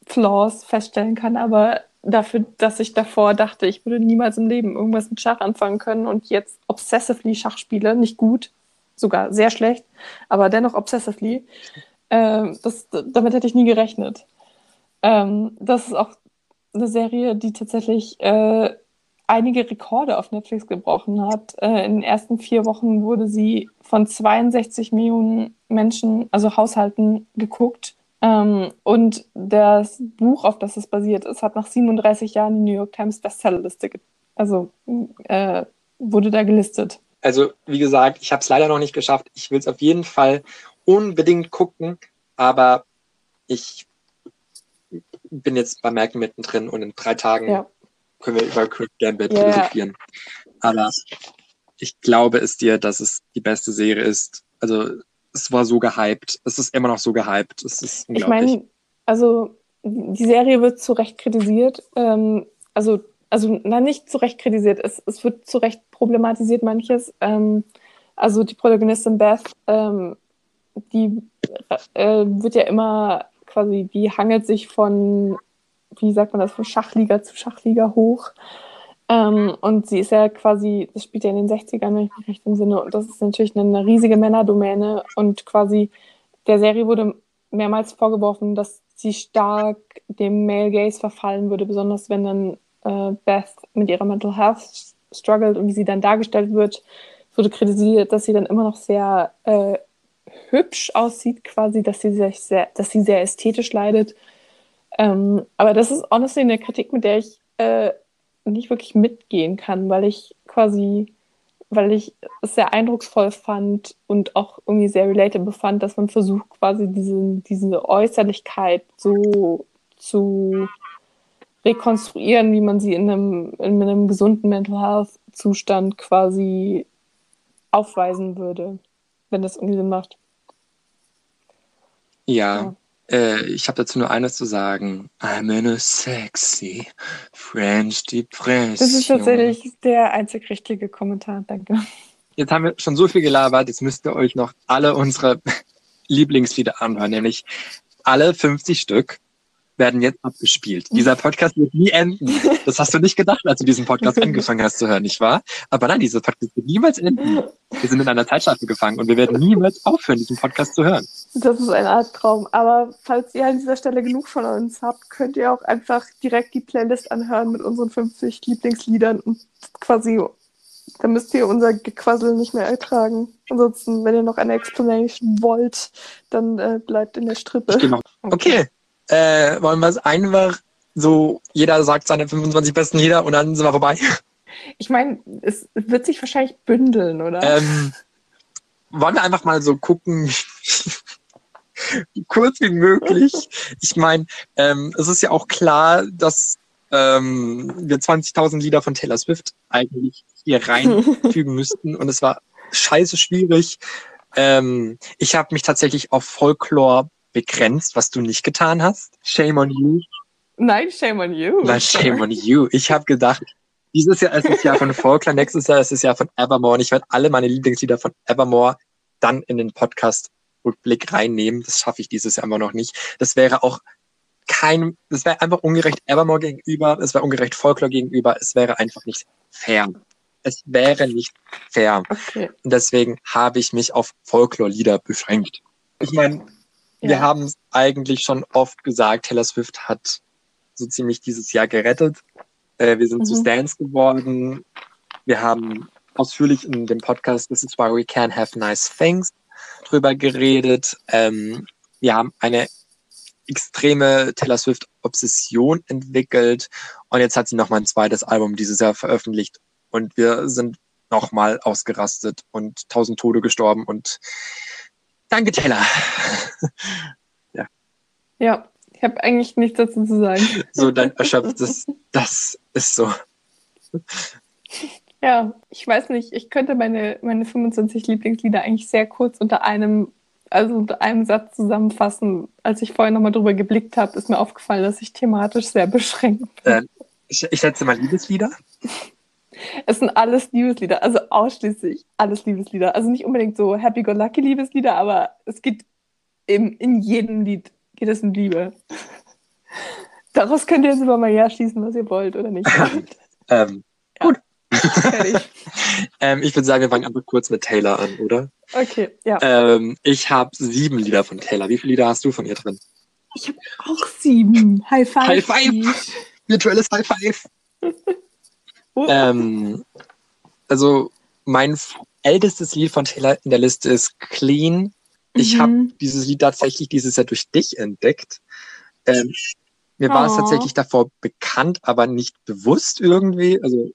Flaws feststellen kann, aber dafür, dass ich davor dachte, ich würde niemals im Leben irgendwas mit Schach anfangen können und jetzt obsessively Schach spiele, nicht gut, sogar sehr schlecht, aber dennoch obsessively. Ähm, das, damit hätte ich nie gerechnet. Ähm, das ist auch eine Serie, die tatsächlich äh, einige Rekorde auf Netflix gebrochen hat. Äh, in den ersten vier Wochen wurde sie von 62 Millionen Menschen, also Haushalten, geguckt. Ähm, und das Buch, auf das es basiert ist, hat nach 37 Jahren die New York Times Bestsellerliste, also äh, wurde da gelistet. Also, wie gesagt, ich habe es leider noch nicht geschafft. Ich will es auf jeden Fall unbedingt gucken, aber ich bin jetzt bei Merken mittendrin und in drei Tagen ja. Können wir über Chris Gambit yeah. philosophieren. Aber ich glaube es dir, dass es die beste Serie ist. Also es war so gehypt. Es ist immer noch so gehypt. Es ist ich meine, also die Serie wird zu Recht kritisiert. Ähm, also also na, nicht zu Recht kritisiert, es, es wird zu Recht problematisiert manches. Ähm, also die Protagonistin Beth, ähm, die äh, wird ja immer quasi, die hangelt sich von, wie sagt man das, von Schachliga zu Schachliga hoch. Ähm, und sie ist ja quasi, das spielt ja in den 60ern, wenn ich mich recht im Sinne, und das ist natürlich eine riesige Männerdomäne und quasi der Serie wurde mehrmals vorgeworfen, dass sie stark dem Male Gaze verfallen würde, besonders wenn dann äh, Beth mit ihrer Mental Health struggelt und wie sie dann dargestellt wird, wurde kritisiert, dass sie dann immer noch sehr äh, hübsch aussieht, quasi, dass sie sich sehr, dass sie sehr ästhetisch leidet. Ähm, aber das ist honestly eine Kritik, mit der ich äh, nicht wirklich mitgehen kann, weil ich quasi, weil ich es sehr eindrucksvoll fand und auch irgendwie sehr relatable fand, dass man versucht, quasi diese, diese Äußerlichkeit so zu rekonstruieren, wie man sie in einem, in einem gesunden Mental Health Zustand quasi aufweisen würde, wenn das irgendwie Sinn macht. Ja, ja. Äh, ich habe dazu nur eines zu sagen. I'm in a sexy French Depression. Das ist tatsächlich der einzig richtige Kommentar, danke. Jetzt haben wir schon so viel gelabert, jetzt müsst ihr euch noch alle unsere Lieblingslieder anhören, nämlich alle 50 Stück werden jetzt abgespielt. Dieser Podcast wird nie enden. Das hast du nicht gedacht, als du diesen Podcast angefangen hast zu hören, nicht wahr? Aber nein, dieser Podcast wird niemals enden. Wir sind in einer Zeitschleife gefangen und wir werden niemals aufhören, diesen Podcast zu hören. Das ist ein Albtraum. Aber falls ihr an dieser Stelle genug von uns habt, könnt ihr auch einfach direkt die Playlist anhören mit unseren 50 Lieblingsliedern und quasi dann müsst ihr unser Gequassel nicht mehr ertragen. Ansonsten, wenn ihr noch eine Explanation wollt, dann äh, bleibt in der Strippe. Okay, okay. Äh, wollen wir es einfach so, jeder sagt seine 25 besten Lieder und dann sind wir vorbei. Ich meine, es wird sich wahrscheinlich bündeln, oder? Ähm, wollen wir einfach mal so gucken, kurz wie möglich. Ich meine, ähm, es ist ja auch klar, dass ähm, wir 20.000 Lieder von Taylor Swift eigentlich hier reinfügen müssten und es war scheiße schwierig. Ähm, ich habe mich tatsächlich auf Folklore begrenzt, was du nicht getan hast. Shame on you. Nein, shame on you. Nein, shame on you. Ich habe gedacht, dieses Jahr ist das Jahr von Folklore, nächstes Jahr ist das Jahr von Evermore und ich werde alle meine Lieblingslieder von Evermore dann in den Podcast Rückblick reinnehmen. Das schaffe ich dieses Jahr immer noch nicht. Das wäre auch kein, das wäre einfach ungerecht Evermore gegenüber, es wäre ungerecht Folklore gegenüber, es wäre einfach nicht fair. Es wäre nicht fair. Okay. Und deswegen habe ich mich auf Folklore-Lieder beschränkt. Ich meine, ja. wir haben es eigentlich schon oft gesagt, Taylor Swift hat so ziemlich dieses Jahr gerettet. Äh, wir sind mhm. zu Stans geworden. Wir haben ausführlich in dem Podcast This is why we can have nice things drüber geredet. Ähm, wir haben eine extreme Taylor Swift Obsession entwickelt und jetzt hat sie noch mal ein zweites Album dieses Jahr veröffentlicht und wir sind noch mal ausgerastet und tausend Tode gestorben und danke Taylor. ja. Ja, ich habe eigentlich nichts dazu zu sagen. So dein erschöpftes, das ist so. Ja, ich weiß nicht, ich könnte meine, meine 25 Lieblingslieder eigentlich sehr kurz unter einem also mit einem Satz zusammenfassen. Als ich vorher nochmal drüber geblickt habe, ist mir aufgefallen, dass ich thematisch sehr beschränkt bin. Äh, ich, ich schätze mal Liebeslieder. Es sind alles Liebeslieder, also ausschließlich alles Liebeslieder. Also nicht unbedingt so Happy-Go-Lucky Liebeslieder, aber es geht im, in jedem Lied geht es um Liebe. Daraus könnt ihr jetzt über mal ja schließen, was ihr wollt oder nicht. ähm, ja. Gut. ähm, ich würde sagen, wir fangen einfach kurz mit Taylor an, oder? Okay, ja. Ähm, ich habe sieben Lieder von Taylor. Wie viele Lieder hast du von ihr drin? Ich habe auch sieben. High Five. High Five. Virtuelles High Five. oh. ähm, also mein ältestes Lied von Taylor in der Liste ist Clean. Ich mhm. habe dieses Lied tatsächlich dieses Jahr durch dich entdeckt. Ähm, mir oh. war es tatsächlich davor bekannt, aber nicht bewusst irgendwie. Also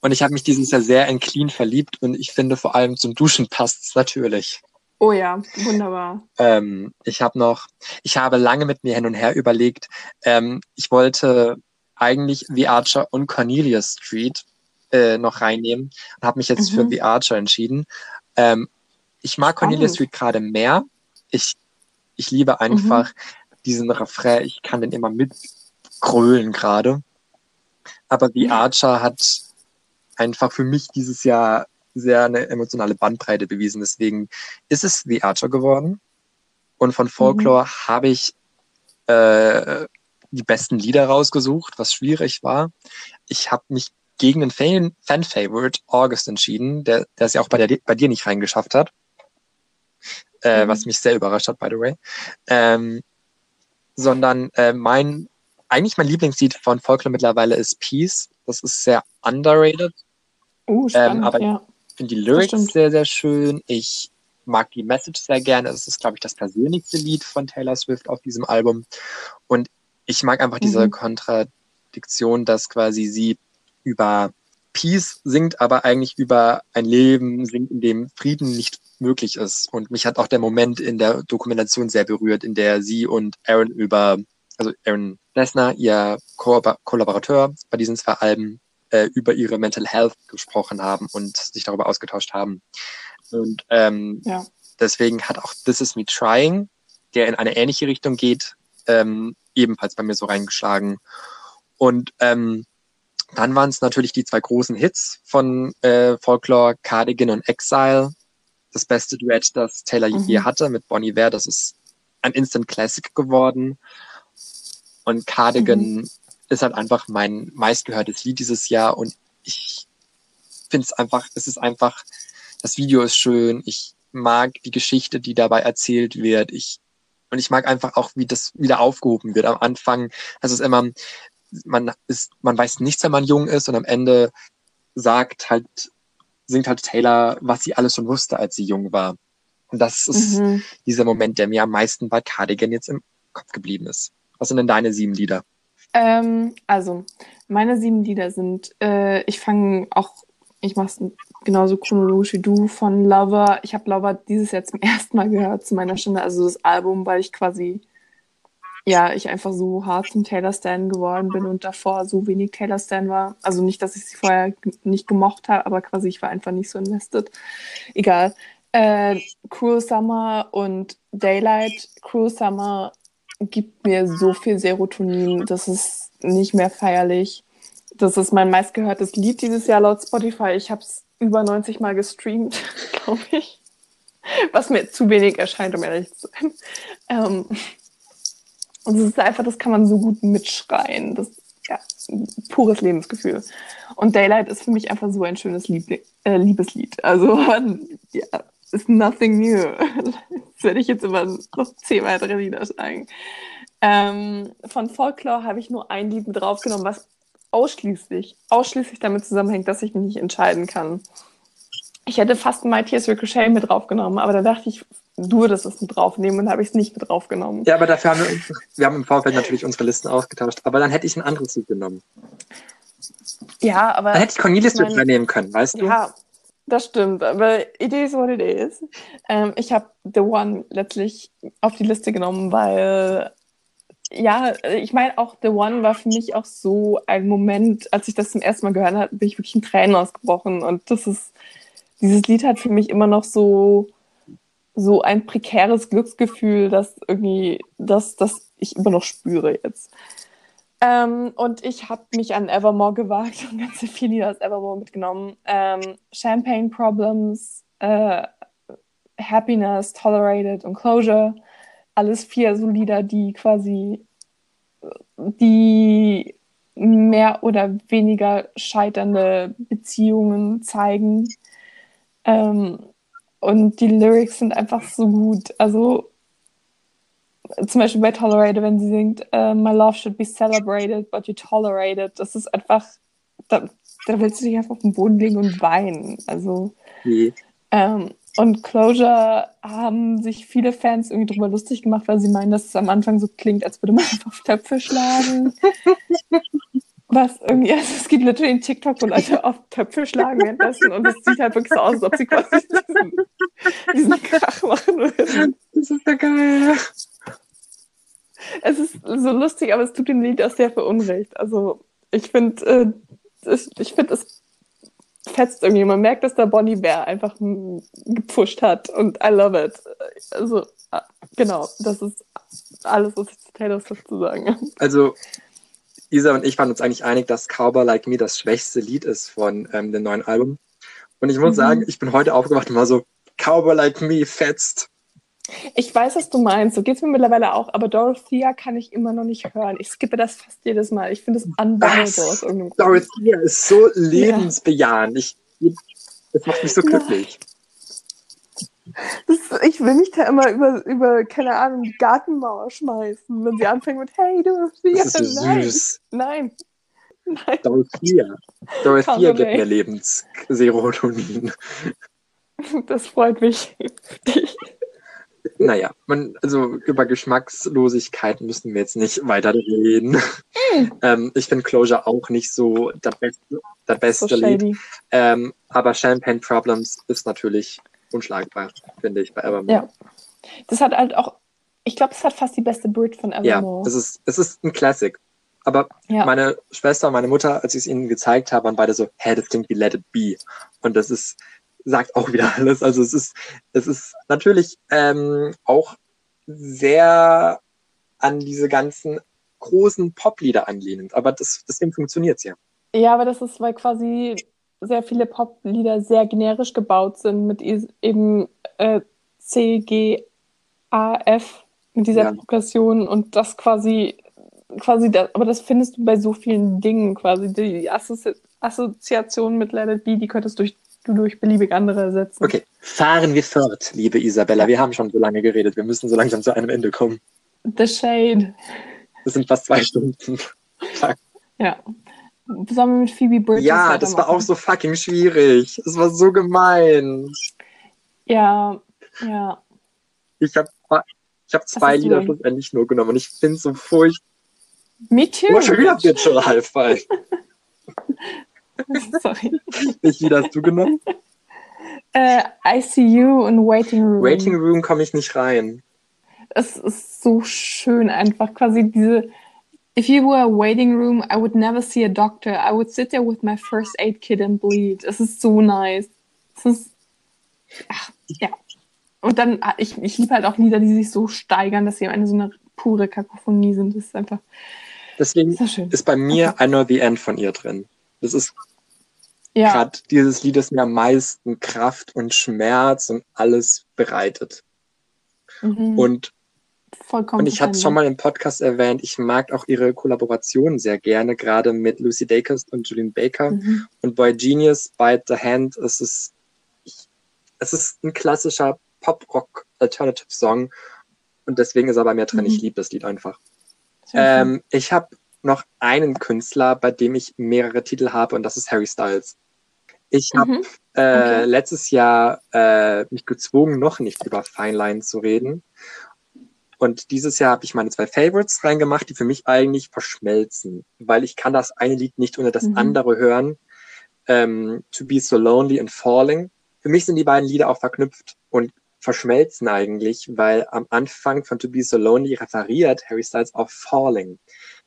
und ich habe mich dieses Jahr sehr in Clean verliebt und ich finde vor allem zum Duschen passt es natürlich. Oh ja, wunderbar. Ähm, ich habe noch, ich habe lange mit mir hin und her überlegt. Ähm, ich wollte eigentlich The Archer und Cornelia Street äh, noch reinnehmen und habe mich jetzt mhm. für The Archer entschieden. Ähm, ich mag Spannend. Cornelia Street gerade mehr. Ich, ich liebe einfach mhm. diesen Refrain. Ich kann den immer mitgrölen gerade. Aber The Archer hat einfach für mich dieses Jahr sehr eine emotionale Bandbreite bewiesen. Deswegen ist es The Archer geworden. Und von Folklore mhm. habe ich äh, die besten Lieder rausgesucht, was schwierig war. Ich habe mich gegen den Fan-Favorite August entschieden, der, der es ja auch bei, der, bei dir nicht reingeschafft hat. Äh, mhm. Was mich sehr überrascht hat, by the way. Ähm, sondern äh, mein, eigentlich mein Lieblingslied von Folklore mittlerweile ist Peace. Das ist sehr underrated. Uh, ähm, spannend, ähm, aber ja. ich finde die Lyrics sehr, sehr schön. Ich mag die Message sehr gerne. Es ist, glaube ich, das persönlichste Lied von Taylor Swift auf diesem Album. Und ich mag einfach diese mhm. Kontradiktion, dass quasi sie über Peace singt, aber eigentlich über ein Leben singt, in dem Frieden nicht möglich ist. Und mich hat auch der Moment in der Dokumentation sehr berührt, in der sie und Aaron über, also Aaron Lesnar, ihr Ko Kollaborateur bei diesen zwei Alben, äh, über ihre Mental Health gesprochen haben und sich darüber ausgetauscht haben. Und ähm, ja. deswegen hat auch This Is Me Trying, der in eine ähnliche Richtung geht, ähm, ebenfalls bei mir so reingeschlagen. Und ähm, dann waren es natürlich die zwei großen Hits von äh, Folklore, Cardigan und Exile. Das beste Duett, das Taylor mhm. je hatte mit Bonnie Ware. Das ist ein Instant Classic geworden. Und Cardigan mhm. ist halt einfach mein meistgehörtes Lied dieses Jahr und ich finde es einfach, es ist einfach, das Video ist schön, ich mag die Geschichte, die dabei erzählt wird, ich und ich mag einfach auch, wie das wieder aufgehoben wird. Am Anfang, also es ist immer, man ist, man weiß nichts, wenn man jung ist und am Ende sagt halt, singt halt Taylor, was sie alles schon wusste, als sie jung war. Und das ist mhm. dieser Moment, der mir am meisten bei Cardigan jetzt im Kopf geblieben ist. Was sind denn deine sieben Lieder? Ähm, also, meine sieben Lieder sind, äh, ich fange auch, ich mache es genauso chronologisch wie du, von Lover. Ich habe Lover dieses Jahr zum ersten Mal gehört, zu meiner Stunde, also das Album, weil ich quasi, ja, ich einfach so hart zum Taylor Stan geworden bin und davor so wenig Taylor Stan war. Also nicht, dass ich sie vorher nicht gemocht habe, aber quasi ich war einfach nicht so invested. Egal. Äh, Cruel Summer und Daylight. Cruel Summer gibt mir so viel Serotonin, das ist nicht mehr feierlich. Das ist mein meistgehörtes Lied dieses Jahr laut Spotify. Ich habe es über 90 Mal gestreamt, glaube ich. Was mir zu wenig erscheint, um ehrlich zu sein. Ähm, und es ist einfach, das kann man so gut mitschreien. Das ja, pures Lebensgefühl. Und Daylight ist für mich einfach so ein schönes Liebli äh, Liebeslied. Also, ja, ist nothing new. Das werde ich jetzt immer noch zehn weitere Lieder sagen. Ähm, von Folklore habe ich nur ein Lied mit draufgenommen, was ausschließlich, ausschließlich damit zusammenhängt, dass ich mich nicht entscheiden kann. Ich hätte fast My Tears Ricochet mit draufgenommen, aber da dachte ich, du würdest es mit draufnehmen und habe ich es nicht mit draufgenommen. Ja, aber dafür haben wir, wir haben im Vorfeld natürlich unsere Listen ausgetauscht, aber dann hätte ich ein anderes Lied genommen. Ja, aber. Dann hätte ich Cornelis mit übernehmen können, weißt du? Ja, das stimmt, aber it is what it is. Ähm, ich habe The One letztlich auf die Liste genommen, weil, ja, ich meine, auch The One war für mich auch so ein Moment, als ich das zum ersten Mal gehört habe, bin ich wirklich in Tränen ausgebrochen. Und das ist, dieses Lied hat für mich immer noch so, so ein prekäres Glücksgefühl, das irgendwie, das, das ich immer noch spüre jetzt. Ähm, und ich habe mich an Evermore gewagt und ganz viele Lieder aus Evermore mitgenommen. Ähm, Champagne Problems, äh, Happiness, Tolerated und Closure. Alles vier so Lieder, die quasi die mehr oder weniger scheiternde Beziehungen zeigen. Ähm, und die Lyrics sind einfach so gut. Also zum Beispiel bei Tolerated, wenn sie singt, uh, My love should be celebrated, but you tolerate it. Das ist einfach, da, da willst du dich einfach auf den Boden legen und weinen. Also, mhm. ähm, und Closure haben sich viele Fans irgendwie drüber lustig gemacht, weil sie meinen, dass es am Anfang so klingt, als würde man einfach auf Töpfe schlagen. Was irgendwie, also es gibt natürlich einen TikTok, wo Leute auf Töpfe schlagen währenddessen und es sieht halt wirklich so aus, als ob sie quasi diesen, diesen Krach machen würden. Das ist ja geil es ist so lustig, aber es tut dem Lied auch sehr für Unrecht. Also ich finde, äh, ich finde, es fetzt irgendwie. Man merkt, dass da Bonnie Bear einfach gepusht hat und I love it. Also ah, genau, das ist alles, was ich zu Taylor Swift zu sagen habe. Also Isa und ich waren uns eigentlich einig, dass Cowboy Like Me das schwächste Lied ist von ähm, dem neuen Album. Und ich muss mhm. sagen, ich bin heute aufgewacht und war so, Cowboy Like Me fetzt. Ich weiß, was du meinst. So geht es mir mittlerweile auch. Aber Dorothea kann ich immer noch nicht hören. Ich skippe das fast jedes Mal. Ich finde es Grund. Dorothea ist so lebensbejahend. Ich, das macht mich so glücklich. Das, ich will mich da immer über, über, keine Ahnung, die Gartenmauer schmeißen, wenn sie anfängt mit Hey Dorothea. Das ist nein. süß. Nein. Nein. Dorothea. Dorothea gibt mir Lebensserotonin. Das freut mich. Naja, man, also über Geschmackslosigkeit müssen wir jetzt nicht weiter reden. Mm. ähm, ich finde Closure auch nicht so der beste, der beste so Lied. Ähm, aber Champagne Problems ist natürlich unschlagbar, finde ich, bei Evermore. Ja. Das hat halt auch, ich glaube, es hat fast die beste Bridge von Evermore. Ja, es ist, es ist ein Classic. Aber ja. meine Schwester und meine Mutter, als ich es ihnen gezeigt habe, waren beide so, hä, das klingt wie Let It Be. Und das ist, sagt auch wieder alles. Also es ist, es ist natürlich ähm, auch sehr an diese ganzen großen Poplieder anlehnend, aber das, deswegen funktioniert es ja. Ja, aber das ist, weil quasi sehr viele Poplieder sehr generisch gebaut sind mit eben äh, C, G, A, F, mit dieser ja. Progression und das quasi quasi, das, aber das findest du bei so vielen Dingen quasi. Die Assozi Assoziation mit Let It Be, die könntest durch, du durch beliebig andere ersetzen. Okay, fahren wir fort, liebe Isabella. Wir haben schon so lange geredet. Wir müssen so langsam zu einem Ende kommen. The Shade. Das sind fast zwei Stunden. ja. Wir mit Phoebe Bridges Ja, das war auch so fucking schwierig. Das war so gemein. Ja, ja. Ich habe ich hab zwei Lieder schlussendlich nur genommen und ich finde es so furchtbar. Me too. Oh, schon wieder Digital Hi-Fi. Sorry. Welches Lied hast du genommen? Äh, ICU und Waiting Room. Waiting Room komme ich nicht rein. Es ist so schön einfach, quasi diese If you were a waiting room, I would never see a doctor. I would sit there with my first aid kit and bleed. Es ist so nice. Es ist, ach, ja. Und dann, ah, ich, ich liebe halt auch Lieder, die sich so steigern, dass sie am Ende so eine pure Kakophonie sind. Das ist einfach. Deswegen ist, ist bei mir. I Know the End von ihr drin. Das ist ja. gerade dieses Lied, das mir am meisten Kraft und Schmerz und alles bereitet. Mhm. Und Vollkommen und ich hatte es schon mal im Podcast erwähnt, ich mag auch ihre Kollaboration sehr gerne, gerade mit Lucy Dacus und Julian Baker. Mhm. Und Boy Genius, Bite the Hand, es ist, ich, es ist ein klassischer Pop-Rock-Alternative-Song. Und deswegen ist er bei mir drin. Mhm. Ich liebe das Lied einfach. Ähm, ich habe noch einen Künstler, bei dem ich mehrere Titel habe, und das ist Harry Styles. Ich habe mhm. äh, okay. letztes Jahr äh, mich gezwungen, noch nicht über Fine Line zu reden. Und dieses Jahr habe ich meine zwei Favorites reingemacht, die für mich eigentlich verschmelzen, weil ich kann das eine Lied nicht ohne das mhm. andere hören. Ähm, to Be So Lonely and Falling. Für mich sind die beiden Lieder auch verknüpft und verschmelzen eigentlich, weil am Anfang von To Be So Lonely referiert Harry Styles auf Falling.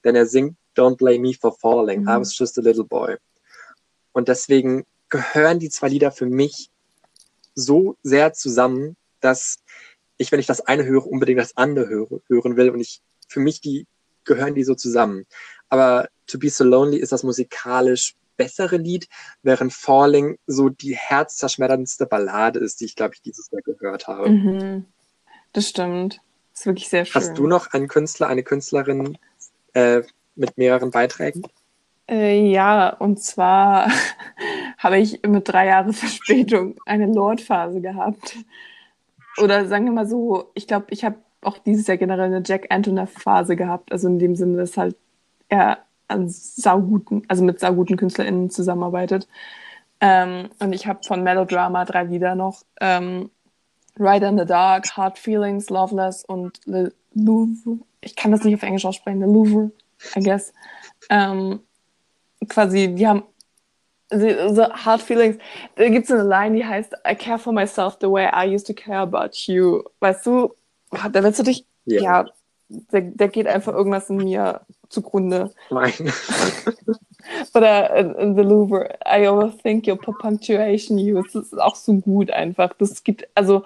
Denn er singt Don't Blame Me for Falling. Mhm. I was just a little boy. Und deswegen gehören die zwei Lieder für mich so sehr zusammen, dass ich, wenn ich das eine höre, unbedingt das andere höre, hören will. Und ich, für mich, die gehören die so zusammen. Aber To Be So Lonely ist das musikalisch bessere Lied, während Falling so die herzzerschmetterndste Ballade ist, die ich, glaube ich, dieses Jahr gehört habe. Mhm. Das stimmt. Das ist wirklich sehr schön. Hast du noch einen Künstler, eine Künstlerin äh, mit mehreren Beiträgen? Äh, ja, und zwar habe ich mit drei Jahren Verspätung eine Lord-Phase gehabt oder sagen wir mal so, ich glaube, ich habe auch dieses Jahr generell eine Jack Antonoff-Phase gehabt. Also in dem Sinne, dass halt er an sauguten, also mit sauguten KünstlerInnen zusammenarbeitet. Ähm, und ich habe von Melodrama drei Lieder noch. Ähm, Ride in the Dark, Hard Feelings, Loveless und Le Louvre. Ich kann das nicht auf Englisch aussprechen, Le Louvre, I guess. Ähm, quasi, die haben so Hard Feelings. Da gibt es eine Line, die heißt I care for myself the way I used to care about you. Weißt du, da willst du dich, yeah. ja, der, der geht einfach irgendwas in mir zugrunde. Nein. Oder in, in, The Louvre, I overthink your punctuation use. Das ist auch so gut einfach. Das gibt, also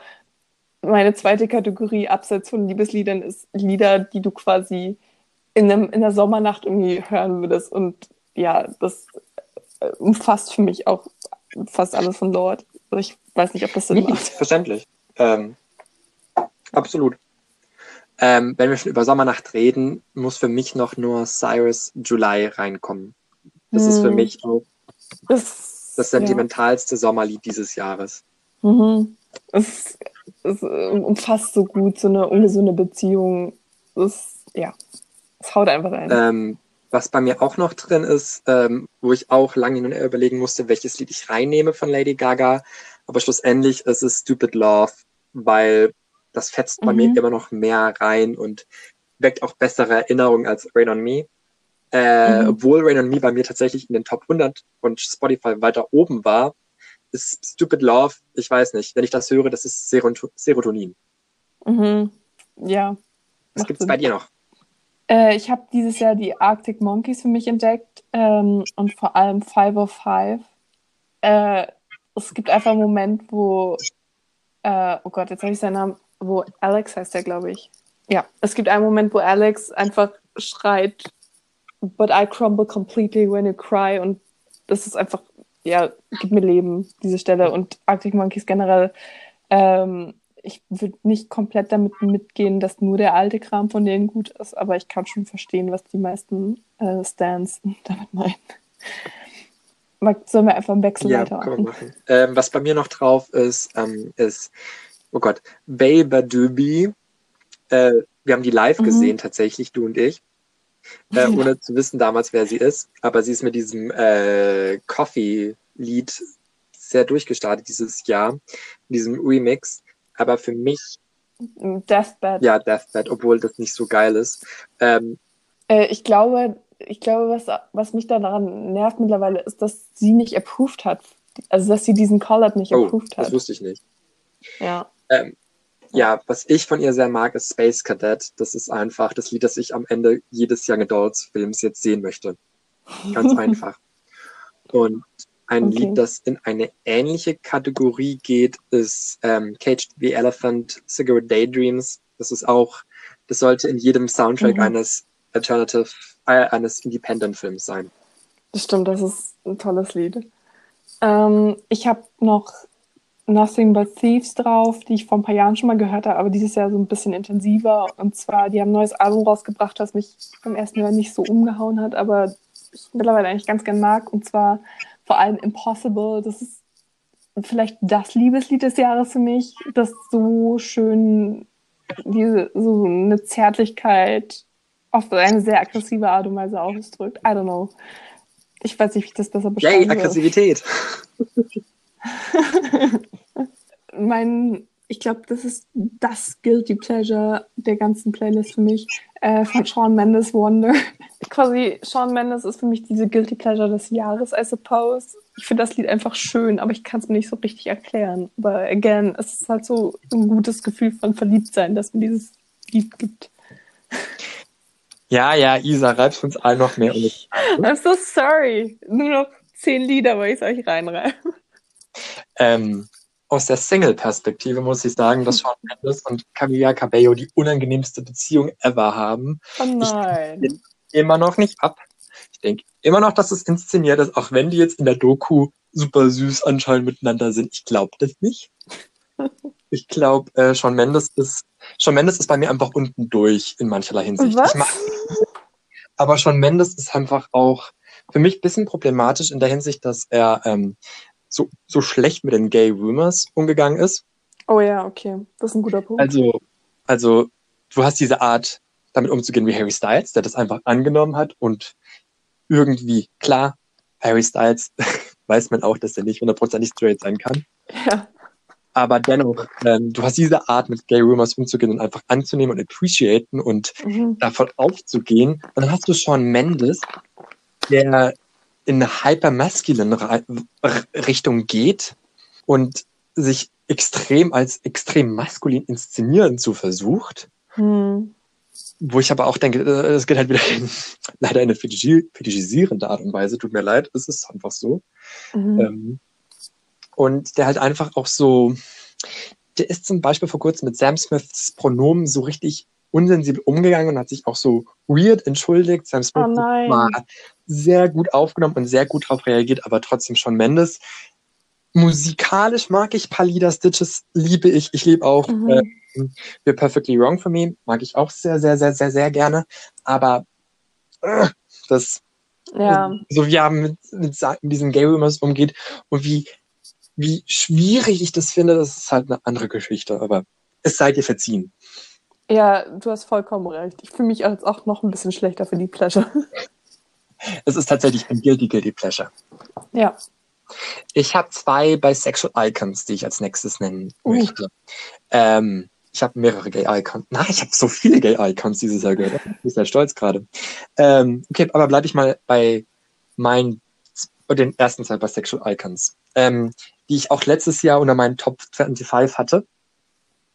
meine zweite Kategorie abseits von Liebesliedern ist Lieder, die du quasi in, einem, in der Sommernacht irgendwie hören würdest. Und ja, das umfasst für mich auch fast alles von Lord. Also ich weiß nicht, ob das Sinn macht. Verständlich. Ähm, absolut. Ähm, wenn wir schon über Sommernacht reden, muss für mich noch nur Cyrus July reinkommen. Das hm. ist für hm. mich auch das, das sentimentalste ja. Sommerlied dieses Jahres. Mhm. Es, es, umfasst so gut so eine ungesunde Beziehung. Es, ja, es haut einfach rein. Ähm, was bei mir auch noch drin ist, ähm, wo ich auch lange hin und her überlegen musste, welches Lied ich reinnehme von Lady Gaga. Aber schlussendlich ist es Stupid Love, weil das fetzt mhm. bei mir mhm. immer noch mehr rein und weckt auch bessere Erinnerungen als Rain on Me. Äh, mhm. Obwohl Rain on Me bei mir tatsächlich in den Top 100 und Spotify weiter oben war, ist Stupid Love, ich weiß nicht, wenn ich das höre, das ist Serotonin. Mhm. Ja. Was gibt's Sinn. bei dir noch? Äh, ich habe dieses Jahr die Arctic Monkeys für mich entdeckt ähm, und vor allem 505. Äh, es gibt einfach einen Moment, wo, äh, oh Gott, jetzt habe ich seinen Namen, wo Alex heißt der, glaube ich. Ja, es gibt einen Moment, wo Alex einfach schreit, but I crumble completely when you cry und das ist einfach, ja, gibt mir Leben, diese Stelle und Arctic Monkeys generell. Ähm, ich würde nicht komplett damit mitgehen, dass nur der alte Kram von denen gut ist, aber ich kann schon verstehen, was die meisten äh, Stands damit meinen. Sollen wir einfach einen Wechsel Ja, weitermachen? machen. Ähm, was bei mir noch drauf ist, ähm, ist, oh Gott, Baby äh, Wir haben die live Mhm. gesehen, tatsächlich, du und ich. Äh, ohne zu wissen damals, wer sie ist. Aber sie ist mit diesem äh, Coffee-Lied sehr durchgestartet dieses Jahr, mit diesem Remix. Aber für mich, Deathbed. ja, Deathbed, obwohl das nicht so geil ist. Ähm, Äh, ich glaube, ich glaube, was, was mich daran nervt mittlerweile, ist, dass sie nicht approved hat. Also, dass sie diesen Call-Up nicht oh, approved das hat. wusste ich nicht. Ja. Ähm, ja, was ich von ihr sehr mag, ist Space Cadet. Das ist einfach das Lied, das ich am Ende jedes Young Adults Films jetzt sehen möchte. Ganz einfach. Und ein Okay. Lied, das in eine ähnliche Kategorie geht, ist ähm, Caged the Elephant, Cigarette Daydreams. Das ist auch, das sollte in jedem Soundtrack Mhm. eines Alternative, äh, eines Independent Films sein. Das stimmt, das ist ein tolles Lied. Ähm, ich habe noch Nothing But Thieves drauf, die ich vor ein paar Jahren schon mal gehört habe, aber dieses Jahr so ein bisschen intensiver. Und zwar, die haben ein neues Album rausgebracht, das mich beim ersten Mal nicht so umgehauen hat, aber ich mittlerweile eigentlich ganz gern mag. Und zwar vor allem Impossible. Das ist vielleicht das Liebeslied des Jahres für mich, das so schön diese, so eine Zärtlichkeit auf eine sehr aggressive Art und Weise ausdrückt. I don't know. Ich weiß nicht, wie ich das besser beschreiben Yay. Aggressivität! mein, ich glaube, das ist das Guilty Pleasure der ganzen Playlist für mich, äh, von Shawn Mendes Wonder. Quasi, Shawn Mendes ist für mich diese Guilty Pleasure des Jahres, I suppose. Ich finde das Lied einfach schön, aber ich kann es mir nicht so richtig erklären. Aber again, es ist halt so ein gutes Gefühl von Verliebtsein, dass mir dieses Lied gibt. Ja, ja, Isa, reibst uns allen noch mehr um. I'm so sorry. Nur noch zehn Lieder, weil ich es euch reinreibe. Ähm, aus der Single-Perspektive muss ich sagen, dass Shawn Mendes und Camila Cabello die unangenehmste Beziehung ever haben. Oh nein. Immer noch nicht ab. Ich denke immer noch, dass es inszeniert ist, auch wenn die jetzt in der Doku super süß anscheinend miteinander sind. Ich glaube das nicht. Ich glaube, äh, Shawn Mendes ist Shawn Mendes ist bei mir einfach unten durch in mancherlei Hinsicht. Was? Ich mag, aber Shawn Mendes ist einfach auch für mich ein bisschen problematisch in der Hinsicht, dass er ähm, so, so schlecht mit den Gay Rumors umgegangen ist. Oh ja, okay. Das ist ein guter Punkt. Also, also du hast diese Art, damit umzugehen wie Harry Styles, der das einfach angenommen hat und irgendwie, klar, Harry Styles weiß man auch, dass er nicht hundertprozentig straight sein kann. ja. Aber dennoch, ähm, du hast diese Art, mit Gay Rumors umzugehen und einfach anzunehmen und appreciaten und Mhm. davon aufzugehen. Und dann hast du Shawn Mendes, der in eine hypermasculine Richtung geht und sich extrem als extrem maskulin inszenieren zu versucht. Hm. Wo ich aber auch denke, äh, es geht halt wieder in, leider in eine fetischisierende Art und Weise. Tut mir leid, es ist einfach so. Mhm. Ähm, und der halt einfach auch so, der ist zum Beispiel vor kurzem mit Sam Smiths Pronomen so richtig unsensibel umgegangen und hat sich auch so weird entschuldigt. Sam Smith Oh war sehr gut aufgenommen und sehr gut darauf reagiert, aber trotzdem schon Mendes. Musikalisch mag ich Lieder, Stitches liebe ich. Ich liebe auch Mhm. äh, You're Perfectly Wrong for Me, mag ich auch sehr, sehr, sehr, sehr, sehr gerne. Aber äh, das ja. so wie er mit, mit mit diesen Gay Rumors umgeht und wie, wie schwierig ich das finde, das ist halt eine andere Geschichte, aber es sei dir verziehen. Ja, du hast vollkommen recht. Ich fühle mich jetzt auch noch ein bisschen schlechter für die Pleasure. Es ist tatsächlich ein guilty, guilty pleasure. ja. Ich habe zwei Bisexual Icons, die ich als nächstes nennen Uh. möchte. Ähm, ich habe mehrere Gay Icons. Na, ich habe so viele Gay Icons dieses Jahr gehört. Ich bin sehr stolz gerade. Ähm, okay, aber bleibe ich mal bei meinen den ersten zwei Bisexual Icons, ähm, die ich auch letztes Jahr unter meinen Top 25 hatte.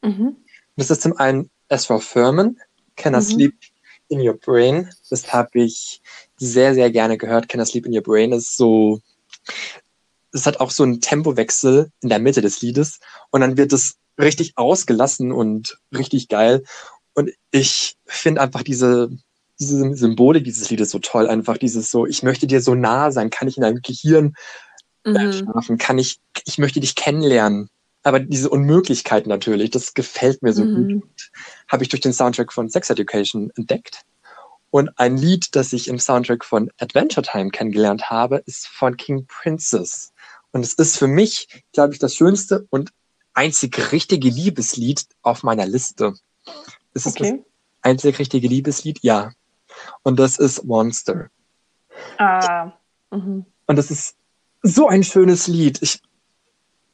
Mhm. Das ist zum einen Ezra Furman, Can I Mhm. Sleep in Your Brain. Das habe ich sehr, sehr gerne gehört. Can I Sleep in Your Brain ist so, es hat auch so einen Tempowechsel in der Mitte des Liedes und dann wird es richtig ausgelassen und richtig geil. Und ich finde einfach diese, diese Symbolik dieses Liedes so toll. Einfach dieses so, ich möchte dir so nah sein, kann ich in deinem Gehirn Mhm. schlafen, kann ich, ich möchte dich kennenlernen. aber diese Unmöglichkeit natürlich, das gefällt mir so Mhm. gut. Habe ich durch den Soundtrack von Sex Education entdeckt. Und ein Lied, das ich im Soundtrack von Adventure Time kennengelernt habe, ist von King Princess. Und es ist für mich, glaube ich, das schönste und einzig richtige Liebeslied auf meiner Liste. Ist es das Okay. einzig richtige Liebeslied? Ja. Und das ist Monster. Ah. Mhm. Und das ist so ein schönes Lied. Ich,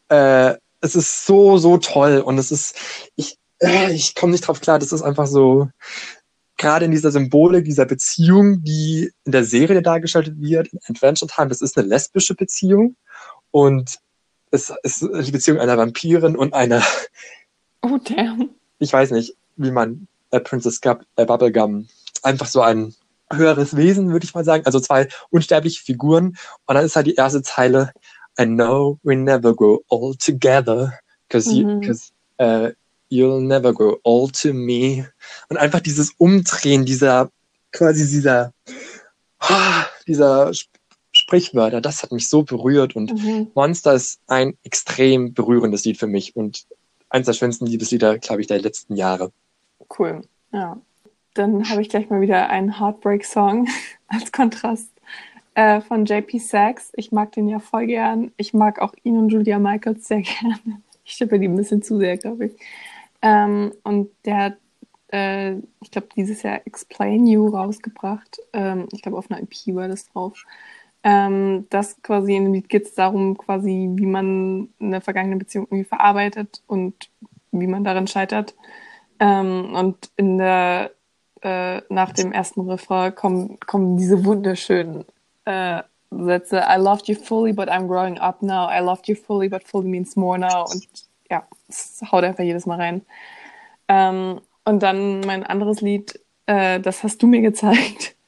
äh, es ist so, so toll. Und es ist, ich, äh, ich komme nicht drauf klar. Das ist einfach so, gerade in dieser Symbolik dieser Beziehung, die in der Serie dargestellt wird, in Adventure Time, das ist eine lesbische Beziehung. Und es ist die Beziehung einer Vampirin und einer, Oh, damn. ich weiß nicht, wie man äh, Princess Gub, äh, Bubblegum, einfach so ein höheres Wesen, würde ich mal sagen. Also zwei unsterbliche Figuren. Und dann ist halt die erste Zeile, I know we never grow old together, cause, you, Mhm. cause uh, you'll never grow old to me. Und einfach dieses Umdrehen dieser, quasi dieser, ah, dieser Sp Sprichwörter, das hat mich so berührt und Mhm. Monster ist ein extrem berührendes Lied für mich und eines der schönsten Liebeslieder, glaube ich, der letzten Jahre. Cool. Ja. Dann habe ich gleich mal wieder einen Heartbreak-Song als Kontrast äh, von JP Sachs. Ich mag den ja voll gern. Ich mag auch ihn und Julia Michaels sehr gerne. Ich schippe die ein bisschen zu sehr, glaube ich. Ähm, und der hat, äh, ich glaube, dieses Jahr Explain You rausgebracht. Ähm, ich glaube, auf einer EP war das drauf. Ähm, das quasi in dem Lied geht es darum, quasi, wie man eine vergangene Beziehung irgendwie verarbeitet und wie man darin scheitert. Ähm, und in der, äh, nach dem ersten Refrain kommen, kommen diese wunderschönen äh, Sätze. I loved you fully, but I'm growing up now. I loved you fully, but fully means more now. Und ja, es haut einfach jedes Mal rein. Ähm, und dann mein anderes Lied, äh, das hast du mir gezeigt.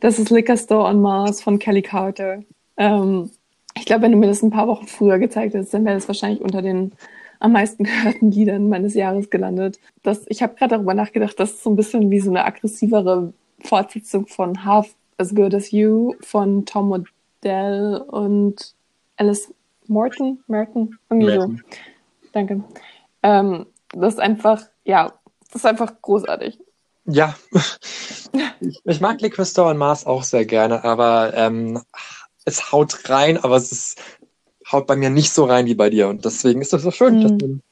Das ist Liquor Store on Mars von Kelly Carter. Ähm, ich glaube, wenn du mir das ein paar Wochen früher gezeigt hättest, dann wäre das wahrscheinlich unter den am meisten gehörten Liedern meines Jahres gelandet. Das, ich habe gerade darüber nachgedacht, das ist so ein bisschen wie so eine aggressivere Fortsetzung von Half as Good as You von Tom Modell und Alice Morton, Merton, irgendwie Merton. so. Danke. Ähm, das ist einfach, ja, das ist einfach großartig. Ja, ich, mag Liquor Store und Mars auch sehr gerne, aber ähm, es haut rein, aber es ist, haut bei mir nicht so rein wie bei dir. Und deswegen ist es so schön, Mhm. dass man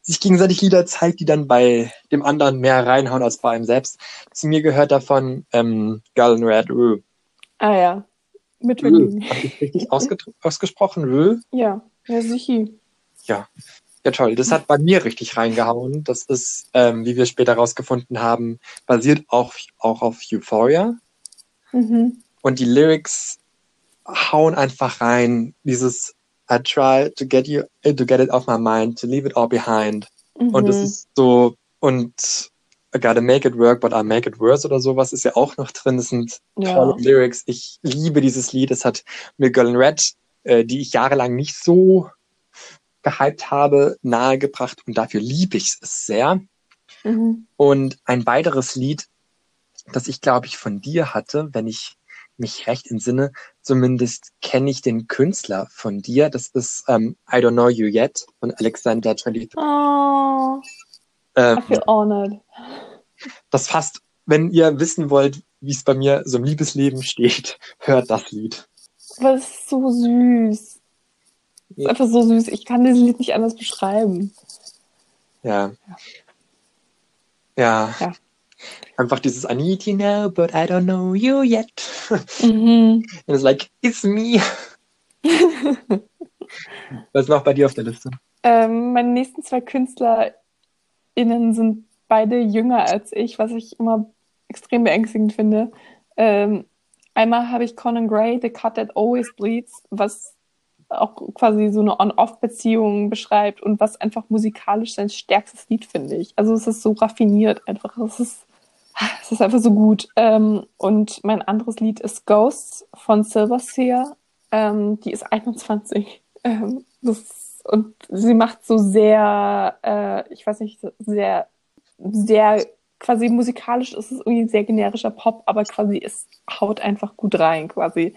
sich gegenseitig Lieder zeigt, die dann bei dem anderen mehr reinhauen als bei einem selbst. Zu mir gehört davon ähm, Girl in Red Rue. Ah ja, mit Rue. Vergnügen. Hab ich richtig ausge ausgesprochen? Rue? Ja, ja, sicher. Ja. Ja, toll. Das hat bei mir richtig reingehauen. Das ist, ähm, wie wir später rausgefunden haben, basiert auch, auch auf Euphoria. Mhm. Und die Lyrics hauen einfach rein. Dieses I try to get you to get it off my mind, to leave it all behind. Mhm. Und es ist so, und I gotta make it work, but I make it worse oder sowas ist ja auch noch drin. Das sind Ja. tolle Lyrics. Ich liebe dieses Lied. Es hat mir Girl in Red, äh, die ich jahrelang nicht so gehypt habe, nahegebracht und dafür liebe ich es sehr. Mhm. Und ein weiteres Lied, das ich glaube ich von dir hatte, wenn ich mich recht entsinne, zumindest kenne ich den Künstler von dir. Das ist ähm, I Don't Know You Yet von Alexander 23. Oh, Ähm, I feel honored. das fasst, wenn ihr wissen wollt, wie es bei mir so im Liebesleben steht, hört das Lied. Ist so süß. Es ist einfach so süß. Ich kann dieses Lied nicht anders beschreiben. Ja. Ja. Ja. Einfach dieses I need you now, but I don't know you yet. Mhm. And it's like, it's me. Was ist noch bei dir auf der Liste? Ähm, meine nächsten zwei KünstlerInnen sind beide jünger als ich, was ich immer extrem beängstigend finde. Ähm, einmal habe ich Conan Gray, The Cut That Always Bleeds, was auch quasi so eine On-Off-Beziehung beschreibt und was einfach musikalisch sein stärkstes Lied, finde ich. Also es ist so raffiniert einfach. Es ist, es ist einfach so gut. Ähm, und mein anderes Lied ist Ghosts von Silverseer. Ähm, die ist 21. Ähm, das, und sie macht so sehr, äh, ich weiß nicht, sehr, sehr quasi musikalisch ist es irgendwie ein sehr generischer Pop, aber quasi es haut einfach gut rein quasi.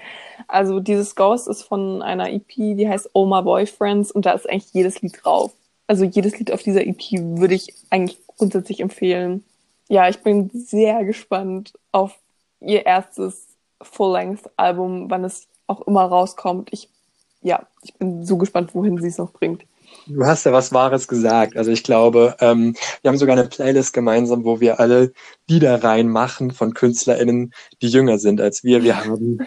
Also dieses Ghost ist von einer EP, die heißt Oh My Boyfriends und da ist eigentlich jedes Lied drauf. also jedes Lied auf dieser EP würde ich eigentlich grundsätzlich empfehlen. Ja, ich bin sehr gespannt auf ihr erstes Full-Length-Album, wann es auch immer rauskommt. Ich, ja, ich bin so gespannt, wohin sie es noch bringt. Du hast ja was Wahres gesagt. Also ich glaube, ähm, wir haben sogar eine Playlist gemeinsam, wo wir alle Lieder reinmachen von KünstlerInnen, die jünger sind als wir. Wir haben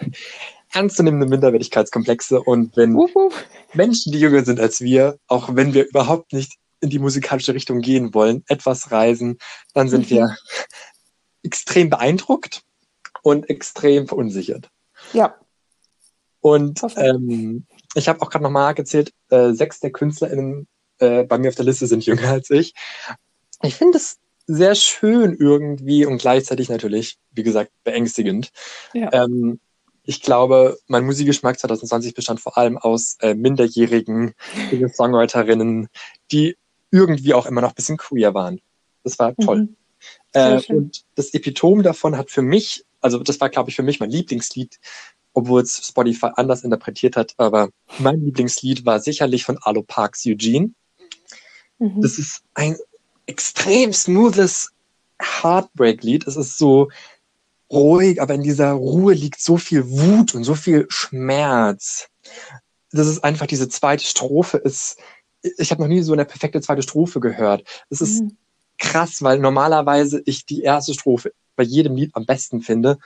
ernstzunehmende Minderwertigkeitskomplexe und wenn Wuff, wuff. Menschen, die jünger sind als wir, auch wenn wir überhaupt nicht in die musikalische Richtung gehen wollen, etwas reisen, dann sind Mhm. wir extrem beeindruckt und extrem verunsichert. Ja, Und ähm, ich habe auch gerade nochmal nachgezählt, äh, sechs der KünstlerInnen äh, bei mir auf der Liste sind jünger als ich. Ich finde es sehr schön irgendwie und gleichzeitig natürlich, wie gesagt, beängstigend. ja. Ähm, ich glaube, mein Musikgeschmack 2020 bestand vor allem aus äh, minderjährigen Songwriterinnen, die irgendwie auch immer noch ein bisschen queer waren. Das war toll. Mhm. Äh, und das Epitom davon hat für mich, also das war, glaube ich, für mich mein Lieblingslied, obwohl es Spotify anders interpretiert hat, aber mein Lieblingslied war sicherlich von Arlo Parks Eugene. Mhm. Das ist ein extrem smoothes Heartbreak-Lied. Es ist so ruhig, aber in dieser Ruhe liegt so viel Wut und so viel Schmerz. Das ist einfach diese zweite Strophe ist, ich habe noch nie so eine perfekte zweite Strophe gehört. Es ist Mhm. krass, weil normalerweise ich die erste Strophe bei jedem Lied am besten finde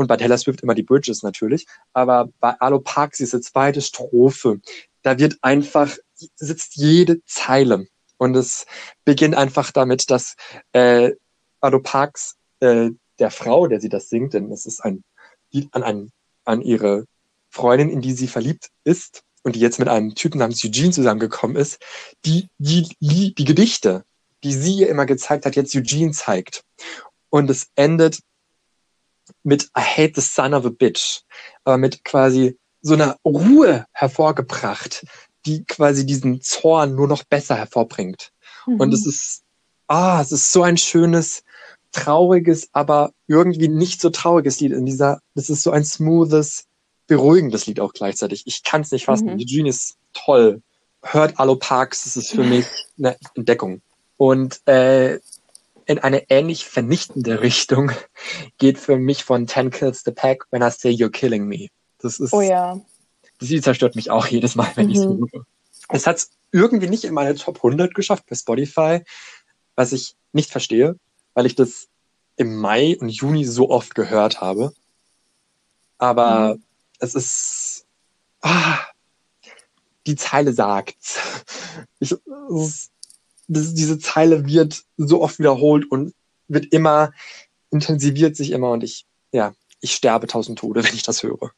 und bei Taylor Swift immer die Bridges natürlich, aber bei Arlo Parks diese zweite Strophe, da wird einfach sitzt jede Zeile und es beginnt einfach damit, dass äh, Arlo Parks äh, der Frau, der sie das singt, denn es ist ein Lied an ein, an ihre Freundin, in die sie verliebt ist und die jetzt mit einem Typen namens Eugene zusammengekommen ist, die die, die, die Gedichte, die sie ihr immer gezeigt hat, jetzt Eugene zeigt. Und es endet mit I hate the son of a bitch, aber mit quasi so einer Ruhe hervorgebracht, die quasi diesen Zorn nur noch besser hervorbringt. Und Mhm. es ist, ah, es ist so ein schönes, trauriges, aber irgendwie nicht so trauriges Lied in dieser, das ist so ein smoothes, beruhigendes Lied auch gleichzeitig. Ich kann es nicht fassen. Mhm. Eugene ist toll. Hört Allo Parks, das ist für mich eine Entdeckung. Und äh, in eine ähnlich vernichtende Richtung geht für mich von Ten Kills the Pack When I Say You're Killing Me. Das ist, Oh ja. das Lied zerstört mich auch jedes Mal, wenn ich es Mhm. höre. Es hat es irgendwie nicht in meine Top 100 geschafft bei Spotify, was ich nicht verstehe, weil ich das im Mai und Juni so oft gehört habe. Aber Mhm. es ist, ah, die Zeile sagt's. Ich, es ist, das, diese Zeile wird so oft wiederholt und wird immer, intensiviert sich immer und ich, ja, ich sterbe tausend Tode, wenn ich das höre.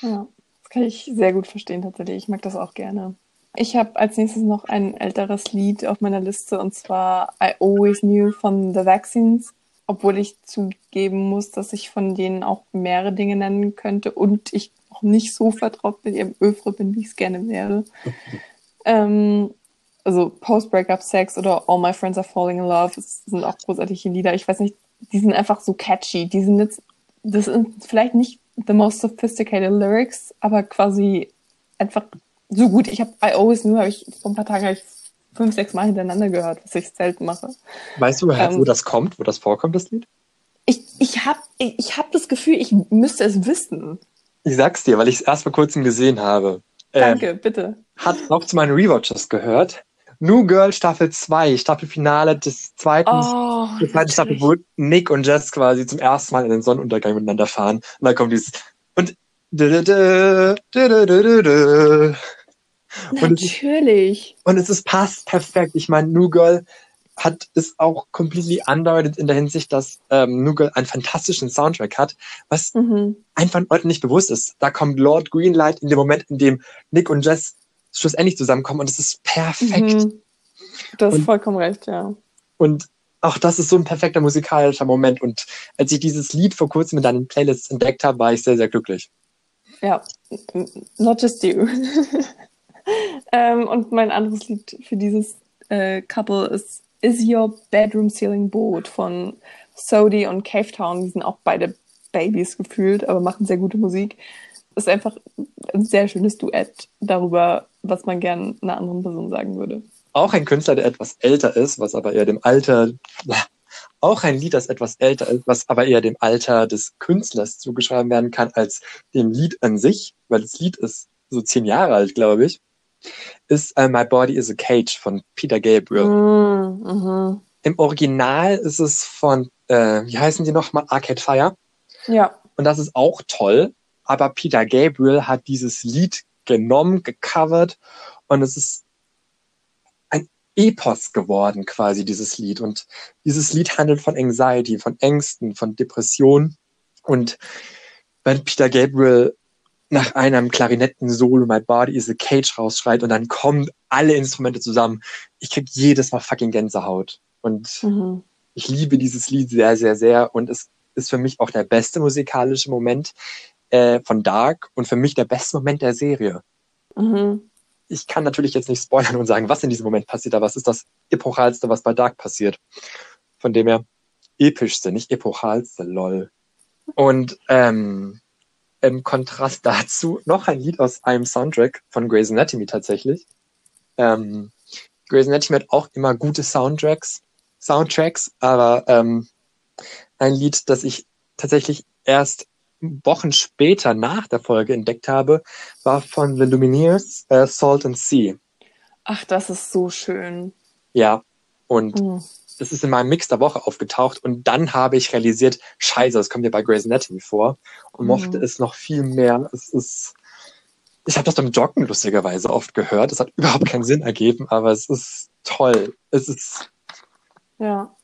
Ja, das kann ich sehr gut verstehen tatsächlich. Ich mag das auch gerne. Ich habe als nächstes noch ein älteres Lied auf meiner Liste und zwar I Always Knew von The Vaccines, obwohl ich zugeben muss, dass ich von denen auch mehrere Dinge nennen könnte und ich auch nicht so vertraut mit ihrem Öfre bin, wie ich es gerne wäre. ähm, also Post-Breakup Sex oder All My Friends Are Falling in Love, das sind auch großartige Lieder. Ich weiß nicht, die sind einfach so catchy. Die sind jetzt, das sind vielleicht nicht the most sophisticated lyrics, aber quasi einfach so gut. Ich habe I Always Knew, habe ich vor ein paar Tagen hab ich fünf, sechs Mal hintereinander gehört, was ich selten mache. Weißt du, Ähm, wo das kommt, wo das vorkommt, das Lied? Ich, ich habe ich, ich hab das Gefühl, ich müsste es wissen. Ich sag's dir, weil ich es erst vor kurzem gesehen habe. Ähm, Danke, bitte. hat auch zu meinen Rewatches gehört. New Girl Staffel 2, Staffelfinale des zweiten, Oh, der zweiten Staffel, wo Nick und Jess quasi zum ersten Mal in den Sonnenuntergang miteinander fahren. Und dann kommt dieses und es, natürlich. und es ist passt perfekt. Ich meine, New Girl hat ist auch completely undeuted in der Hinsicht, dass ähm, New Girl einen fantastischen Soundtrack hat, was Mhm. einfach Leuten nicht bewusst ist. Da kommt Lord Greenlight in dem Moment, in dem Nick und Jess schlussendlich zusammenkommen und es ist perfekt. Mhm. Du hast Und- vollkommen recht, ja. Und auch das ist so ein perfekter musikalischer Moment. Und als ich dieses Lied vor kurzem in deinen Playlists entdeckt habe, war ich sehr, sehr glücklich. Ja, not just you. ähm, und mein anderes Lied für dieses äh, Couple ist Is Your Bedroom Ceiling Boat von Sodi und Cave Town. Die sind auch beide Babys gefühlt, aber machen sehr gute Musik. Ist einfach ein sehr schönes Duett darüber, was man gern einer anderen Person sagen würde. auch ein Künstler, der etwas älter ist, was aber eher dem Alter, auch ein Lied, das etwas älter ist, was aber eher dem Alter des Künstlers zugeschrieben werden kann als dem Lied an sich, weil das Lied ist so zehn Jahre alt, glaube ich, ist uh, My Body is a Cage von Peter Gabriel. Mm, mhm. Im Original ist es von, äh, wie heißen die nochmal, Arcade Fire. Ja. Und das ist auch toll, aber Peter Gabriel hat dieses Lied genommen, gecovert und es ist ein Epos geworden, quasi dieses Lied. Und dieses Lied handelt von Anxiety, von Ängsten, von Depressionen. Und wenn Peter Gabriel nach einem Klarinetten-Solo My Body is a Cage rausschreit und dann kommen alle Instrumente zusammen, ich krieg jedes Mal fucking Gänsehaut. Und Mhm. ich liebe dieses Lied sehr, sehr, sehr. Und es ist für mich auch der beste musikalische Moment äh, von Dark und für mich der beste Moment der Serie. Mhm. Ich kann natürlich jetzt nicht spoilern und sagen, was in diesem Moment passiert, aber was ist das Epochalste, was bei Dark passiert. Von dem her epischste, nicht epochalste, lol. Und ähm, im Kontrast dazu noch ein Lied aus einem Soundtrack von Grey's Anatomy tatsächlich. Ähm, Grey's Anatomy hat auch immer gute Soundtracks, Soundtracks, aber ähm, ein Lied, das ich tatsächlich erst Wochen später nach der Folge entdeckt habe, war von The Lumineers äh, Salt and Sea. Ach, das ist so schön. Ja, und Mhm. das ist in meinem Mix der Woche aufgetaucht und dann habe ich realisiert, scheiße, das kommt ja bei Grey's Anatomy vor und Mhm. mochte es noch viel mehr. Es ist, ich habe das beim Joggen lustigerweise oft gehört. Es hat überhaupt keinen Sinn ergeben, aber es ist toll. Es ist, Ja.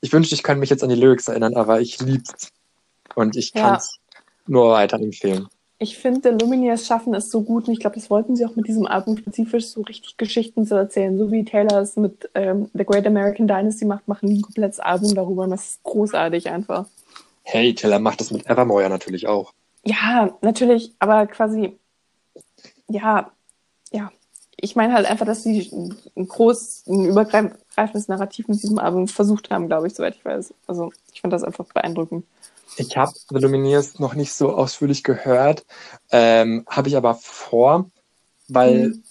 ich wünschte, ich könnte mich jetzt an die Lyrics erinnern, aber ich lieb's und ich Ja. Nur weiterempfehlen. Ich finde, The Lumineers schaffen es so gut und ich glaube, das wollten sie auch mit diesem Album spezifisch so richtig Geschichten zu erzählen. So wie Taylor es mit ähm, The Great American Dynasty macht, machen die ein komplettes Album darüber und das ist großartig einfach. Hey, Taylor macht das mit Evermore ja natürlich auch. Ja, natürlich, aber quasi, ja, ja. Ich meine halt einfach, dass sie ein groß, ein übergreifendes Narrativ mit diesem Album versucht haben, glaube ich, soweit ich weiß. Also ich fand das einfach beeindruckend. Ich habe The Lumineers noch nicht so ausführlich gehört, ähm, habe ich aber vor, weil Mhm.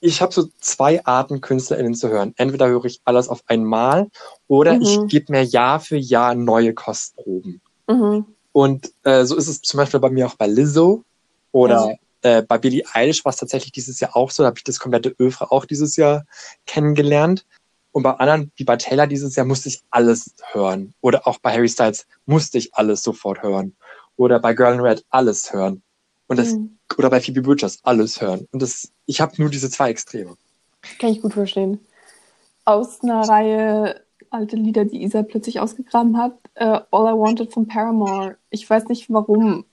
ich habe so zwei Arten KünstlerInnen zu hören. Entweder höre ich alles auf einmal oder Mhm. ich gebe mir Jahr für Jahr neue Kostproben. Mhm. Und äh, so ist es zum Beispiel bei mir auch bei Lizzo oder äh, bei Billie Eilish war es tatsächlich dieses Jahr auch so. Da habe ich das komplette Övre auch dieses Jahr kennengelernt. Und bei anderen, wie bei Taylor dieses Jahr, musste ich alles hören. Oder auch bei Harry Styles musste ich alles sofort hören. Oder bei Girl in Red alles hören. Und das, Mhm. oder bei Phoebe Bridgers alles hören. Und das, ich habe nur diese zwei Extreme. Kann ich gut verstehen. Aus einer Reihe alte Lieder, die Isa plötzlich ausgegraben hat, äh, All I Wanted von Paramore. Ich weiß nicht warum.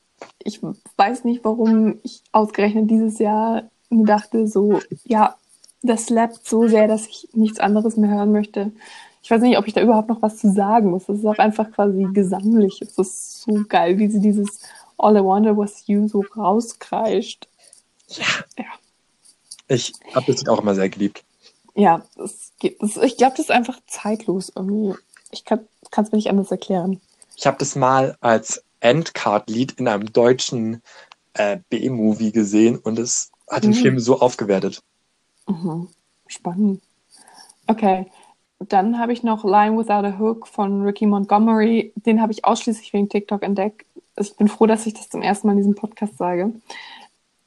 Ich weiß nicht, warum ich ausgerechnet dieses Jahr mir dachte, so, ja, das slappt so sehr, dass ich nichts anderes mehr hören möchte. Ich weiß nicht, ob ich da überhaupt noch was zu sagen muss. Es ist auch einfach quasi gesanglich. Es ist so geil, wie sie dieses All I Wanted Was You so rauskreischt. Ja. Ja. Ich habe das Lied auch immer sehr geliebt. Ja, das geht, das, ich glaube, das ist einfach zeitlos irgendwie. Ich kann es mir nicht anders erklären. Ich habe das mal als Endcard-Lied in einem deutschen äh, B-Movie gesehen und es hat den Mhm. Film so aufgewertet. Mhm. Spannend. Okay, dann habe ich noch Line Without a Hook von Ricky Montgomery. Den habe ich ausschließlich wegen TikTok entdeckt. Ich bin froh, dass ich das zum ersten Mal in diesem Podcast sage.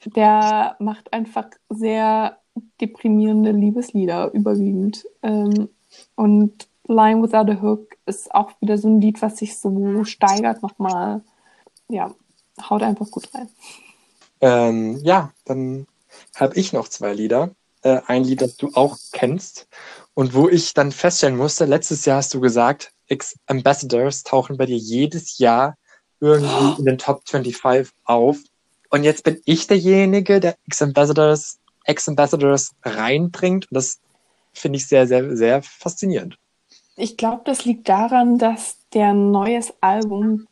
Der macht einfach sehr deprimierende Liebeslieder überwiegend. Ähm, und Line Without a Hook ist auch wieder so ein Lied, was sich so steigert nochmal. Ja, haut einfach gut rein. Ähm, ja, dann habe ich noch zwei Lieder. Äh, ein Lied, das du auch kennst und wo ich dann feststellen musste, letztes Jahr hast du gesagt, X-Ambassadors tauchen bei dir jedes Jahr irgendwie in den Top 25 auf. Und jetzt bin ich derjenige, der X-Ambassadors, X-Ambassadors reinbringt. Und das finde ich sehr, sehr, sehr faszinierend. Ich glaube, das liegt daran, dass der neues Album,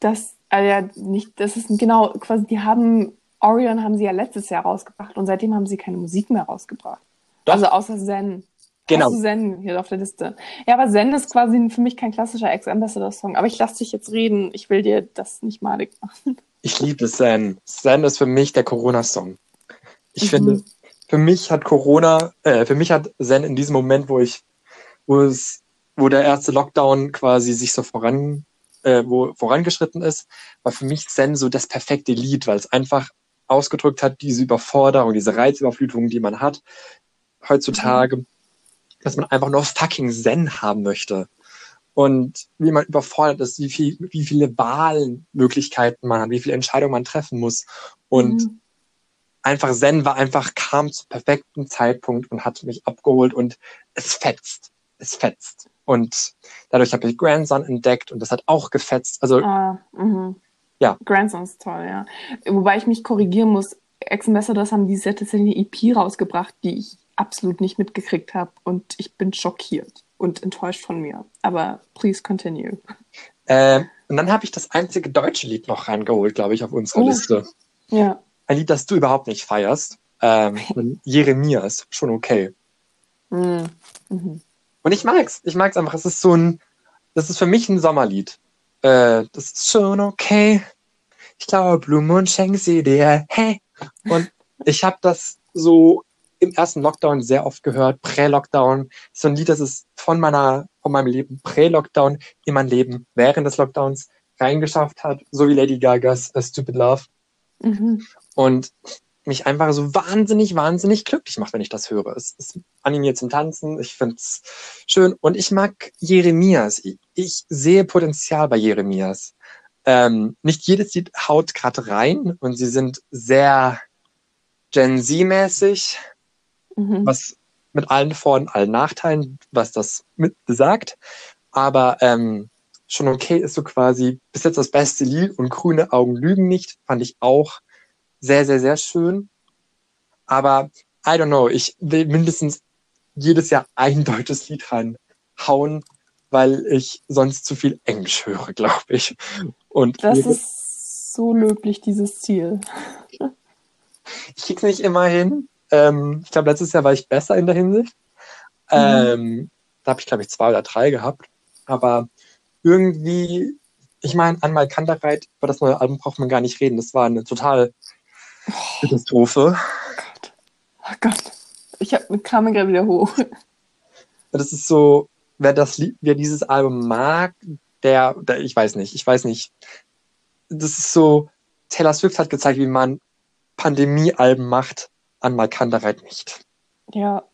das, ja, nicht, das ist genau, quasi, die haben, Orion haben sie ja letztes Jahr rausgebracht und seitdem haben sie keine Musik mehr rausgebracht. Doch. Also außer Zen. Genau. Du Zen hier auf der Liste? Ja, aber Zen ist quasi für mich kein klassischer Ex-Ambassador-Song. Aber ich lasse dich jetzt reden. Ich will dir das nicht malig machen. Ich liebe Zen. Zen ist für mich der Corona-Song. Ich Mhm. finde, für mich hat Corona, äh, für mich hat Zen in diesem Moment, wo ich, wo es, wo der erste Lockdown quasi sich so voran, äh, wo vorangeschritten ist, war für mich Zen so das perfekte Lied, weil es einfach ausgedrückt hat, diese Überforderung, diese Reizüberflutung, die man hat heutzutage, mhm. dass man einfach nur fucking Zen haben möchte. Und wie man überfordert ist, wie, viel, wie viele Wahlmöglichkeiten man hat, wie viele Entscheidungen man treffen muss. Und mhm einfach Zen war einfach, kam zum perfekten Zeitpunkt und hat mich abgeholt und es fetzt. Es fetzt. Und dadurch habe ich Grandson entdeckt und das hat auch gefetzt. Also, ah, mh. Ja. Grandson ist toll, ja. Wobei ich mich korrigieren muss, Ex Ambassadors haben dieses Jahr tatsächlich eine EP rausgebracht, die ich absolut nicht mitgekriegt habe und ich bin schockiert und enttäuscht von mir. Aber please continue. Äh, und dann habe ich das einzige deutsche Lied noch reingeholt, glaube ich, auf unserer oh. Liste. Ja ein Lied, das du überhaupt nicht feierst. Ähm, Jeremias, schon okay. Mhm. Mhm. Und ich mag's. Ich mag's einfach. Es ist so ein, das ist für mich ein Sommerlied. Äh, das ist schon okay. Ich glaube, Blue Moon schenkt sie dir. Hey. Und ich habe das so im ersten Lockdown sehr oft gehört, Prä-Lockdown. So ein Lied, das ist von meiner, von meinem Leben Prä-Lockdown in mein Leben während des Lockdowns reingeschafft hat, so wie Lady Gagas A Stupid Love. Mhm und mich einfach so wahnsinnig, wahnsinnig glücklich macht, wenn ich das höre. Es ist animiert zum Tanzen, ich find's schön und ich mag Jeremias. Ich, ich sehe Potenzial bei Jeremias. Ähm, nicht jedes Lied haut gerade rein und sie sind sehr Gen Z-mäßig, mhm. was mit allen Vor- und allen Nachteilen, was das mit besagt. Aber ähm, schon okay ist so quasi bis jetzt das beste Lied und grüne Augen lügen nicht, fand ich auch sehr, sehr, sehr schön. Aber I don't know, ich will mindestens jedes Jahr ein deutsches Lied reinhauen, weil ich sonst zu viel Englisch höre, glaube ich. Und das ist so löblich, dieses Ziel. ich krieg's nicht immer hin. Ähm, ich glaube, letztes Jahr war ich besser in der Hinsicht. Mhm. Ähm, da habe ich, glaube ich, zwei oder drei gehabt. Aber irgendwie, ich meine, an Malkantereit über das neue Album braucht man gar nicht reden. Das war eine total Katastrophe. Oh Gott. Oh Gott. Ich hab, kam mir gerade wieder hoch. Das ist so, wer das wer dieses Album mag, der, der, ich weiß nicht, ich weiß nicht. Das ist so, Taylor Swift hat gezeigt, wie man Pandemie-Alben macht, an Malkandereit nicht. Ja,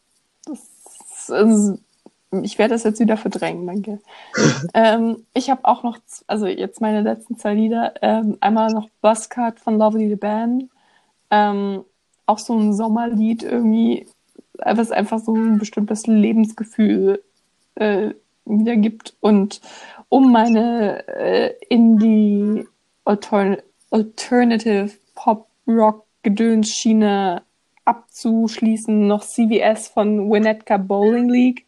das ist, ich werde das jetzt wieder verdrängen, danke. ähm, ich habe auch noch, also jetzt meine letzten zwei Lieder, ähm, einmal noch Buzzcard von Lovely the Band ähm, auch so ein Sommerlied irgendwie, was einfach so ein bestimmtes Lebensgefühl äh, wiedergibt. Und um meine äh, Indie Altern Alternative Pop Rock Gedönsschiene abzuschließen, noch CVS von Winnetka Bowling League.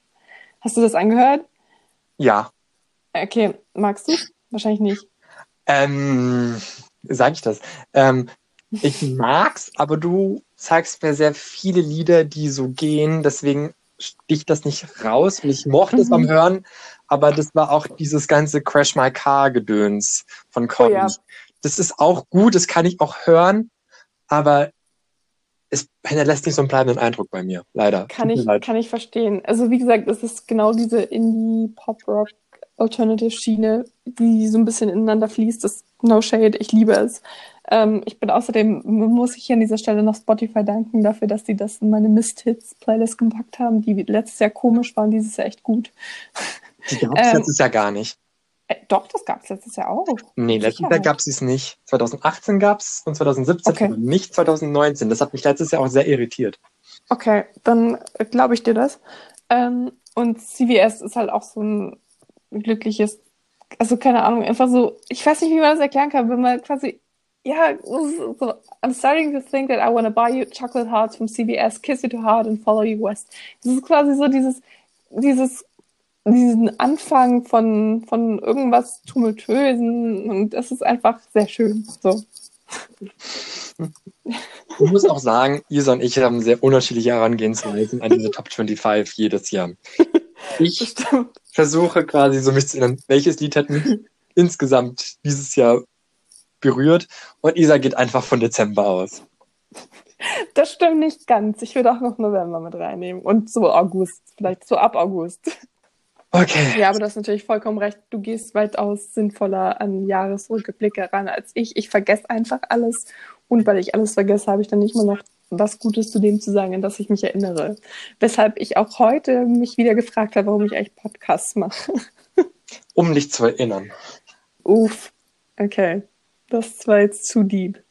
Hast du das angehört? Ja. Okay, magst du? Wahrscheinlich nicht. Ähm, sag ich das. Ähm, ich mag's, aber du zeigst mir sehr viele Lieder, die so gehen, deswegen sticht das nicht raus. Und ich mochte mhm. es beim mhm. Hören, aber das war auch dieses ganze Crash My Car Gedöns von Conny. Oh, ja. Das ist auch gut, das kann ich auch hören, aber es hinterlässt nicht so einen bleibenden Eindruck bei mir, leider. Kann ich, kann ich verstehen. Also wie gesagt, es ist genau diese Indie-Pop-Rock Alternative Schiene, die so ein bisschen ineinander fließt. Das No Shade, ich liebe es. Ähm, ich bin außerdem, muss ich hier an dieser Stelle noch Spotify danken dafür, dass die das in meine Mist-Hits-Playlist gepackt haben, die letztes Jahr komisch waren, dieses Jahr echt gut. Die gab es ähm, letztes Jahr gar nicht. Äh, doch, das gab es letztes Jahr auch. Nee, letztes Jahr gab es es nicht. 2018 gab es und 2017, okay. aber nicht 2019. Das hat mich letztes Jahr auch sehr irritiert. Okay, dann glaube ich dir das. Ähm, und CVS ist halt auch so ein glückliches, also keine Ahnung, einfach so, ich weiß nicht, wie man das erklären kann, wenn man quasi ja, so, I'm starting to think that I want to buy you chocolate hearts from CVS, kiss you to heart and follow you west. Das ist quasi so dieses, dieses, diesen Anfang von, von irgendwas Tumultösen und das ist einfach sehr schön, so. Ich muss auch sagen, Isa und ich haben sehr unterschiedliche Herangehensweisen an diese Top 25 jedes Jahr. Ich versuche quasi so mich zu erinnern, welches Lied hat mich insgesamt dieses Jahr berührt und Isa geht einfach von Dezember aus. Das stimmt nicht ganz. Ich würde auch noch November mit reinnehmen. Und so August, vielleicht so ab August. Okay. Ja, aber du hast natürlich vollkommen recht. Du gehst weitaus sinnvoller an Jahresrückblicke ran als ich. Ich vergesse einfach alles. Und weil ich alles vergesse, habe ich dann nicht mal noch was Gutes zu dem zu sagen, an das ich mich erinnere. Weshalb ich auch heute mich wieder gefragt habe, warum ich eigentlich Podcasts mache. Um dich zu erinnern. Uff. Okay. Das war jetzt zu deep.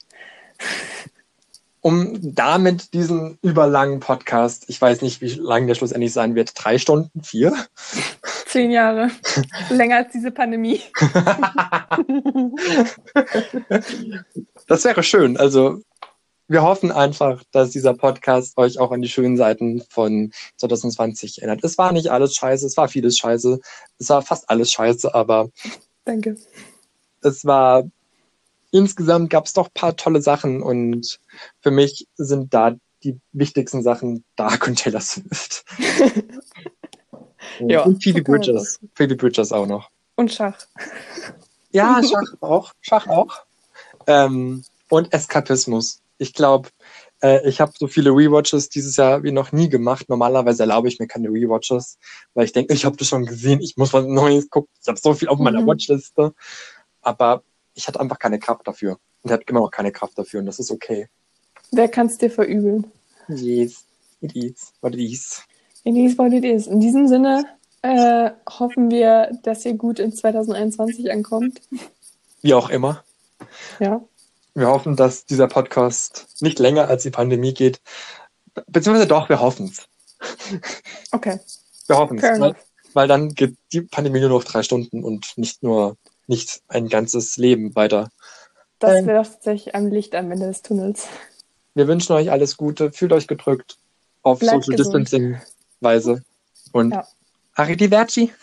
Um damit diesen überlangen Podcast, ich weiß nicht, wie lang der schlussendlich sein wird, drei Stunden, vier? Zehn Jahre. Länger als diese Pandemie. das wäre schön. Also wir hoffen einfach, dass dieser Podcast euch auch an die schönen Seiten von 2020 erinnert. Es war nicht alles scheiße, es war vieles scheiße, es war fast alles scheiße, aber Danke. es war insgesamt gab es doch ein paar tolle Sachen und für mich sind da die wichtigsten Sachen Dark und Taylor Swift. Ja, und Phoebe Bridges. Phoebe Bridges auch noch. Und Schach. Ja, Schach auch. Schach auch. Ähm, und Eskapismus. Ich glaube, äh, ich habe so viele Rewatches dieses Jahr wie noch nie gemacht. Normalerweise erlaube ich mir keine Rewatches, weil ich denke, ich habe das schon gesehen, ich muss was Neues gucken. Ich habe so viel auf meiner Mhm. Watchliste. Aber ich hatte einfach keine Kraft dafür. Und habe immer noch keine Kraft dafür. Und das ist okay. Wer kann es dir verübeln? Yes. It is what it is. It is what it is. In diesem Sinne äh, hoffen wir, dass ihr gut in 2021 ankommt. Wie auch immer. Ja. Wir hoffen, dass dieser Podcast nicht länger als die Pandemie geht. Be- Beziehungsweise doch, wir hoffen es. Okay. Wir hoffen es. Weil, weil dann geht die Pandemie nur noch drei Stunden und nicht nur nicht ein ganzes Leben weiter. Das Ähm. wäre doch tatsächlich ein Licht am Ende des Tunnels. Wir wünschen euch alles Gute, fühlt euch gedrückt auf Bleibt Social gesund. Distancing Weise und Ja. Arrivederci.